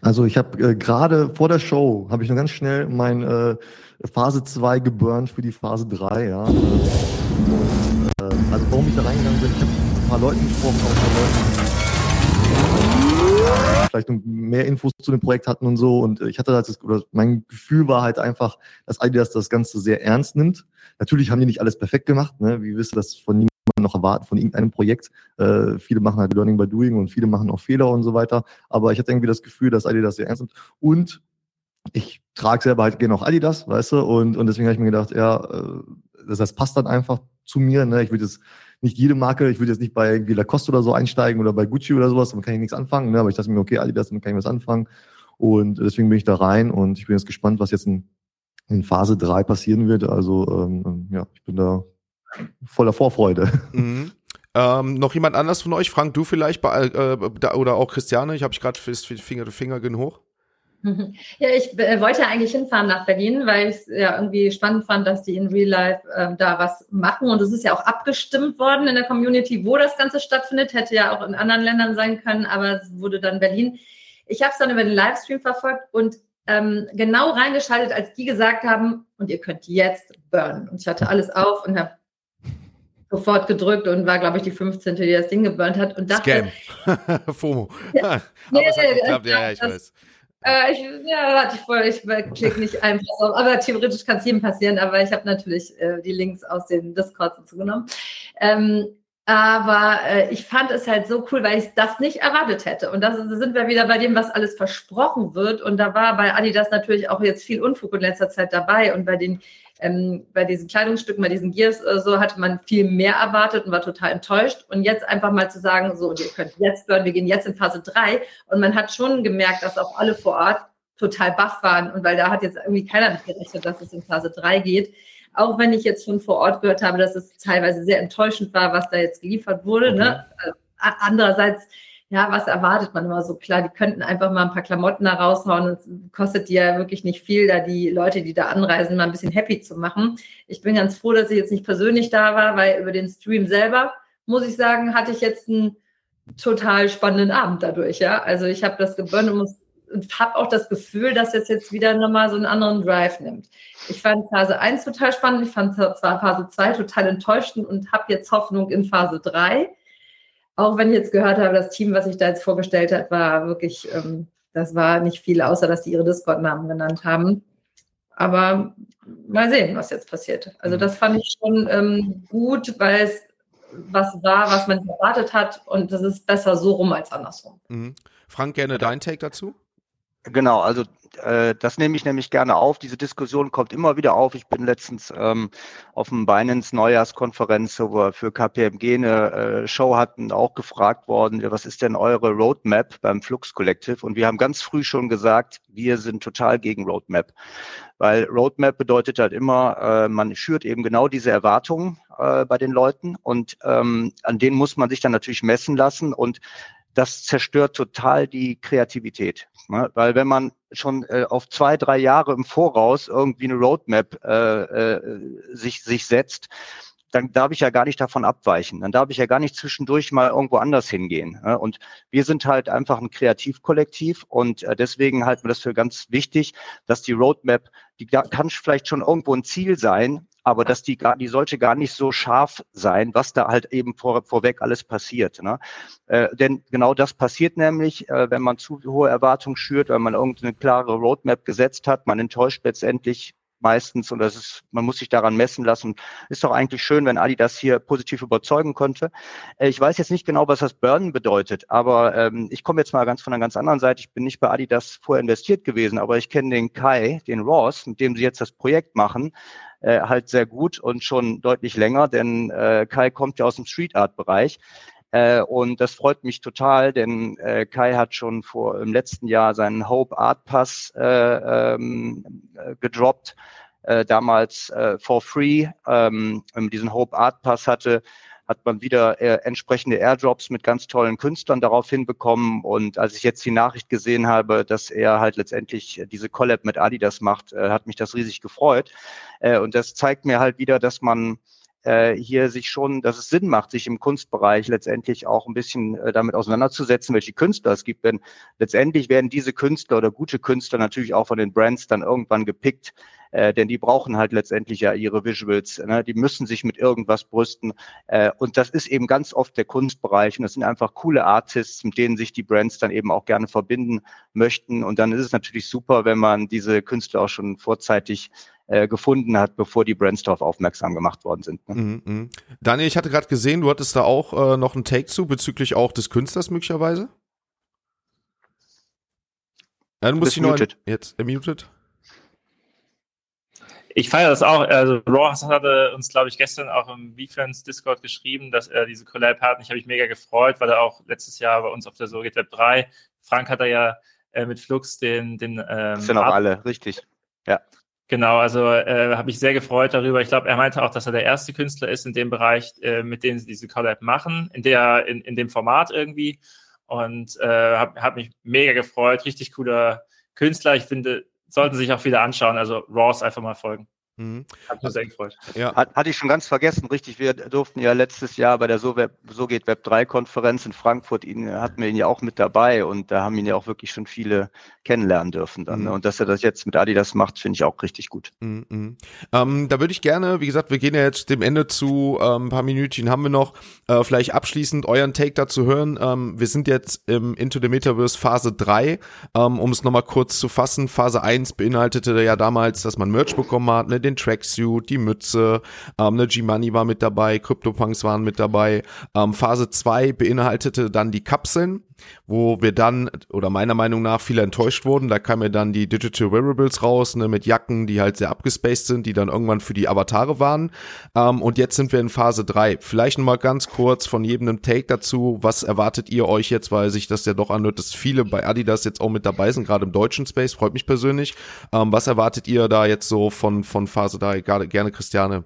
Also ich habe äh, gerade vor der Show, habe ich nur ganz schnell mein äh, Phase 2 geburnt für die Phase 3, ja. Äh, also warum ich da reingegangen bin, ich habe ein paar Leuten gesprochen, auch mit Leuten, vielleicht mehr Infos zu dem Projekt hatten und so. Und ich hatte halt das, oder mein Gefühl war halt einfach, dass Adidas das Ganze sehr ernst nimmt. Natürlich haben die nicht alles perfekt gemacht, ne? Wie wirst du das von niemandem noch erwarten, von irgendeinem Projekt? Äh, viele machen halt Learning by Doing und viele machen auch Fehler und so weiter. Aber ich hatte irgendwie das Gefühl, dass Adidas sehr ernst nimmt. Und ich trage selber halt gerne auch Adidas, weißt du, und, und deswegen habe ich mir gedacht, ja, äh, das, das passt dann einfach zu mir. Ne? Ich würde jetzt nicht jede Marke, ich würde jetzt nicht bei irgendwie Lacoste oder so einsteigen oder bei Gucci oder sowas, dann kann ich nichts anfangen, ne? aber ich dachte mir, okay, Adidas, dann kann ich was anfangen. Und deswegen bin ich da rein und ich bin jetzt gespannt, was jetzt in, in Phase 3 passieren wird. Also ähm, ähm, ja, ich bin da voller Vorfreude. Mhm. Ähm, noch jemand anders von euch? Frank, du vielleicht bei, äh, da, oder auch Christiane? Ich habe ich gerade Finger, Finger genug. Ja, ich äh, wollte eigentlich hinfahren nach Berlin, weil ich es ja irgendwie spannend fand, dass die in Real Life äh, da was machen. Und es ist ja auch abgestimmt worden in der Community, wo das Ganze stattfindet. Hätte ja auch in anderen Ländern sein können, aber es wurde dann Berlin. Ich habe es dann über den Livestream verfolgt und ähm, genau reingeschaltet, als die gesagt haben, und ihr könnt jetzt burnen. Und ich hatte alles auf und habe sofort gedrückt und war, glaube ich, die 15., die das Ding geburnt hat. Und dachte, Scam. FOMO. Ja, aber nee, es hat geklappt, ja, ja, ich das, weiß. Äh, ich, ja, warte, ich, ich klicke nicht einfach so. Aber theoretisch kann es jedem passieren, aber ich habe natürlich äh, die Links aus den Discords dazu genommen. Ähm, aber äh, ich fand es halt so cool, weil ich das nicht erwartet hätte. Und da sind wir wieder bei dem, was alles versprochen wird. Und da war bei Adidas natürlich auch jetzt viel Unfug in letzter Zeit dabei. Und bei den ähm, bei diesen Kleidungsstücken, bei diesen Gears äh, so hatte man viel mehr erwartet und war total enttäuscht. Und jetzt einfach mal zu sagen, so, ihr könnt jetzt hören, wir gehen jetzt in Phase 3. Und man hat schon gemerkt, dass auch alle vor Ort total baff waren. Und weil da hat jetzt irgendwie keiner mit gerechnet, dass es in Phase 3 geht. Auch wenn ich jetzt schon vor Ort gehört habe, dass es teilweise sehr enttäuschend war, was da jetzt geliefert wurde. Ne? Okay. Ne? Andererseits ja, was erwartet man immer so? Klar, die könnten einfach mal ein paar Klamotten da raushauen. Es kostet die ja wirklich nicht viel, da die Leute, die da anreisen, mal ein bisschen happy zu machen. Ich bin ganz froh, dass ich jetzt nicht persönlich da war, weil über den Stream selber, muss ich sagen, hatte ich jetzt einen total spannenden Abend dadurch. Ja, also ich habe das gebönnt und, und habe auch das Gefühl, dass es jetzt wieder nochmal so einen anderen Drive nimmt. Ich fand Phase 1 total spannend. Ich fand zwar Phase 2 total enttäuschend und habe jetzt Hoffnung in Phase 3 auch wenn ich jetzt gehört habe, das Team, was sich da jetzt vorgestellt hat, war wirklich, ähm, das war nicht viel, außer dass die ihre Discord-Namen genannt haben. Aber mal sehen, was jetzt passiert. Also das fand ich schon ähm, gut, weil es was war, was man erwartet hat und das ist besser so rum als andersrum. Mhm. Frank, gerne dein Take dazu? Genau, also äh, das nehme ich nämlich gerne auf. Diese Diskussion kommt immer wieder auf. Ich bin letztens ähm, auf dem Binance Neujahrskonferenz, wo wir für KPMG eine äh, Show hatten, auch gefragt worden, was ist denn eure Roadmap beim Flux Collective? Und wir haben ganz früh schon gesagt, wir sind total gegen Roadmap. Weil Roadmap bedeutet halt immer, äh, man schürt eben genau diese Erwartungen äh, bei den Leuten und ähm, an denen muss man sich dann natürlich messen lassen und das zerstört total die Kreativität. Ne? Weil wenn man schon äh, auf zwei, drei Jahre im Voraus irgendwie eine Roadmap äh, äh, sich, sich setzt, dann darf ich ja gar nicht davon abweichen. Dann darf ich ja gar nicht zwischendurch mal irgendwo anders hingehen. Ne? Und wir sind halt einfach ein Kreativkollektiv und äh, deswegen halten wir das für ganz wichtig, dass die Roadmap, die kann vielleicht schon irgendwo ein Ziel sein, aber dass die gar, die sollte gar nicht so scharf sein, was da halt eben vor, vorweg alles passiert. Ne? Äh, denn genau das passiert nämlich, äh, wenn man zu hohe Erwartungen schürt, wenn man irgendeine klare Roadmap gesetzt hat, man enttäuscht letztendlich meistens und das ist, man muss sich daran messen lassen. Ist doch eigentlich schön, wenn Adidas hier positiv überzeugen konnte. Äh, ich weiß jetzt nicht genau, was das Burnen bedeutet, aber ähm, ich komme jetzt mal ganz von einer ganz anderen Seite. Ich bin nicht bei Adidas vorher investiert gewesen, aber ich kenne den Kai, den Ross, mit dem sie jetzt das Projekt machen, äh, halt sehr gut und schon deutlich länger, denn äh, Kai kommt ja aus dem Street Art Bereich. Äh, und das freut mich total, denn äh, Kai hat schon vor im letzten Jahr seinen Hope Art Pass äh, ähm, äh, gedroppt, äh, damals äh, for free. Ähm, diesen Hope Art Pass hatte, hat man wieder äh, entsprechende Airdrops mit ganz tollen Künstlern darauf hinbekommen. Und als ich jetzt die Nachricht gesehen habe, dass er halt letztendlich diese Collab mit Adidas macht, äh, hat mich das riesig gefreut. Äh, und das zeigt mir halt wieder, dass man äh, hier sich schon, dass es Sinn macht, sich im Kunstbereich letztendlich auch ein bisschen äh, damit auseinanderzusetzen, welche Künstler es gibt. Denn letztendlich werden diese Künstler oder gute Künstler natürlich auch von den Brands dann irgendwann gepickt, äh, denn die brauchen halt letztendlich ja ihre Visuals. Ne? Die müssen sich mit irgendwas brüsten. Äh, und das ist eben ganz oft der Kunstbereich. Und das sind einfach coole Artists, mit denen sich die Brands dann eben auch gerne verbinden möchten. Und dann ist es natürlich super, wenn man diese Künstler auch schon vorzeitig äh, gefunden hat, bevor die Brands darauf aufmerksam gemacht worden sind. Ne? Mhm, mh. Daniel, ich hatte gerade gesehen, du hattest da auch äh, noch einen Take zu bezüglich auch des Künstlers möglicherweise. Ja, du musst dich noch jetzt äh, muted. Ich feiere das auch. Also Ross hatte uns, glaube ich, gestern auch im VFans Discord geschrieben, dass er diese Collab hat. Und ich habe mich mega gefreut, weil er auch letztes Jahr bei uns auf der geht Web 3, Frank hat er ja äh, mit Flux den, den ähm, das sind auch alle, richtig. Ja. Genau, also äh, habe ich sehr gefreut darüber. Ich glaube, er meinte auch, dass er der erste Künstler ist in dem Bereich, äh, mit dem sie diese Collab machen, in der, in, in dem Format irgendwie. Und äh, habe hab mich mega gefreut. Richtig cooler Künstler. Ich finde, sollten sich auch viele anschauen. Also Ross einfach mal folgen. Mhm. Hat mich sehr gefreut. Ja. Hat, hatte ich schon ganz vergessen, richtig. Wir durften ja letztes Jahr bei der So, Web, so geht Web 3 Konferenz in Frankfurt, ihn, hatten wir ihn ja auch mit dabei und da haben ihn ja auch wirklich schon viele kennenlernen dürfen dann. Ne? Mhm. Ne? Und dass er das jetzt mit Adidas macht, finde ich auch richtig gut. Mhm. mhm. Ähm, da würde ich gerne, wie gesagt, wir gehen ja jetzt dem Ende zu, ähm, ein paar Minütchen haben wir noch, äh, vielleicht abschließend euren Take dazu hören. Ähm, wir sind jetzt im Into the Metaverse Phase 3, ähm, um es nochmal kurz zu fassen. Phase 1 beinhaltete ja damals, dass man Merch bekommen hat, ne? Den Tracksuit, die Mütze, ähm, ne, G-Money war mit dabei, CryptoPunks waren mit dabei. Ähm, Phase 2 beinhaltete dann die Kapseln, wo wir dann, oder meiner Meinung nach, viele enttäuscht wurden. Da kamen ja dann die Digital Wearables raus, ne, mit Jacken, die halt sehr abgespaced sind, die dann irgendwann für die Avatare waren. Ähm, und jetzt sind wir in Phase 3. Vielleicht nochmal ganz kurz von jedem einen Take dazu. Was erwartet ihr euch jetzt, weil sich das ja doch anhört, dass viele bei Adidas jetzt auch mit dabei sind, gerade im deutschen Space, freut mich persönlich. Ähm, was erwartet ihr da jetzt so von, von Phase 3? Gerne, gerne Christiane.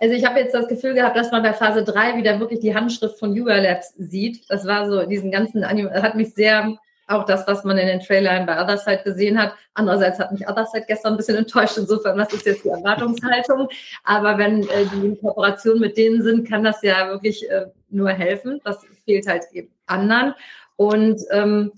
Also ich habe jetzt das Gefühl gehabt, dass man bei Phase 3 wieder wirklich die Handschrift von Yuga Labs sieht. Das war so, diesen ganzen Anime, hat mich sehr, auch das, was man in den Trailern bei Otherside gesehen hat. Andererseits hat mich Otherside gestern ein bisschen enttäuscht. Insofern, was ist jetzt die Erwartungshaltung? Aber wenn äh, die in Kooperation mit denen sind, kann das ja wirklich äh, nur helfen. Das fehlt halt eben anderen. Und ähm,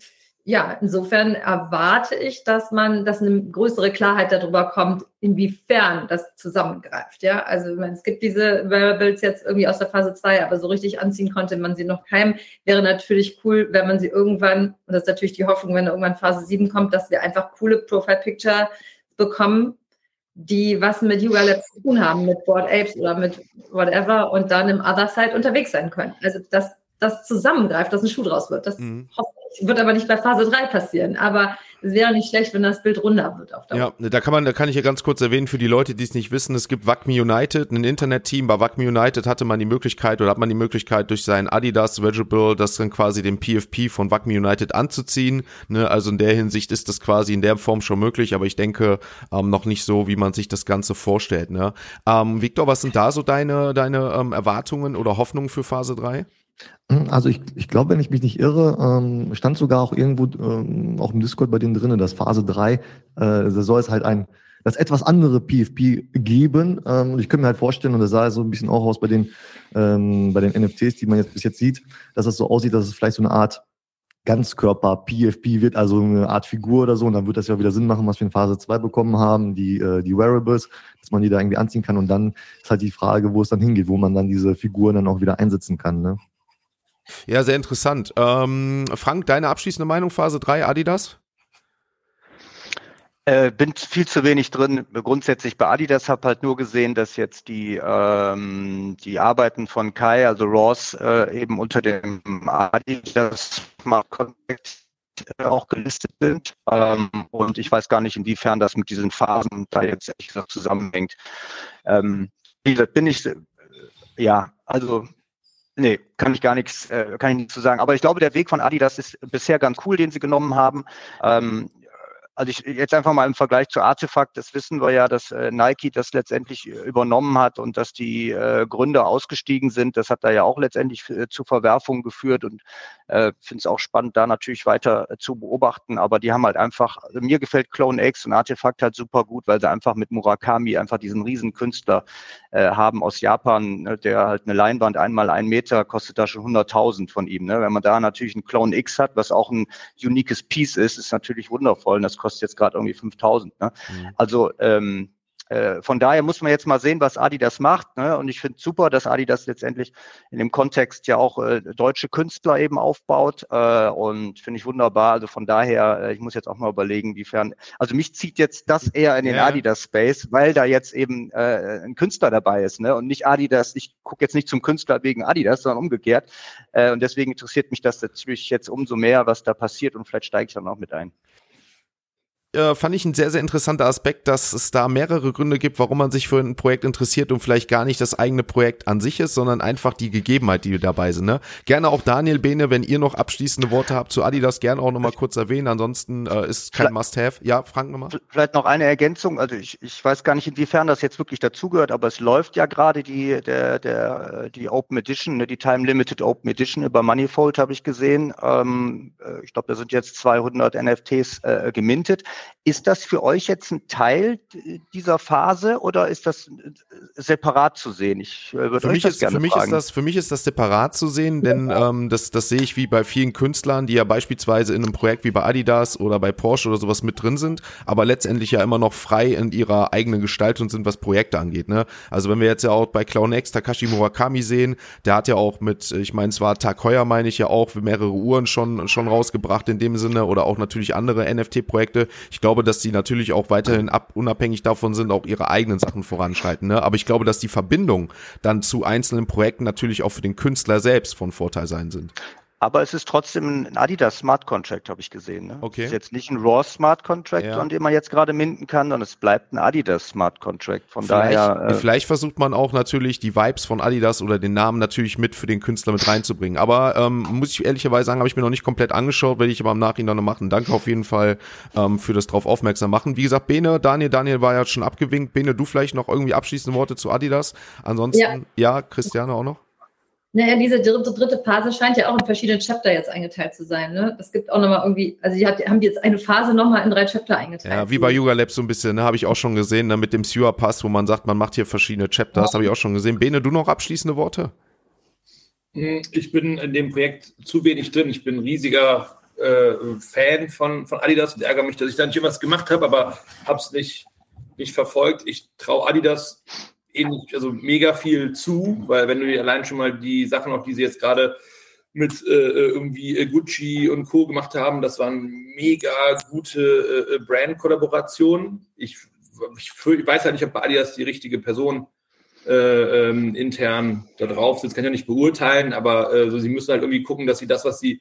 ja, insofern erwarte ich, dass man, dass eine größere Klarheit darüber kommt, inwiefern das zusammengreift. Ja, also meine, es gibt diese Variables jetzt irgendwie aus der Phase 2, aber so richtig anziehen konnte man sie noch keinem. Wäre natürlich cool, wenn man sie irgendwann, und das ist natürlich die Hoffnung, wenn irgendwann Phase 7 kommt, dass wir einfach coole Profile Picture bekommen, die was mit Yuga Labs zu tun haben, mit Board Apes oder mit whatever und dann im Other Side unterwegs sein können. Also dass das zusammengreift, dass ein Schuh draus wird. Das mhm. hoffe wird aber nicht bei Phase 3 passieren. Aber es wäre nicht schlecht, wenn das Bild runder wird auf. Ja, da kann man, da kann ich ja ganz kurz erwähnen für die Leute, die es nicht wissen. Es gibt WACME United, ein Internetteam. Bei WACME United hatte man die Möglichkeit oder hat man die Möglichkeit durch sein Adidas Vegetable das dann quasi dem PFP von WACME United anzuziehen. Ne, also in der Hinsicht ist das quasi in der Form schon möglich, aber ich denke ähm, noch nicht so, wie man sich das Ganze vorstellt. Ne? Ähm, Victor, was sind da so deine, deine ähm, Erwartungen oder Hoffnungen für Phase 3? Hm, also ich, ich glaube, wenn ich mich nicht irre, ähm, stand sogar auch irgendwo ähm, auch im Discord bei denen drinnen, dass Phase 3, äh, da soll es halt ein das etwas andere PFP geben. Ähm, und ich könnte mir halt vorstellen, und das sah so ein bisschen auch aus bei den, ähm, bei den NFTs, die man jetzt bis jetzt sieht, dass es so aussieht, dass es vielleicht so eine Art Ganzkörper PFP wird, also eine Art Figur oder so. Und dann wird das ja wieder Sinn machen, was wir in Phase 2 bekommen haben, die, äh, die Wearables, dass man die da irgendwie anziehen kann. Und dann ist halt die Frage, wo es dann hingeht, wo man dann diese Figuren dann auch wieder einsetzen kann. Ne? Ja, sehr interessant. Ähm, Frank, deine abschließende Meinung, Phase 3, Adidas? Äh, bin viel zu wenig drin. Grundsätzlich bei Adidas habe halt nur gesehen, dass jetzt die ähm, die Arbeiten von Kai, also Ross, äh, eben unter dem Adidas Contract äh, auch gelistet sind. Ähm, und ich weiß gar nicht, inwiefern das mit diesen Phasen da jetzt echt zusammenhängt. Ähm, wie gesagt, bin ich, äh, ja, also Nee, kann ich gar nichts, äh, kann ich nichts zu sagen. Aber ich glaube, der Weg von Adidas ist bisher ganz cool, den sie genommen haben. Ähm, also ich jetzt einfach mal im Vergleich zu Artefakt, das wissen wir ja, dass äh, Nike das letztendlich äh, übernommen hat und dass die äh, Gründer ausgestiegen sind. Das hat da ja auch letztendlich äh, zu Verwerfungen geführt und äh, finde es auch spannend, da natürlich weiter äh, zu beobachten. Aber die haben halt einfach, also mir gefällt Clone X und Artefakt halt super gut, weil sie einfach mit Murakami einfach diesen riesen Künstler äh, haben aus Japan, ne, der halt eine Leinwand einmal ein Meter kostet da schon 100.000 von ihm. Ne? Wenn man da natürlich einen Clone X hat, was auch ein uniques Piece ist, ist natürlich wundervoll. Und das kostet jetzt gerade irgendwie 5000. Ne? Mhm. Also ähm, äh, von daher muss man jetzt mal sehen, was Adidas macht. Ne? Und ich finde super, dass Adidas letztendlich in dem Kontext ja auch äh, deutsche Künstler eben aufbaut. Äh, und finde ich wunderbar. Also von daher, äh, ich muss jetzt auch mal überlegen, wiefern. Also mich zieht jetzt das eher in den ja. Adidas Space, weil da jetzt eben äh, ein Künstler dabei ist. Ne? Und nicht Adidas. Ich gucke jetzt nicht zum Künstler wegen Adidas, sondern umgekehrt. Äh, und deswegen interessiert mich das natürlich jetzt umso mehr, was da passiert. Und vielleicht steige ich dann auch mit ein äh, fand ich ein sehr, sehr interessanter Aspekt, dass es da mehrere Gründe gibt, warum man sich für ein Projekt interessiert und vielleicht gar nicht das eigene Projekt an sich ist, sondern einfach die Gegebenheit, die dabei sind. Ne? Gerne auch Daniel Bene, wenn ihr noch abschließende Worte habt zu Adidas, gerne auch nochmal kurz erwähnen. Ansonsten äh, ist kein Must-Have. Ja, Frank nochmal. Vielleicht noch eine Ergänzung. Also ich, ich weiß gar nicht, inwiefern das jetzt wirklich dazugehört, aber es läuft ja gerade die, der, der, die Open Edition, ne, die Time Limited Open Edition über Manifold habe ich gesehen. Ähm, äh, ich glaube, da sind jetzt 200 NFTs äh, gemintet. Ist das für euch jetzt ein Teil dieser Phase oder ist das äh, separat zu sehen? Ich äh, würde für mich das ist, gerne für mich fragen. Ist das, für mich ist das separat zu sehen, denn ähm, das, das sehe ich wie bei vielen Künstlern, die ja beispielsweise in einem Projekt wie bei Adidas oder bei Porsche oder sowas mit drin sind, aber letztendlich ja immer noch frei in ihrer eigenen Gestaltung sind, was Projekte angeht. Ne? Also wenn wir jetzt ja auch bei Clown X Takashi Murakami sehen, der hat ja auch mit, ich meine, es war Tag Heuer, meine ich ja auch, mehrere Uhren schon, schon rausgebracht in dem Sinne oder auch natürlich andere NFT-Projekte. Ich glaube, dass die natürlich auch weiterhin ab, unabhängig davon sind, auch ihre eigenen Sachen voranschreiten. Ne? Aber ich glaube, dass die Verbindung dann zu einzelnen Projekten natürlich auch für den Künstler selbst von Vorteil sein sind. Aber es ist trotzdem ein Adidas Smart Contract, habe ich gesehen. Ne? Okay. Es ist jetzt nicht ein Raw Smart Contract, ja. an dem man jetzt gerade minden kann, sondern es bleibt ein Adidas Smart Contract. Von vielleicht, daher. Äh, vielleicht versucht man auch natürlich die Vibes von Adidas oder den Namen natürlich mit für den Künstler mit reinzubringen. Aber ähm, muss ich ehrlicherweise sagen, habe ich mir noch nicht komplett angeschaut, werde ich aber im Nachhinein noch machen. Danke auf jeden Fall ähm, für das drauf aufmerksam machen. Wie gesagt, Bene, Daniel, Daniel war ja schon abgewinkt. Bene, du vielleicht noch irgendwie abschließende Worte zu Adidas. Ansonsten, ja, ja Christiane auch noch. Naja, diese dritte, dritte Phase scheint ja auch in verschiedene Chapter jetzt eingeteilt zu sein. Ne? Es gibt auch nochmal irgendwie, also die hat, haben die jetzt eine Phase nochmal in drei Chapter eingeteilt. Ja, wie bei Yuga Labs so ein bisschen, ne? habe ich auch schon gesehen, ne? mit dem Sewer Pass, wo man sagt, man macht hier verschiedene Chapters, ja. habe ich auch schon gesehen. Bene, du noch abschließende Worte? Hm, ich bin in dem Projekt zu wenig drin. Ich bin ein riesiger äh, Fan von, von Adidas und ärgere mich, dass ich da nicht irgendwas gemacht habe, aber habe es nicht, nicht verfolgt. Ich traue Adidas ähnlich, also mega viel zu, weil wenn du dir allein schon mal die Sachen, auch die sie jetzt gerade mit äh, irgendwie äh, Gucci und Co. gemacht haben, das waren mega gute äh, Brand-Kollaborationen. Ich, ich, ich, weiß halt nicht, ob bei Adidas die richtige Person äh, ähm, intern da drauf sitzt, kann ich ja nicht beurteilen, aber äh, so, sie müssen halt irgendwie gucken, dass sie das, was sie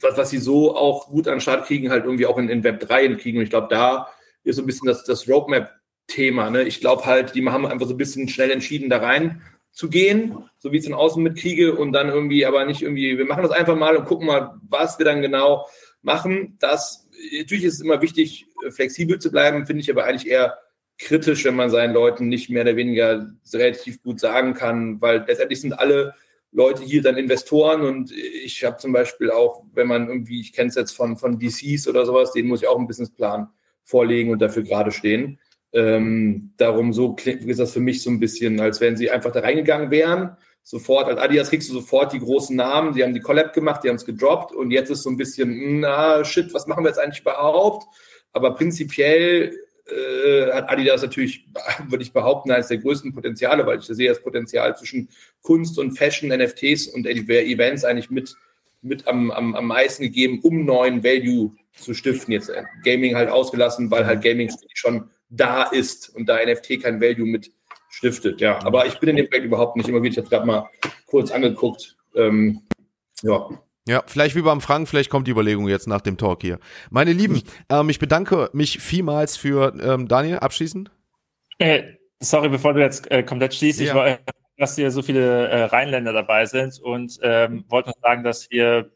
was, was sie so auch gut an den Start kriegen, halt irgendwie auch in, in Web 3 kriegen. Und ich glaube, da ist so ein bisschen das, das Roadmap Thema. Ne? Ich glaube halt, die haben einfach so ein bisschen schnell entschieden, da rein zu gehen, so wie ich es von außen mitkriege und dann irgendwie, aber nicht irgendwie, wir machen das einfach mal und gucken mal, was wir dann genau machen. Das, natürlich ist es immer wichtig, flexibel zu bleiben, finde ich aber eigentlich eher kritisch, wenn man seinen Leuten nicht mehr oder weniger relativ gut sagen kann, weil letztendlich sind alle Leute hier dann Investoren und ich habe zum Beispiel auch, wenn man irgendwie, ich kenne es jetzt von, von VCs oder sowas, denen muss ich auch einen Businessplan vorlegen und dafür gerade stehen. Ähm, darum so ist das für mich so ein bisschen, als wenn sie einfach da reingegangen wären. Sofort, als Adidas kriegst du sofort die großen Namen, die haben die Collab gemacht, die haben es gedroppt und jetzt ist so ein bisschen, na shit, was machen wir jetzt eigentlich überhaupt? Aber prinzipiell äh, hat Adidas natürlich, würde ich behaupten, eines der größten Potenziale, weil ich sehe das Potenzial zwischen Kunst und Fashion, NFTs und Events eigentlich mit, mit am, am, am meisten gegeben, um neuen Value zu stiften. Jetzt äh, Gaming halt ausgelassen, weil halt Gaming schon da ist und da NFT kein Value mit stiftet. Ja, aber ich bin in dem Projekt überhaupt nicht immer wieder. Ich habe gerade mal kurz angeguckt. Ähm, ja, ja, vielleicht wie beim Frank, vielleicht kommt die Überlegung jetzt nach dem Talk hier. Meine Lieben, ähm, ich bedanke mich vielmals für ähm, Daniel, abschließend. Äh, sorry, bevor du jetzt äh, komplett schließt, ja. ich wollte, dass hier so viele äh, Rheinländer dabei sind und ähm, wollte noch sagen, dass wir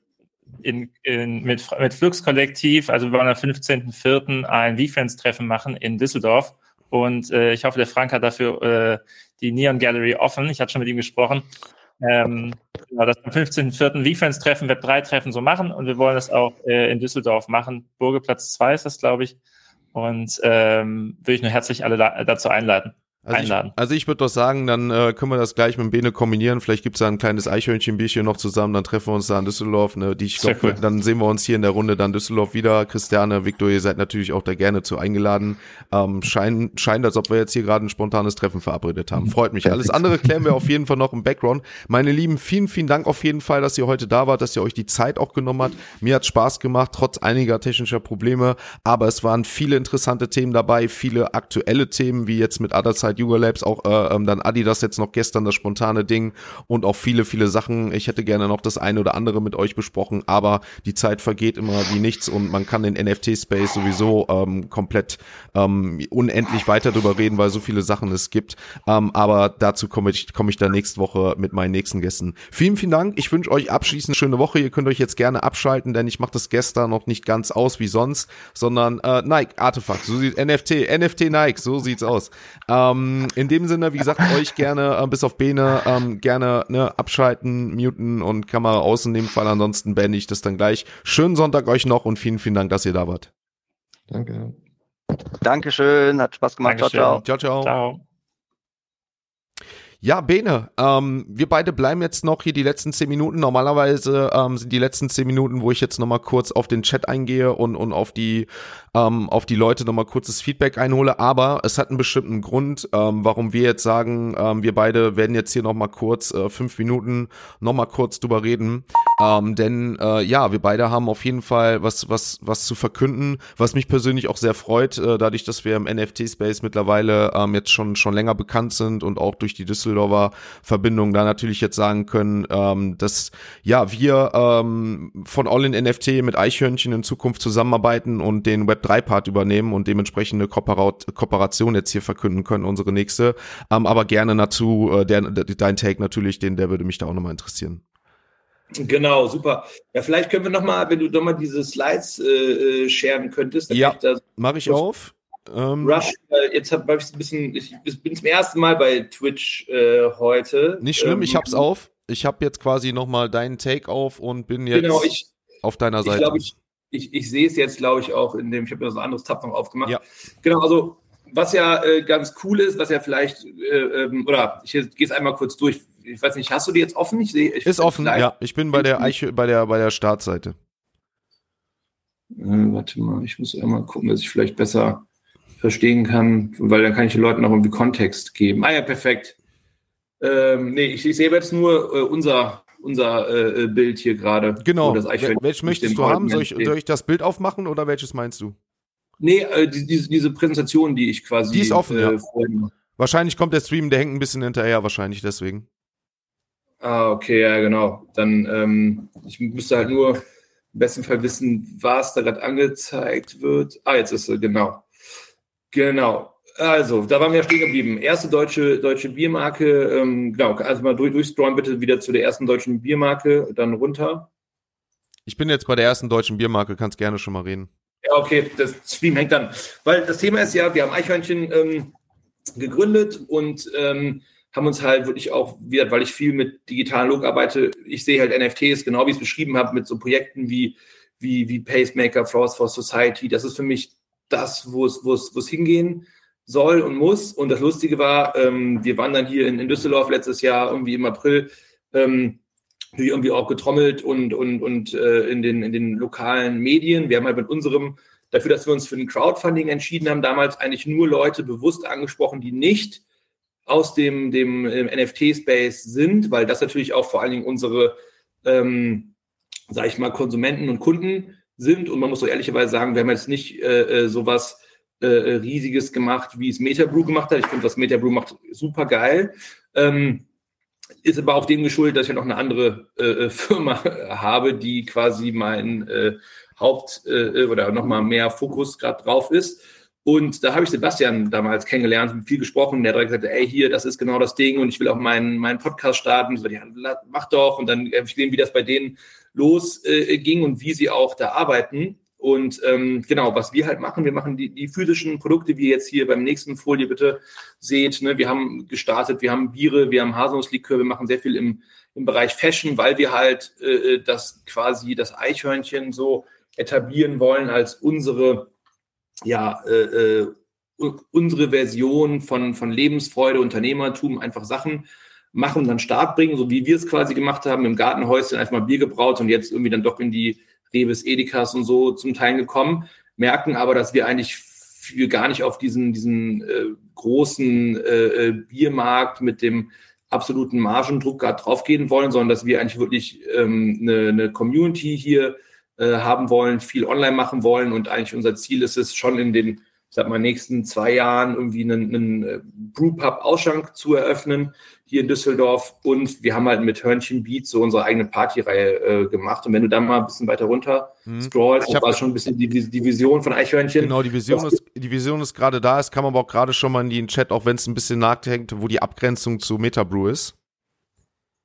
in, in, mit, mit Flux Kollektiv, also wir wollen am 15.04. ein V-Friends-Treffen machen in Düsseldorf und äh, ich hoffe, der Frank hat dafür äh, die Neon Gallery offen. Ich hatte schon mit ihm gesprochen. Ähm, genau, das am 15.04. V-Friends-Treffen, Web3-Treffen so machen und wir wollen das auch äh, in Düsseldorf machen. Burgeplatz 2 ist das, glaube ich. Und ähm, würde ich nur herzlich alle dazu einladen. Also einladen. Ich, also ich würde doch sagen, dann äh, können wir das gleich mit dem Bene kombinieren. Vielleicht gibt's da ein kleines Eichhörnchenbierchen noch zusammen, dann treffen wir uns da in Düsseldorf. Ne? Die, ich glaub, cool. Dann sehen wir uns hier in der Runde dann Düsseldorf wieder. Christiane, Victor, ihr seid natürlich auch da gerne zu eingeladen. Ähm, scheint, scheint, als ob wir jetzt hier gerade ein spontanes Treffen verabredet haben. Freut mich. Alles andere klären wir auf jeden Fall noch im Background. Meine Lieben, vielen, vielen Dank auf jeden Fall, dass ihr heute da wart, dass ihr euch die Zeit auch genommen habt. Mir hat Spaß gemacht, trotz einiger technischer Probleme. Aber es waren viele interessante Themen dabei, viele aktuelle Themen, wie jetzt mit Other Side Yuga Labs auch äh, ähm, dann Adidas jetzt noch gestern das spontane Ding und auch viele, viele Sachen. Ich hätte gerne noch das eine oder andere mit euch besprochen, aber die Zeit vergeht immer wie nichts und man kann den NFT-Space sowieso ähm, komplett ähm, unendlich weiter drüber reden, weil so viele Sachen es gibt. Ähm, aber dazu komme ich, komme ich dann nächste Woche mit meinen nächsten Gästen. Vielen, vielen Dank. Ich wünsche euch abschließend eine schöne Woche. Ihr könnt euch jetzt gerne abschalten, denn ich mache das gestern noch nicht ganz aus wie sonst, sondern äh, Nike, Artefakt, so sieht NFT, NFT Nike, so sieht's aus. Ähm, in dem Sinne, wie gesagt, euch gerne, äh, bis auf Bene, ähm, gerne ne, abschalten, muten und Kamera aus in dem Fall. Ansonsten beende ich das dann gleich. Schönen Sonntag euch noch und vielen, vielen Dank, dass ihr da wart. Danke. Dankeschön, hat Spaß gemacht. Dankeschön. Ciao, ciao. Ciao, ciao. ciao. Ja, Bene, ähm, wir beide bleiben jetzt noch hier die letzten zehn Minuten. Normalerweise ähm, sind die letzten zehn Minuten, wo ich jetzt nochmal kurz auf den Chat eingehe und, und auf die ähm, auf die Leute nochmal kurzes Feedback einhole. Aber es hat einen bestimmten Grund, ähm, warum wir jetzt sagen, ähm, wir beide werden jetzt hier nochmal kurz äh, fünf Minuten nochmal kurz drüber reden. Ähm, denn äh, ja, wir beide haben auf jeden Fall was, was, was zu verkünden, was mich persönlich auch sehr freut, äh, dadurch, dass wir im NFT-Space mittlerweile ähm, jetzt schon, schon länger bekannt sind und auch durch die Düsseldorf Düsseldorfer Verbindung da natürlich jetzt sagen können, ähm, dass ja wir ähm, von All in NFT mit Eichhörnchen in Zukunft zusammenarbeiten und den Web3-Part übernehmen und dementsprechend eine Kooperation jetzt hier verkünden können, unsere nächste. Ähm, aber gerne dazu, äh, der, dein Take natürlich, den, der würde mich da auch nochmal interessieren. Genau, super. Ja, vielleicht können wir nochmal, wenn du nochmal diese Slides äh, äh scheren könntest. Ja, mache ich auf. Ähm, Rush, äh, jetzt habe ich ein bisschen, ich bin zum ersten Mal bei Twitch äh, heute. Nicht schlimm, ähm, ich hab's auf. Ich habe jetzt quasi nochmal deinen Take auf und bin jetzt genau, ich, auf deiner Seite. Ich glaube, ich, ich, ich sehe es jetzt, glaube ich, auch in dem, ich habe ja so ein anderes Tab noch aufgemacht. Ja. Genau, also was ja äh, ganz cool ist, was ja vielleicht, äh, ähm, oder ich gehe es einmal kurz durch. Ich weiß nicht, hast du die jetzt offen? Ich sehe. Ist offen, ja. Ich bin bei der Eiche, bei der, bei der Startseite. Äh, warte mal, ich muss einmal gucken, dass ich vielleicht besser verstehen kann, weil dann kann ich den Leuten auch irgendwie Kontext geben. Ah ja, perfekt. Ähm, nee, ich, ich sehe jetzt nur äh, unser, unser äh, Bild hier gerade. Genau. Welches möchtest du haben? Soll ich, soll ich, das Bild aufmachen oder welches meinst du? Nee, äh, die, diese, diese Präsentation, die ich quasi. Die ist offen, ja. Vorhin. Wahrscheinlich kommt der Stream, der hängt ein bisschen hinterher, wahrscheinlich deswegen. Ah, okay, ja, genau. Dann, ähm, ich müsste halt nur im besten Fall wissen, was da gerade angezeigt wird. Ah, jetzt ist es, genau. Genau. Also, da waren wir ja stehen geblieben. Erste deutsche, deutsche Biermarke. Ähm, genau, also mal durch, durchscrollen bitte wieder zu der ersten deutschen Biermarke, dann runter. Ich bin jetzt bei der ersten deutschen Biermarke, kannst gerne schon mal reden. Ja, okay, das Stream hängt dann. Weil das Thema ist ja, wir haben Eichhörnchen ähm, gegründet und ähm, haben uns halt wirklich auch, weil ich viel mit digitalen Log arbeite, ich sehe halt NFTs, genau wie ich es beschrieben habe, mit so Projekten wie, wie, wie Pacemaker, Flowers for Society. Das ist für mich das, wo es, wo es, wo es hingehen soll und muss. Und das Lustige war, ähm, wir waren dann hier in, in Düsseldorf letztes Jahr irgendwie im April, ähm, irgendwie auch getrommelt und, und, und äh, in, den, in den lokalen Medien. Wir haben halt mit unserem, dafür, dass wir uns für ein Crowdfunding entschieden haben, damals eigentlich nur Leute bewusst angesprochen, die nicht aus dem, dem NFT-Space sind, weil das natürlich auch vor allen Dingen unsere, ähm, sag ich mal, Konsumenten und Kunden sind. Und man muss so ehrlicherweise sagen, wir haben jetzt nicht äh, äh sowas äh, Riesiges gemacht, wie es Metabrew gemacht hat. Ich finde, was Metabrew macht, super geil. Ähm, ist aber auch dem geschuldet, dass ich noch eine andere äh, äh Firma habe, die quasi mein äh, Haupt- äh, oder nochmal mehr Fokus gerade drauf ist. Und da habe ich Sebastian damals kennengelernt, viel gesprochen. Der hat direkt gesagt, ey, hier, das ist genau das Ding und ich will auch meinen, meinen Podcast starten. Ich so, ja, mach doch. Und dann habe ich gesehen, wie das bei denen losging äh, und wie sie auch da arbeiten. Und ähm, genau, was wir halt machen, wir machen die, die physischen Produkte, wie ihr jetzt hier beim nächsten Folie bitte seht. Ne? Wir haben gestartet, wir haben Biere, wir haben Haselnusslikör, wir machen sehr viel im, im Bereich Fashion, weil wir halt äh, das quasi das Eichhörnchen so etablieren wollen als unsere ja, äh, äh unsere Version von, von Lebensfreude, Unternehmertum, einfach Sachen machen und dann Start bringen, so wie wir es quasi gemacht haben, im Gartenhäuschen einfach mal Bier gebraut und jetzt irgendwie dann doch in die Reves, Edekas und so zum Teil gekommen, merken aber, dass wir eigentlich viel gar nicht auf diesen, diesen äh, großen äh, äh Biermarkt mit dem absoluten Margendruck gerade draufgehen wollen, sondern dass wir eigentlich wirklich ähm, eine, eine Community hier äh, haben wollen, viel online machen wollen und eigentlich unser Ziel ist es schon in den, ich sag mal, nächsten zwei Jahren irgendwie einen, einen äh, Brewpub-Ausschank zu eröffnen hier in Düsseldorf und wir haben halt mit Hörnchen Beats so unsere eigene Partyreihe äh, gemacht und wenn du dann mal ein bisschen weiter runter hm. scrollst, das war schon ein bisschen die, die, Vision von Eichhörnchen. Genau, die Vision ist, die Vision ist gerade da, es kam aber auch gerade schon mal in den Chat, auch wenn es ein bisschen nachhängt, wo die Abgrenzung zu Metabrew ist.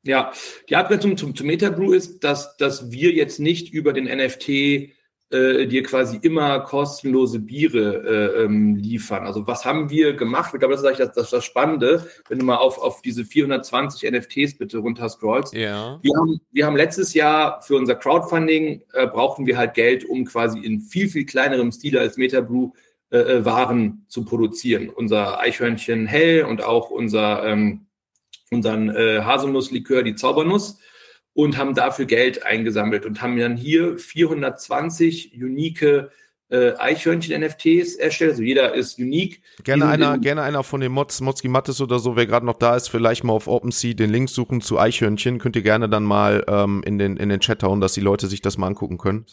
Ja, die Abgrenzung zum, zum Metabrew ist, dass, dass wir jetzt nicht über den NFT äh, dir quasi immer kostenlose Biere äh, ähm, liefern. Also was haben wir gemacht? Ich glaube, das ist eigentlich das, das, das Spannende, wenn du mal auf, auf diese 420 NFTs bitte runter scrollst. Ja. Wir, haben, wir haben letztes Jahr für unser Crowdfunding äh, brauchten wir halt Geld, um quasi in viel, viel kleinerem Stil als Metabrew äh, äh, Waren zu produzieren. Unser Eichhörnchen Hell und auch unser ähm, unseren äh, Haselnusslikör, die Zaubernuss, und haben dafür Geld eingesammelt und haben dann hier 420 unique äh, Eichhörnchen-NFTs erstellt. Also jeder ist unique. Gerne einer, gerne einer von den Mods, Motzki Mattes oder so, wer gerade noch da ist, vielleicht mal auf OpenSea den Link suchen zu Eichhörnchen. Könnt ihr gerne dann mal ähm, in, den, in den Chat hauen, dass die Leute sich das mal angucken können.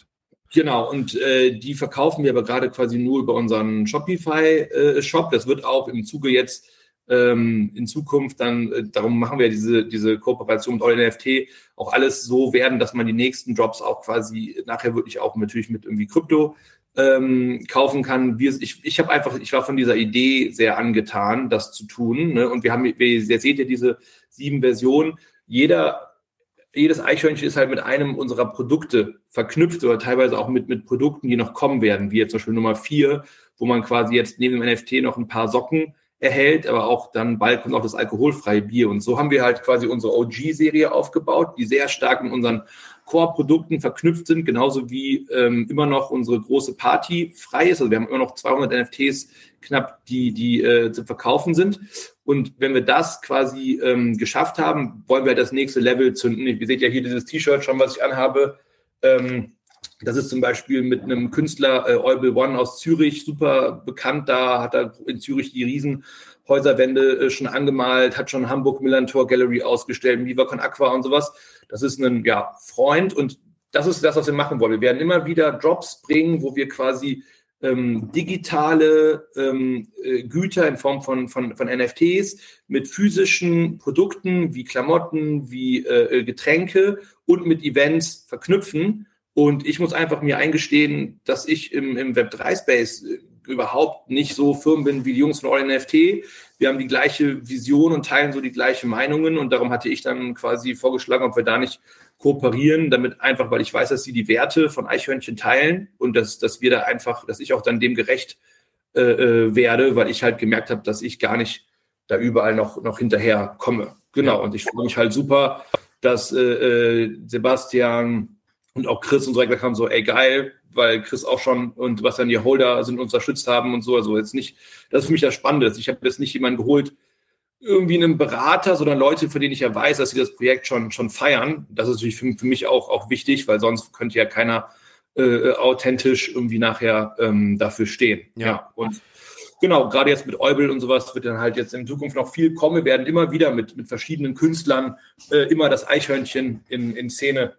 Genau, und äh, die verkaufen wir aber gerade quasi nur über unseren Shopify-Shop. Äh, das wird auch im Zuge jetzt ähm, in Zukunft dann, äh, darum machen wir diese, diese Kooperation mit NFT, auch alles so werden, dass man die nächsten Drops auch quasi nachher wirklich auch natürlich mit irgendwie Krypto ähm, kaufen kann. Wir, ich ich habe einfach, ich war von dieser Idee sehr angetan, das zu tun. Ne? Und wir haben, wir, ihr seht ja diese sieben Versionen. Jeder, jedes Eichhörnchen ist halt mit einem unserer Produkte verknüpft oder teilweise auch mit, mit Produkten, die noch kommen werden, wie jetzt zum Beispiel Nummer vier, wo man quasi jetzt neben dem NFT noch ein paar Socken erhält, aber auch dann bald kommt auch das alkoholfreie Bier. Und so haben wir halt quasi unsere OG-Serie aufgebaut, die sehr stark mit unseren Core-Produkten verknüpft sind, genauso wie ähm, immer noch unsere große Party frei ist. Also wir haben immer noch 200 NFTs knapp, die, die äh, zu verkaufen sind. Und wenn wir das quasi ähm, geschafft haben, wollen wir das nächste Level zünden. Ihr seht ja hier dieses T-Shirt schon, was ich anhabe. Ähm, das ist zum Beispiel mit einem Künstler, äh, Eubel One aus Zürich, super bekannt. Da hat er in Zürich die Riesenhäuserwände äh, schon angemalt, hat schon Hamburg Millantor Gallery ausgestellt, Viva Aqua und sowas. Das ist ein ja, Freund und das ist das, was wir machen wollen. Wir werden immer wieder Drops bringen, wo wir quasi ähm, digitale ähm, äh, Güter in Form von, von, von NFTs mit physischen Produkten wie Klamotten, wie äh, Getränke und mit Events verknüpfen und ich muss einfach mir eingestehen, dass ich im, im Web3-Space äh, überhaupt nicht so firm bin wie die Jungs von NFT. Wir haben die gleiche Vision und teilen so die gleichen Meinungen. Und darum hatte ich dann quasi vorgeschlagen, ob wir da nicht kooperieren, damit einfach, weil ich weiß, dass sie die Werte von Eichhörnchen teilen und dass, dass wir da einfach, dass ich auch dann dem gerecht äh, äh werde, weil ich halt gemerkt habe, dass ich gar nicht da überall noch, noch hinterher komme. Genau, und ich freue mich halt super, dass äh, äh, Sebastian und auch Chris und so weiter haben so, ey geil, weil Chris auch schon und was dann die Holder sind uns unterstützt haben und so. Also jetzt nicht, das ist für mich das Spannende. Ich habe jetzt nicht jemanden geholt, irgendwie einen Berater, sondern Leute, von denen ich ja weiß, dass sie das Projekt schon, schon feiern. Das ist natürlich für, für mich auch, auch wichtig, weil sonst könnte ja keiner äh, authentisch irgendwie nachher ähm, dafür stehen. Ja. ja. Und genau, gerade jetzt mit Eubel und sowas wird dann halt jetzt in Zukunft noch viel kommen. Wir werden immer wieder mit, mit verschiedenen Künstlern äh, immer das Eichhörnchen in, in Szene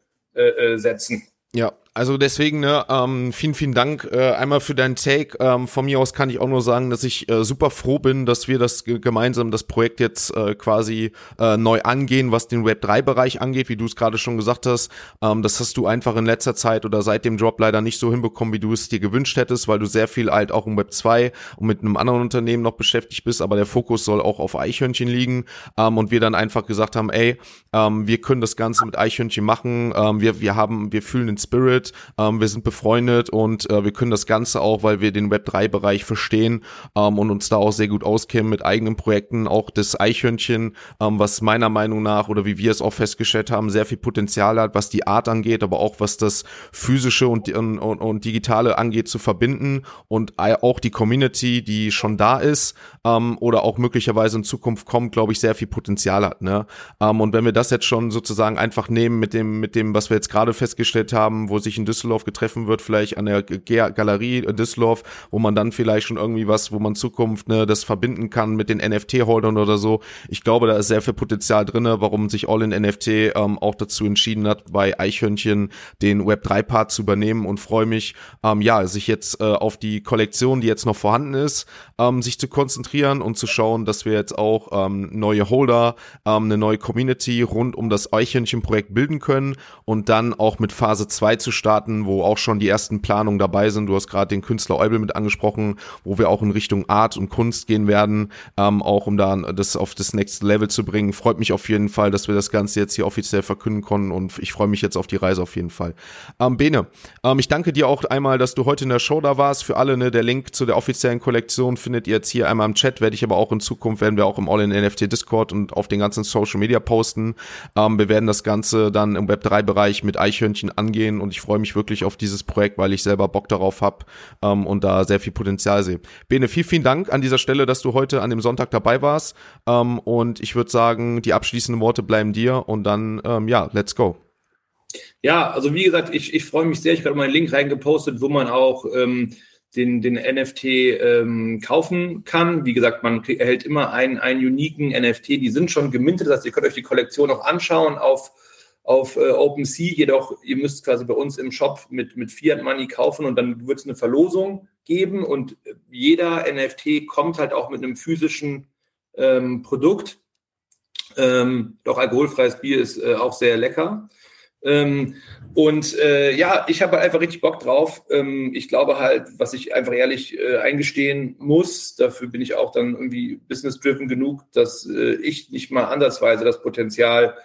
setzen. Ja, also deswegen, ne, ähm, vielen, vielen Dank äh, einmal für deinen Take. Ähm, von mir aus kann ich auch nur sagen, dass ich äh, super froh bin, dass wir das gemeinsam, das Projekt jetzt äh, quasi äh, neu angehen, was den Web3-Bereich angeht, wie du es gerade schon gesagt hast. Ähm, das hast du einfach in letzter Zeit oder seit dem Drop leider nicht so hinbekommen, wie du es dir gewünscht hättest, weil du sehr viel halt auch im Web 2 und mit einem anderen Unternehmen noch beschäftigt bist, aber der Fokus soll auch auf Eichhörnchen liegen. Ähm, und wir dann einfach gesagt haben, ey, ähm, wir können das Ganze mit Eichhörnchen machen. Ähm, wir, wir haben, wir fühlen den Spirit ähm, wir sind befreundet und äh, wir können das Ganze auch, weil wir den Web3-Bereich verstehen ähm, und uns da auch sehr gut auskennen mit eigenen Projekten, auch das Eichhörnchen, ähm, was meiner Meinung nach oder wie wir es auch festgestellt haben, sehr viel Potenzial hat, was die Art angeht, aber auch was das physische und, und, und digitale angeht, zu verbinden und auch die Community, die schon da ist ähm, oder auch möglicherweise in Zukunft kommt, glaube ich, sehr viel Potenzial hat. Ne? Ähm, und wenn wir das jetzt schon sozusagen einfach nehmen mit dem, mit dem, was wir jetzt gerade festgestellt haben, wo sich in Düsseldorf getreffen wird, vielleicht an der Galerie Düsseldorf, wo man dann vielleicht schon irgendwie was, wo man Zukunft ne, das verbinden kann mit den NFT-Holdern oder so. Ich glaube, da ist sehr viel Potenzial drinne, warum sich All in NFT ähm, auch dazu entschieden hat, bei Eichhörnchen den Web3-Part zu übernehmen und freue mich, ähm, ja, sich jetzt äh, auf die Kollektion, die jetzt noch vorhanden ist, ähm, sich zu konzentrieren und zu schauen, dass wir jetzt auch ähm, neue Holder, ähm, eine neue Community rund um das Eichhörnchen-Projekt bilden können und dann auch mit Phase 2 zu starten wo auch schon die ersten Planungen dabei sind. Du hast gerade den Künstler Eubel mit angesprochen, wo wir auch in Richtung Art und Kunst gehen werden, ähm, auch um da das auf das nächste Level zu bringen. Freut mich auf jeden Fall, dass wir das Ganze jetzt hier offiziell verkünden konnten und ich freue mich jetzt auf die Reise auf jeden Fall. Ähm, Bene, ähm, ich danke dir auch einmal, dass du heute in der Show da warst. Für alle, ne, der Link zu der offiziellen Kollektion findet ihr jetzt hier einmal im Chat, werde ich aber auch in Zukunft, werden wir auch im All-in-NFT Discord und auf den ganzen Social Media posten. Ähm, wir werden das Ganze dann im Web3-Bereich mit Eichhörnchen angehen und ich freue mich wirklich auf dieses Projekt, weil ich selber Bock darauf habe ähm, und da sehr viel Potenzial sehe. Bene, vielen, vielen Dank an dieser Stelle, dass du heute an dem Sonntag dabei warst. Ähm, und ich würde sagen, die abschließenden Worte bleiben dir und dann, ähm, ja, let's go. Ja, also wie gesagt, ich, ich freue mich sehr. Ich habe mal einen Link reingepostet, wo man auch ähm, den, den NFT ähm, kaufen kann. Wie gesagt, man erhält immer einen, einen uniken NFT. Die sind schon gemintet. Das heißt, ihr könnt euch die Kollektion auch anschauen auf auf äh, OpenSea, jedoch ihr müsst quasi bei uns im Shop mit, mit Fiat Money kaufen und dann wird es eine Verlosung geben und jeder NFT kommt halt auch mit einem physischen ähm, Produkt. Ähm, doch alkoholfreies Bier ist äh, auch sehr lecker. Ähm, und äh, ja, ich habe einfach richtig Bock drauf. Ähm, ich glaube halt, was ich einfach ehrlich äh, eingestehen muss, dafür bin ich auch dann irgendwie business-driven genug, dass äh, ich nicht mal ansatzweise das Potenzial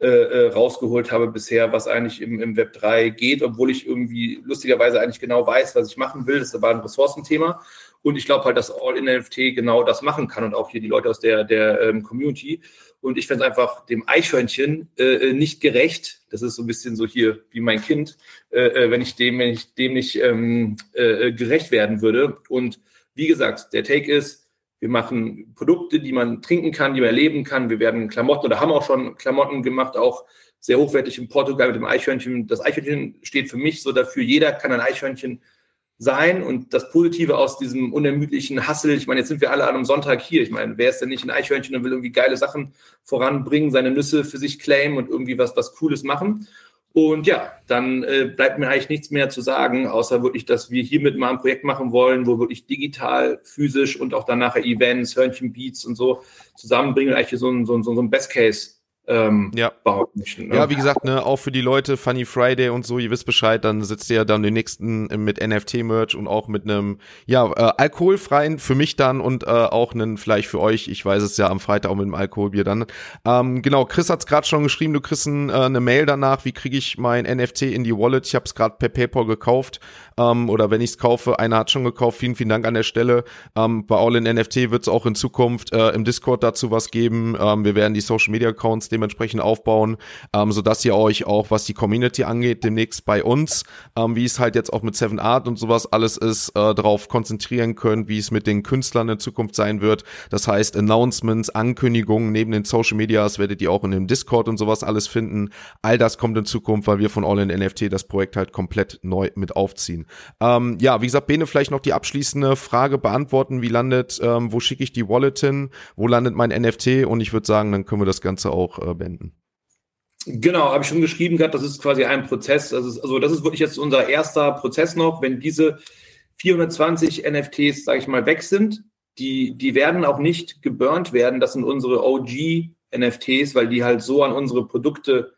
äh, äh, rausgeholt habe bisher, was eigentlich im, im Web 3 geht, obwohl ich irgendwie lustigerweise eigentlich genau weiß, was ich machen will. Das war ein Ressourcenthema. Und ich glaube halt, dass All-in-NFT genau das machen kann und auch hier die Leute aus der, der ähm, Community. Und ich fände es einfach dem Eichhörnchen äh, äh, nicht gerecht. Das ist so ein bisschen so hier wie mein Kind, äh, äh wenn ich dem, wenn ich dem nicht ähm, äh, gerecht werden würde. Und wie gesagt, der Take ist, wir machen Produkte, die man trinken kann, die man erleben kann. Wir werden Klamotten oder haben auch schon Klamotten gemacht, auch sehr hochwertig in Portugal mit dem Eichhörnchen. Das Eichhörnchen steht für mich so dafür, jeder kann ein Eichhörnchen sein und das Positive aus diesem unermüdlichen Hassel, ich meine, jetzt sind wir alle an einem Sonntag hier. Ich meine, wer ist denn nicht ein Eichhörnchen und will irgendwie geile Sachen voranbringen, seine Nüsse für sich claimen und irgendwie was, was Cooles machen? Und ja, dann äh, bleibt mir eigentlich nichts mehr zu sagen, außer wirklich, dass wir hiermit mal ein Projekt machen wollen, wo wirklich digital, physisch und auch dann nachher Events, Hörnchenbeats und so zusammenbringen und eigentlich so ein, so ein, so ein Best Case ähm, ja. möchten. Ne? Ja, wie gesagt, ne, auch für die Leute, Funny Friday und so, ihr wisst Bescheid, dann sitzt ihr ja dann den nächsten mit NFT-Merch und auch mit einem, ja, äh, alkoholfreien für mich dann und äh, auch einen vielleicht für euch, ich weiß es ja am Freitag auch mit dem Alkoholbier dann. Ähm, genau, Chris hat's gerade schon geschrieben, du kriegst ein, äh, eine Mail danach, wie kriege ich mein NFT in die Wallet? Ich habe es gerade per PayPal gekauft ähm, oder wenn ich es kaufe, einer hat schon gekauft, vielen, vielen Dank an der Stelle. Ähm, bei All in NFT wird es auch in Zukunft äh, im Discord dazu was geben. Ähm, wir werden die Social Media Accounts dementsprechend aufbauen, ähm, sodass ihr euch auch, was die Community angeht, demnächst bei uns, ähm, wie es halt jetzt auch mit Seven Art und sowas alles ist, äh, darauf konzentrieren könnt, wie es mit den Künstlern in Zukunft sein wird. Das heißt, Announcements, Ankündigungen neben den Social Medias werdet ihr auch in dem Discord und sowas alles finden. All das kommt in Zukunft, weil wir von All in NFT das Projekt halt komplett neu mit aufziehen. Ähm, ja, wie gesagt, Bene, vielleicht noch die abschließende Frage beantworten. Wie landet, ähm, wo schicke ich die Wallet hin? Wo landet mein NFT? Und ich würde sagen, dann können wir das Ganze auch äh, beenden. Genau, habe ich schon geschrieben gehabt, das ist quasi ein Prozess. Das ist, also das ist wirklich jetzt unser erster Prozess noch. Wenn diese 420 NFTs, sage ich mal, weg sind, die, die werden auch nicht geburnt werden. Das sind unsere OG-NFTs, weil die halt so an unsere Produkte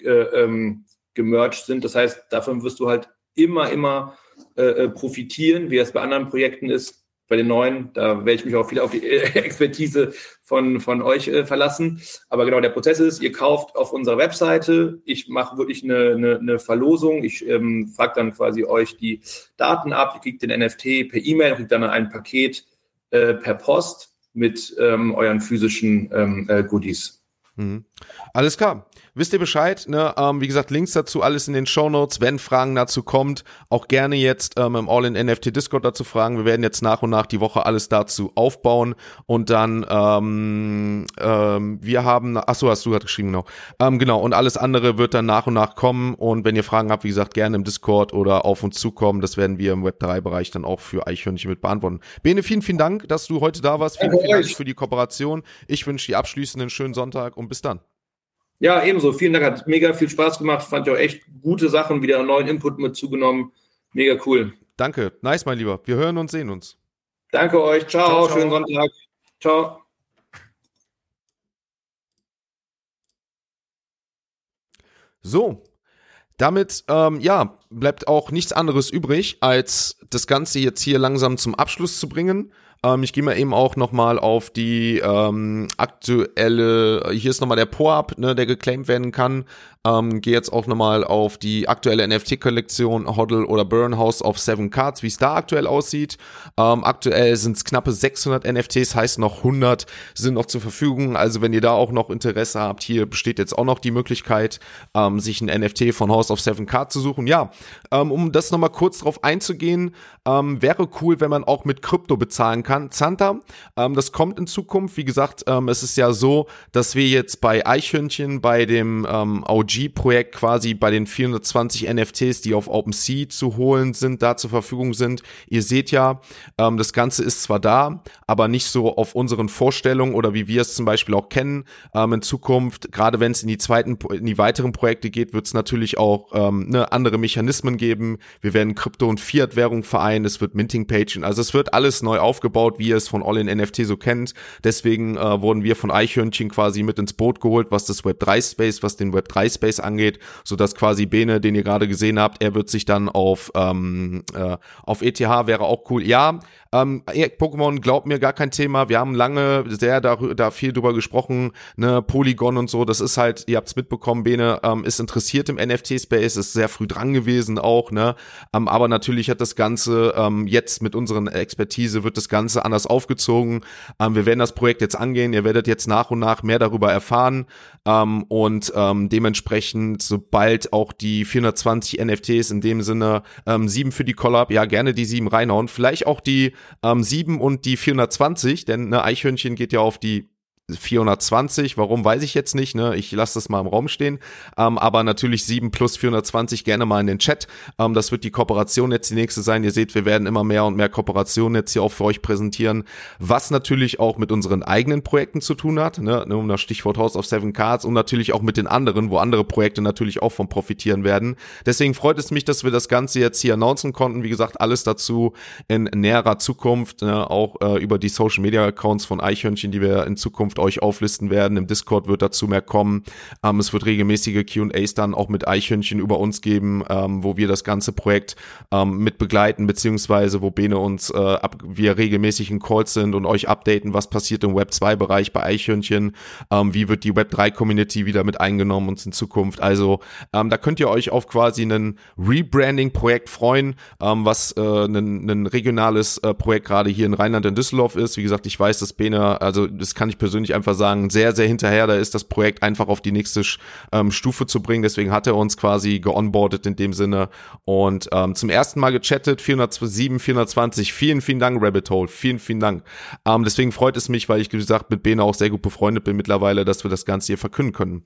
äh, ähm, gemerged sind. Das heißt, davon wirst du halt immer, immer äh, äh, profitieren, wie es bei anderen Projekten ist. Bei den neuen, da werde ich mich auch viel auf die Expertise von, von euch äh, verlassen. Aber genau, der Prozess ist, ihr kauft auf unserer Webseite, ich mache wirklich eine, eine, eine Verlosung, ich ähm, frage dann quasi euch die Daten ab, ihr kriegt den NFT per E-Mail, kriegt dann ein Paket äh, per Post mit ähm, euren physischen ähm, äh, Goodies. Mhm. Alles klar. Wisst ihr Bescheid? Ne? Ähm, wie gesagt, Links dazu alles in den Show Notes. Wenn Fragen dazu kommt, auch gerne jetzt ähm, im All-in-NFT Discord dazu fragen. Wir werden jetzt nach und nach die Woche alles dazu aufbauen und dann ähm, ähm, wir haben, ach so, hast du gerade geschrieben, genau. Ähm, genau, und alles andere wird dann nach und nach kommen und wenn ihr Fragen habt, wie gesagt, gerne im Discord oder auf uns zukommen. Das werden wir im Web3-Bereich dann auch für Eichhörnchen mit beantworten. Bene, vielen, vielen Dank, dass du heute da warst. Vielen, vielen Dank für die Kooperation. Ich wünsche dir abschließend schönen Sonntag und bis dann. Ja, ebenso. Vielen Dank. Hat mega viel Spaß gemacht. Fand ich auch echt gute Sachen, wieder einen neuen Input mit zugenommen. Mega cool. Danke. Nice, mein Lieber. Wir hören und sehen uns. Danke euch. Ciao. ciao, ciao. Schönen Sonntag. Ciao. So, damit, ähm, ja, bleibt auch nichts anderes übrig, als das Ganze jetzt hier langsam zum Abschluss zu bringen. Ähm, ich gehe mal eben auch nochmal auf die ähm, aktuelle, hier ist nochmal der Po-Up, ne, der geclaimed werden kann. Ähm, Gehe jetzt auch nochmal auf die aktuelle NFT-Kollektion Hoddle oder Burn House of Seven Cards, wie es da aktuell aussieht. Ähm, aktuell sind es knappe 600 NFTs, heißt noch 100 sind noch zur Verfügung. Also wenn ihr da auch noch Interesse habt, hier besteht jetzt auch noch die Möglichkeit, ähm, sich ein NFT von House of Seven Cards zu suchen. Ja, ähm, um das nochmal kurz drauf einzugehen, ähm, wäre cool, wenn man auch mit Krypto bezahlen kann. Zanta, ähm, das kommt in Zukunft. Wie gesagt, ähm, es ist ja so, dass wir jetzt bei Eichhörnchen, bei dem ähm, OG-Projekt quasi bei den 420 NFTs, die auf OpenSea zu holen sind, da zur Verfügung sind. Ihr seht ja, ähm, das Ganze ist zwar da, aber nicht so auf unseren Vorstellungen oder wie wir es zum Beispiel auch kennen. Ähm, in Zukunft, gerade wenn es in die zweiten, in die weiteren Projekte geht, wird es natürlich auch ähm, ne, andere Mechanismen geben. Wir werden Krypto- und Fiat-Währung vereinen, es wird Minting-Pagen, also es wird alles neu aufgebaut, wie ihr es von All-in-NFT so kennt. Deswegen äh, wurden wir von Eichhörnchen quasi mit ins Boot geholt, was das Web3-Space, was den Web3 Space angeht, so dass quasi Bene, den ihr gerade gesehen habt, er wird sich dann auf ähm, äh, auf ETH wäre auch cool. Ja, ähm, Pokémon glaubt mir gar kein Thema. Wir haben lange sehr da, da viel drüber gesprochen, ne, Polygon und so. Das ist halt, ihr habt's mitbekommen, Bene ähm, ist interessiert im NFT-Space, ist sehr früh dran gewesen auch, ne. Ähm, aber natürlich hat das Ganze ähm, jetzt mit unseren Expertise wird das Ganze anders aufgezogen. Ähm, wir werden das Projekt jetzt angehen. Ihr werdet jetzt nach und nach mehr darüber erfahren ähm, und ähm, dementsprechend, sobald auch die 420 NFTs in dem Sinne ähm, sieben für die Collab, ja gerne die sieben reinhauen, vielleicht auch die ähm, 7 und die 420, denn ne, Eichhörnchen geht ja auf die 420, warum weiß ich jetzt nicht, ne? Ich lasse das mal im Raum stehen. Ähm, aber natürlich 7 plus 420 gerne mal in den Chat. Ähm, das wird die Kooperation jetzt die nächste sein. Ihr seht, wir werden immer mehr und mehr Kooperationen jetzt hier auch für euch präsentieren, was natürlich auch mit unseren eigenen Projekten zu tun hat, ne? Um das Stichwort House of Seven Cards und natürlich auch mit den anderen, wo andere Projekte natürlich auch von profitieren werden. Deswegen freut es mich, dass wir das Ganze jetzt hier announcen konnten. Wie gesagt, alles dazu in näherer Zukunft, ne? auch äh, über die Social Media Accounts von Eichhörnchen, die wir in Zukunft euch auflisten werden. Im Discord wird dazu mehr kommen. Ähm, es wird regelmäßige Q&As dann auch mit Eichhörnchen über uns geben, ähm, wo wir das ganze Projekt ähm, mit begleiten, beziehungsweise wo Bene uns äh, ab, wir regelmäßig in Calls sind und euch updaten, was passiert im Web 2 Bereich bei Eichhörnchen, ähm, wie wird die Web 3 Community wieder mit eingenommen uns in Zukunft. Also ähm, da könnt ihr euch auf quasi ein Rebranding Projekt freuen, ähm, was äh, ein, ein regionales äh, Projekt gerade hier in Rheinland in Düsseldorf ist. Wie gesagt, ich weiß, dass Bene, also das kann ich persönlich einfach sagen, sehr, sehr hinterher da ist, das Projekt einfach auf die nächste ähm, Stufe zu bringen. Deswegen hat er uns quasi geonboardet in dem Sinne und ähm, zum ersten Mal gechattet, 407, 420. Vielen, vielen Dank, Rabbit Hole. Vielen, vielen Dank. Ähm, deswegen freut es mich, weil ich, wie gesagt, mit Bene auch sehr gut befreundet bin mittlerweile, dass wir das Ganze hier verkünden können.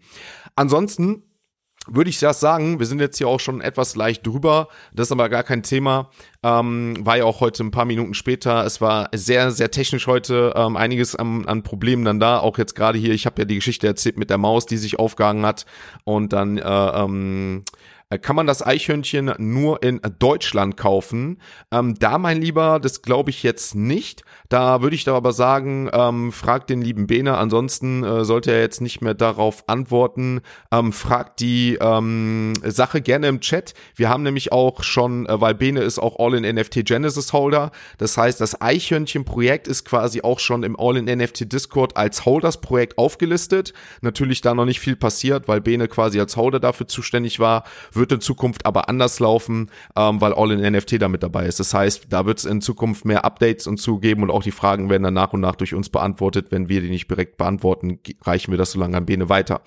Ansonsten würde ich das sagen, wir sind jetzt hier auch schon etwas leicht drüber, das ist aber gar kein Thema, ähm, war ja auch heute ein paar Minuten später, es war sehr, sehr technisch heute, ähm, einiges an, an Problemen dann da, auch jetzt gerade hier, ich habe ja die Geschichte erzählt mit der Maus, die sich aufgehangen hat. Und dann äh, ähm, äh, kann man das Eichhörnchen nur in Deutschland kaufen. Ähm, da, mein Lieber, das glaube ich jetzt nicht. Da würde ich da aber sagen, ähm, fragt den lieben Bene. Ansonsten äh, sollte er jetzt nicht mehr darauf antworten. Ähm, fragt die ähm, Sache gerne im Chat. Wir haben nämlich auch schon, äh, weil Bene ist auch All-in-NFT Genesis Holder. Das heißt, das Eichhörnchen-Projekt ist quasi auch schon im All-in-NFT Discord als Holders-Projekt aufgelistet. Natürlich da noch nicht viel passiert, weil Bene quasi als Holder dafür zuständig war wird in Zukunft aber anders laufen, ähm, weil All in NFT da mit dabei ist. Das heißt, da wird es in Zukunft mehr Updates und zugeben und auch die Fragen werden dann nach und nach durch uns beantwortet. Wenn wir die nicht direkt beantworten, reichen wir das so lange an Bene weiter.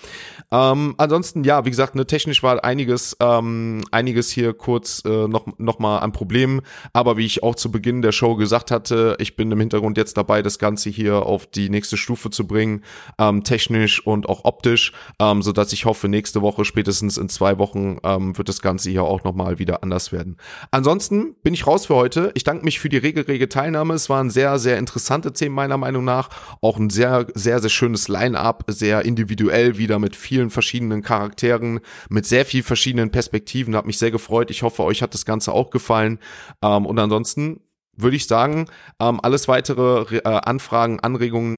Ähm, ansonsten, ja, wie gesagt, ne, technisch war einiges, ähm, einiges hier kurz äh, noch, noch mal an Problemen. Aber wie ich auch zu Beginn der Show gesagt hatte, ich bin im Hintergrund jetzt dabei, das Ganze hier auf die nächste Stufe zu bringen, ähm, technisch und auch optisch, ähm, so dass ich hoffe, nächste Woche, spätestens in zwei Wochen, ähm, wird das Ganze hier auch nochmal wieder anders werden. Ansonsten bin ich raus für heute. Ich danke mich für die rege, rege Teilnahme. Es waren sehr, sehr interessante Themen meiner Meinung nach. Auch ein sehr, sehr, sehr schönes Line-up, sehr individuell wieder mit vielen verschiedenen Charakteren, mit sehr viel verschiedenen Perspektiven. Hat mich sehr gefreut. Ich hoffe, euch hat das Ganze auch gefallen. Ähm, und ansonsten würde ich sagen, ähm, alles weitere äh, Anfragen, Anregungen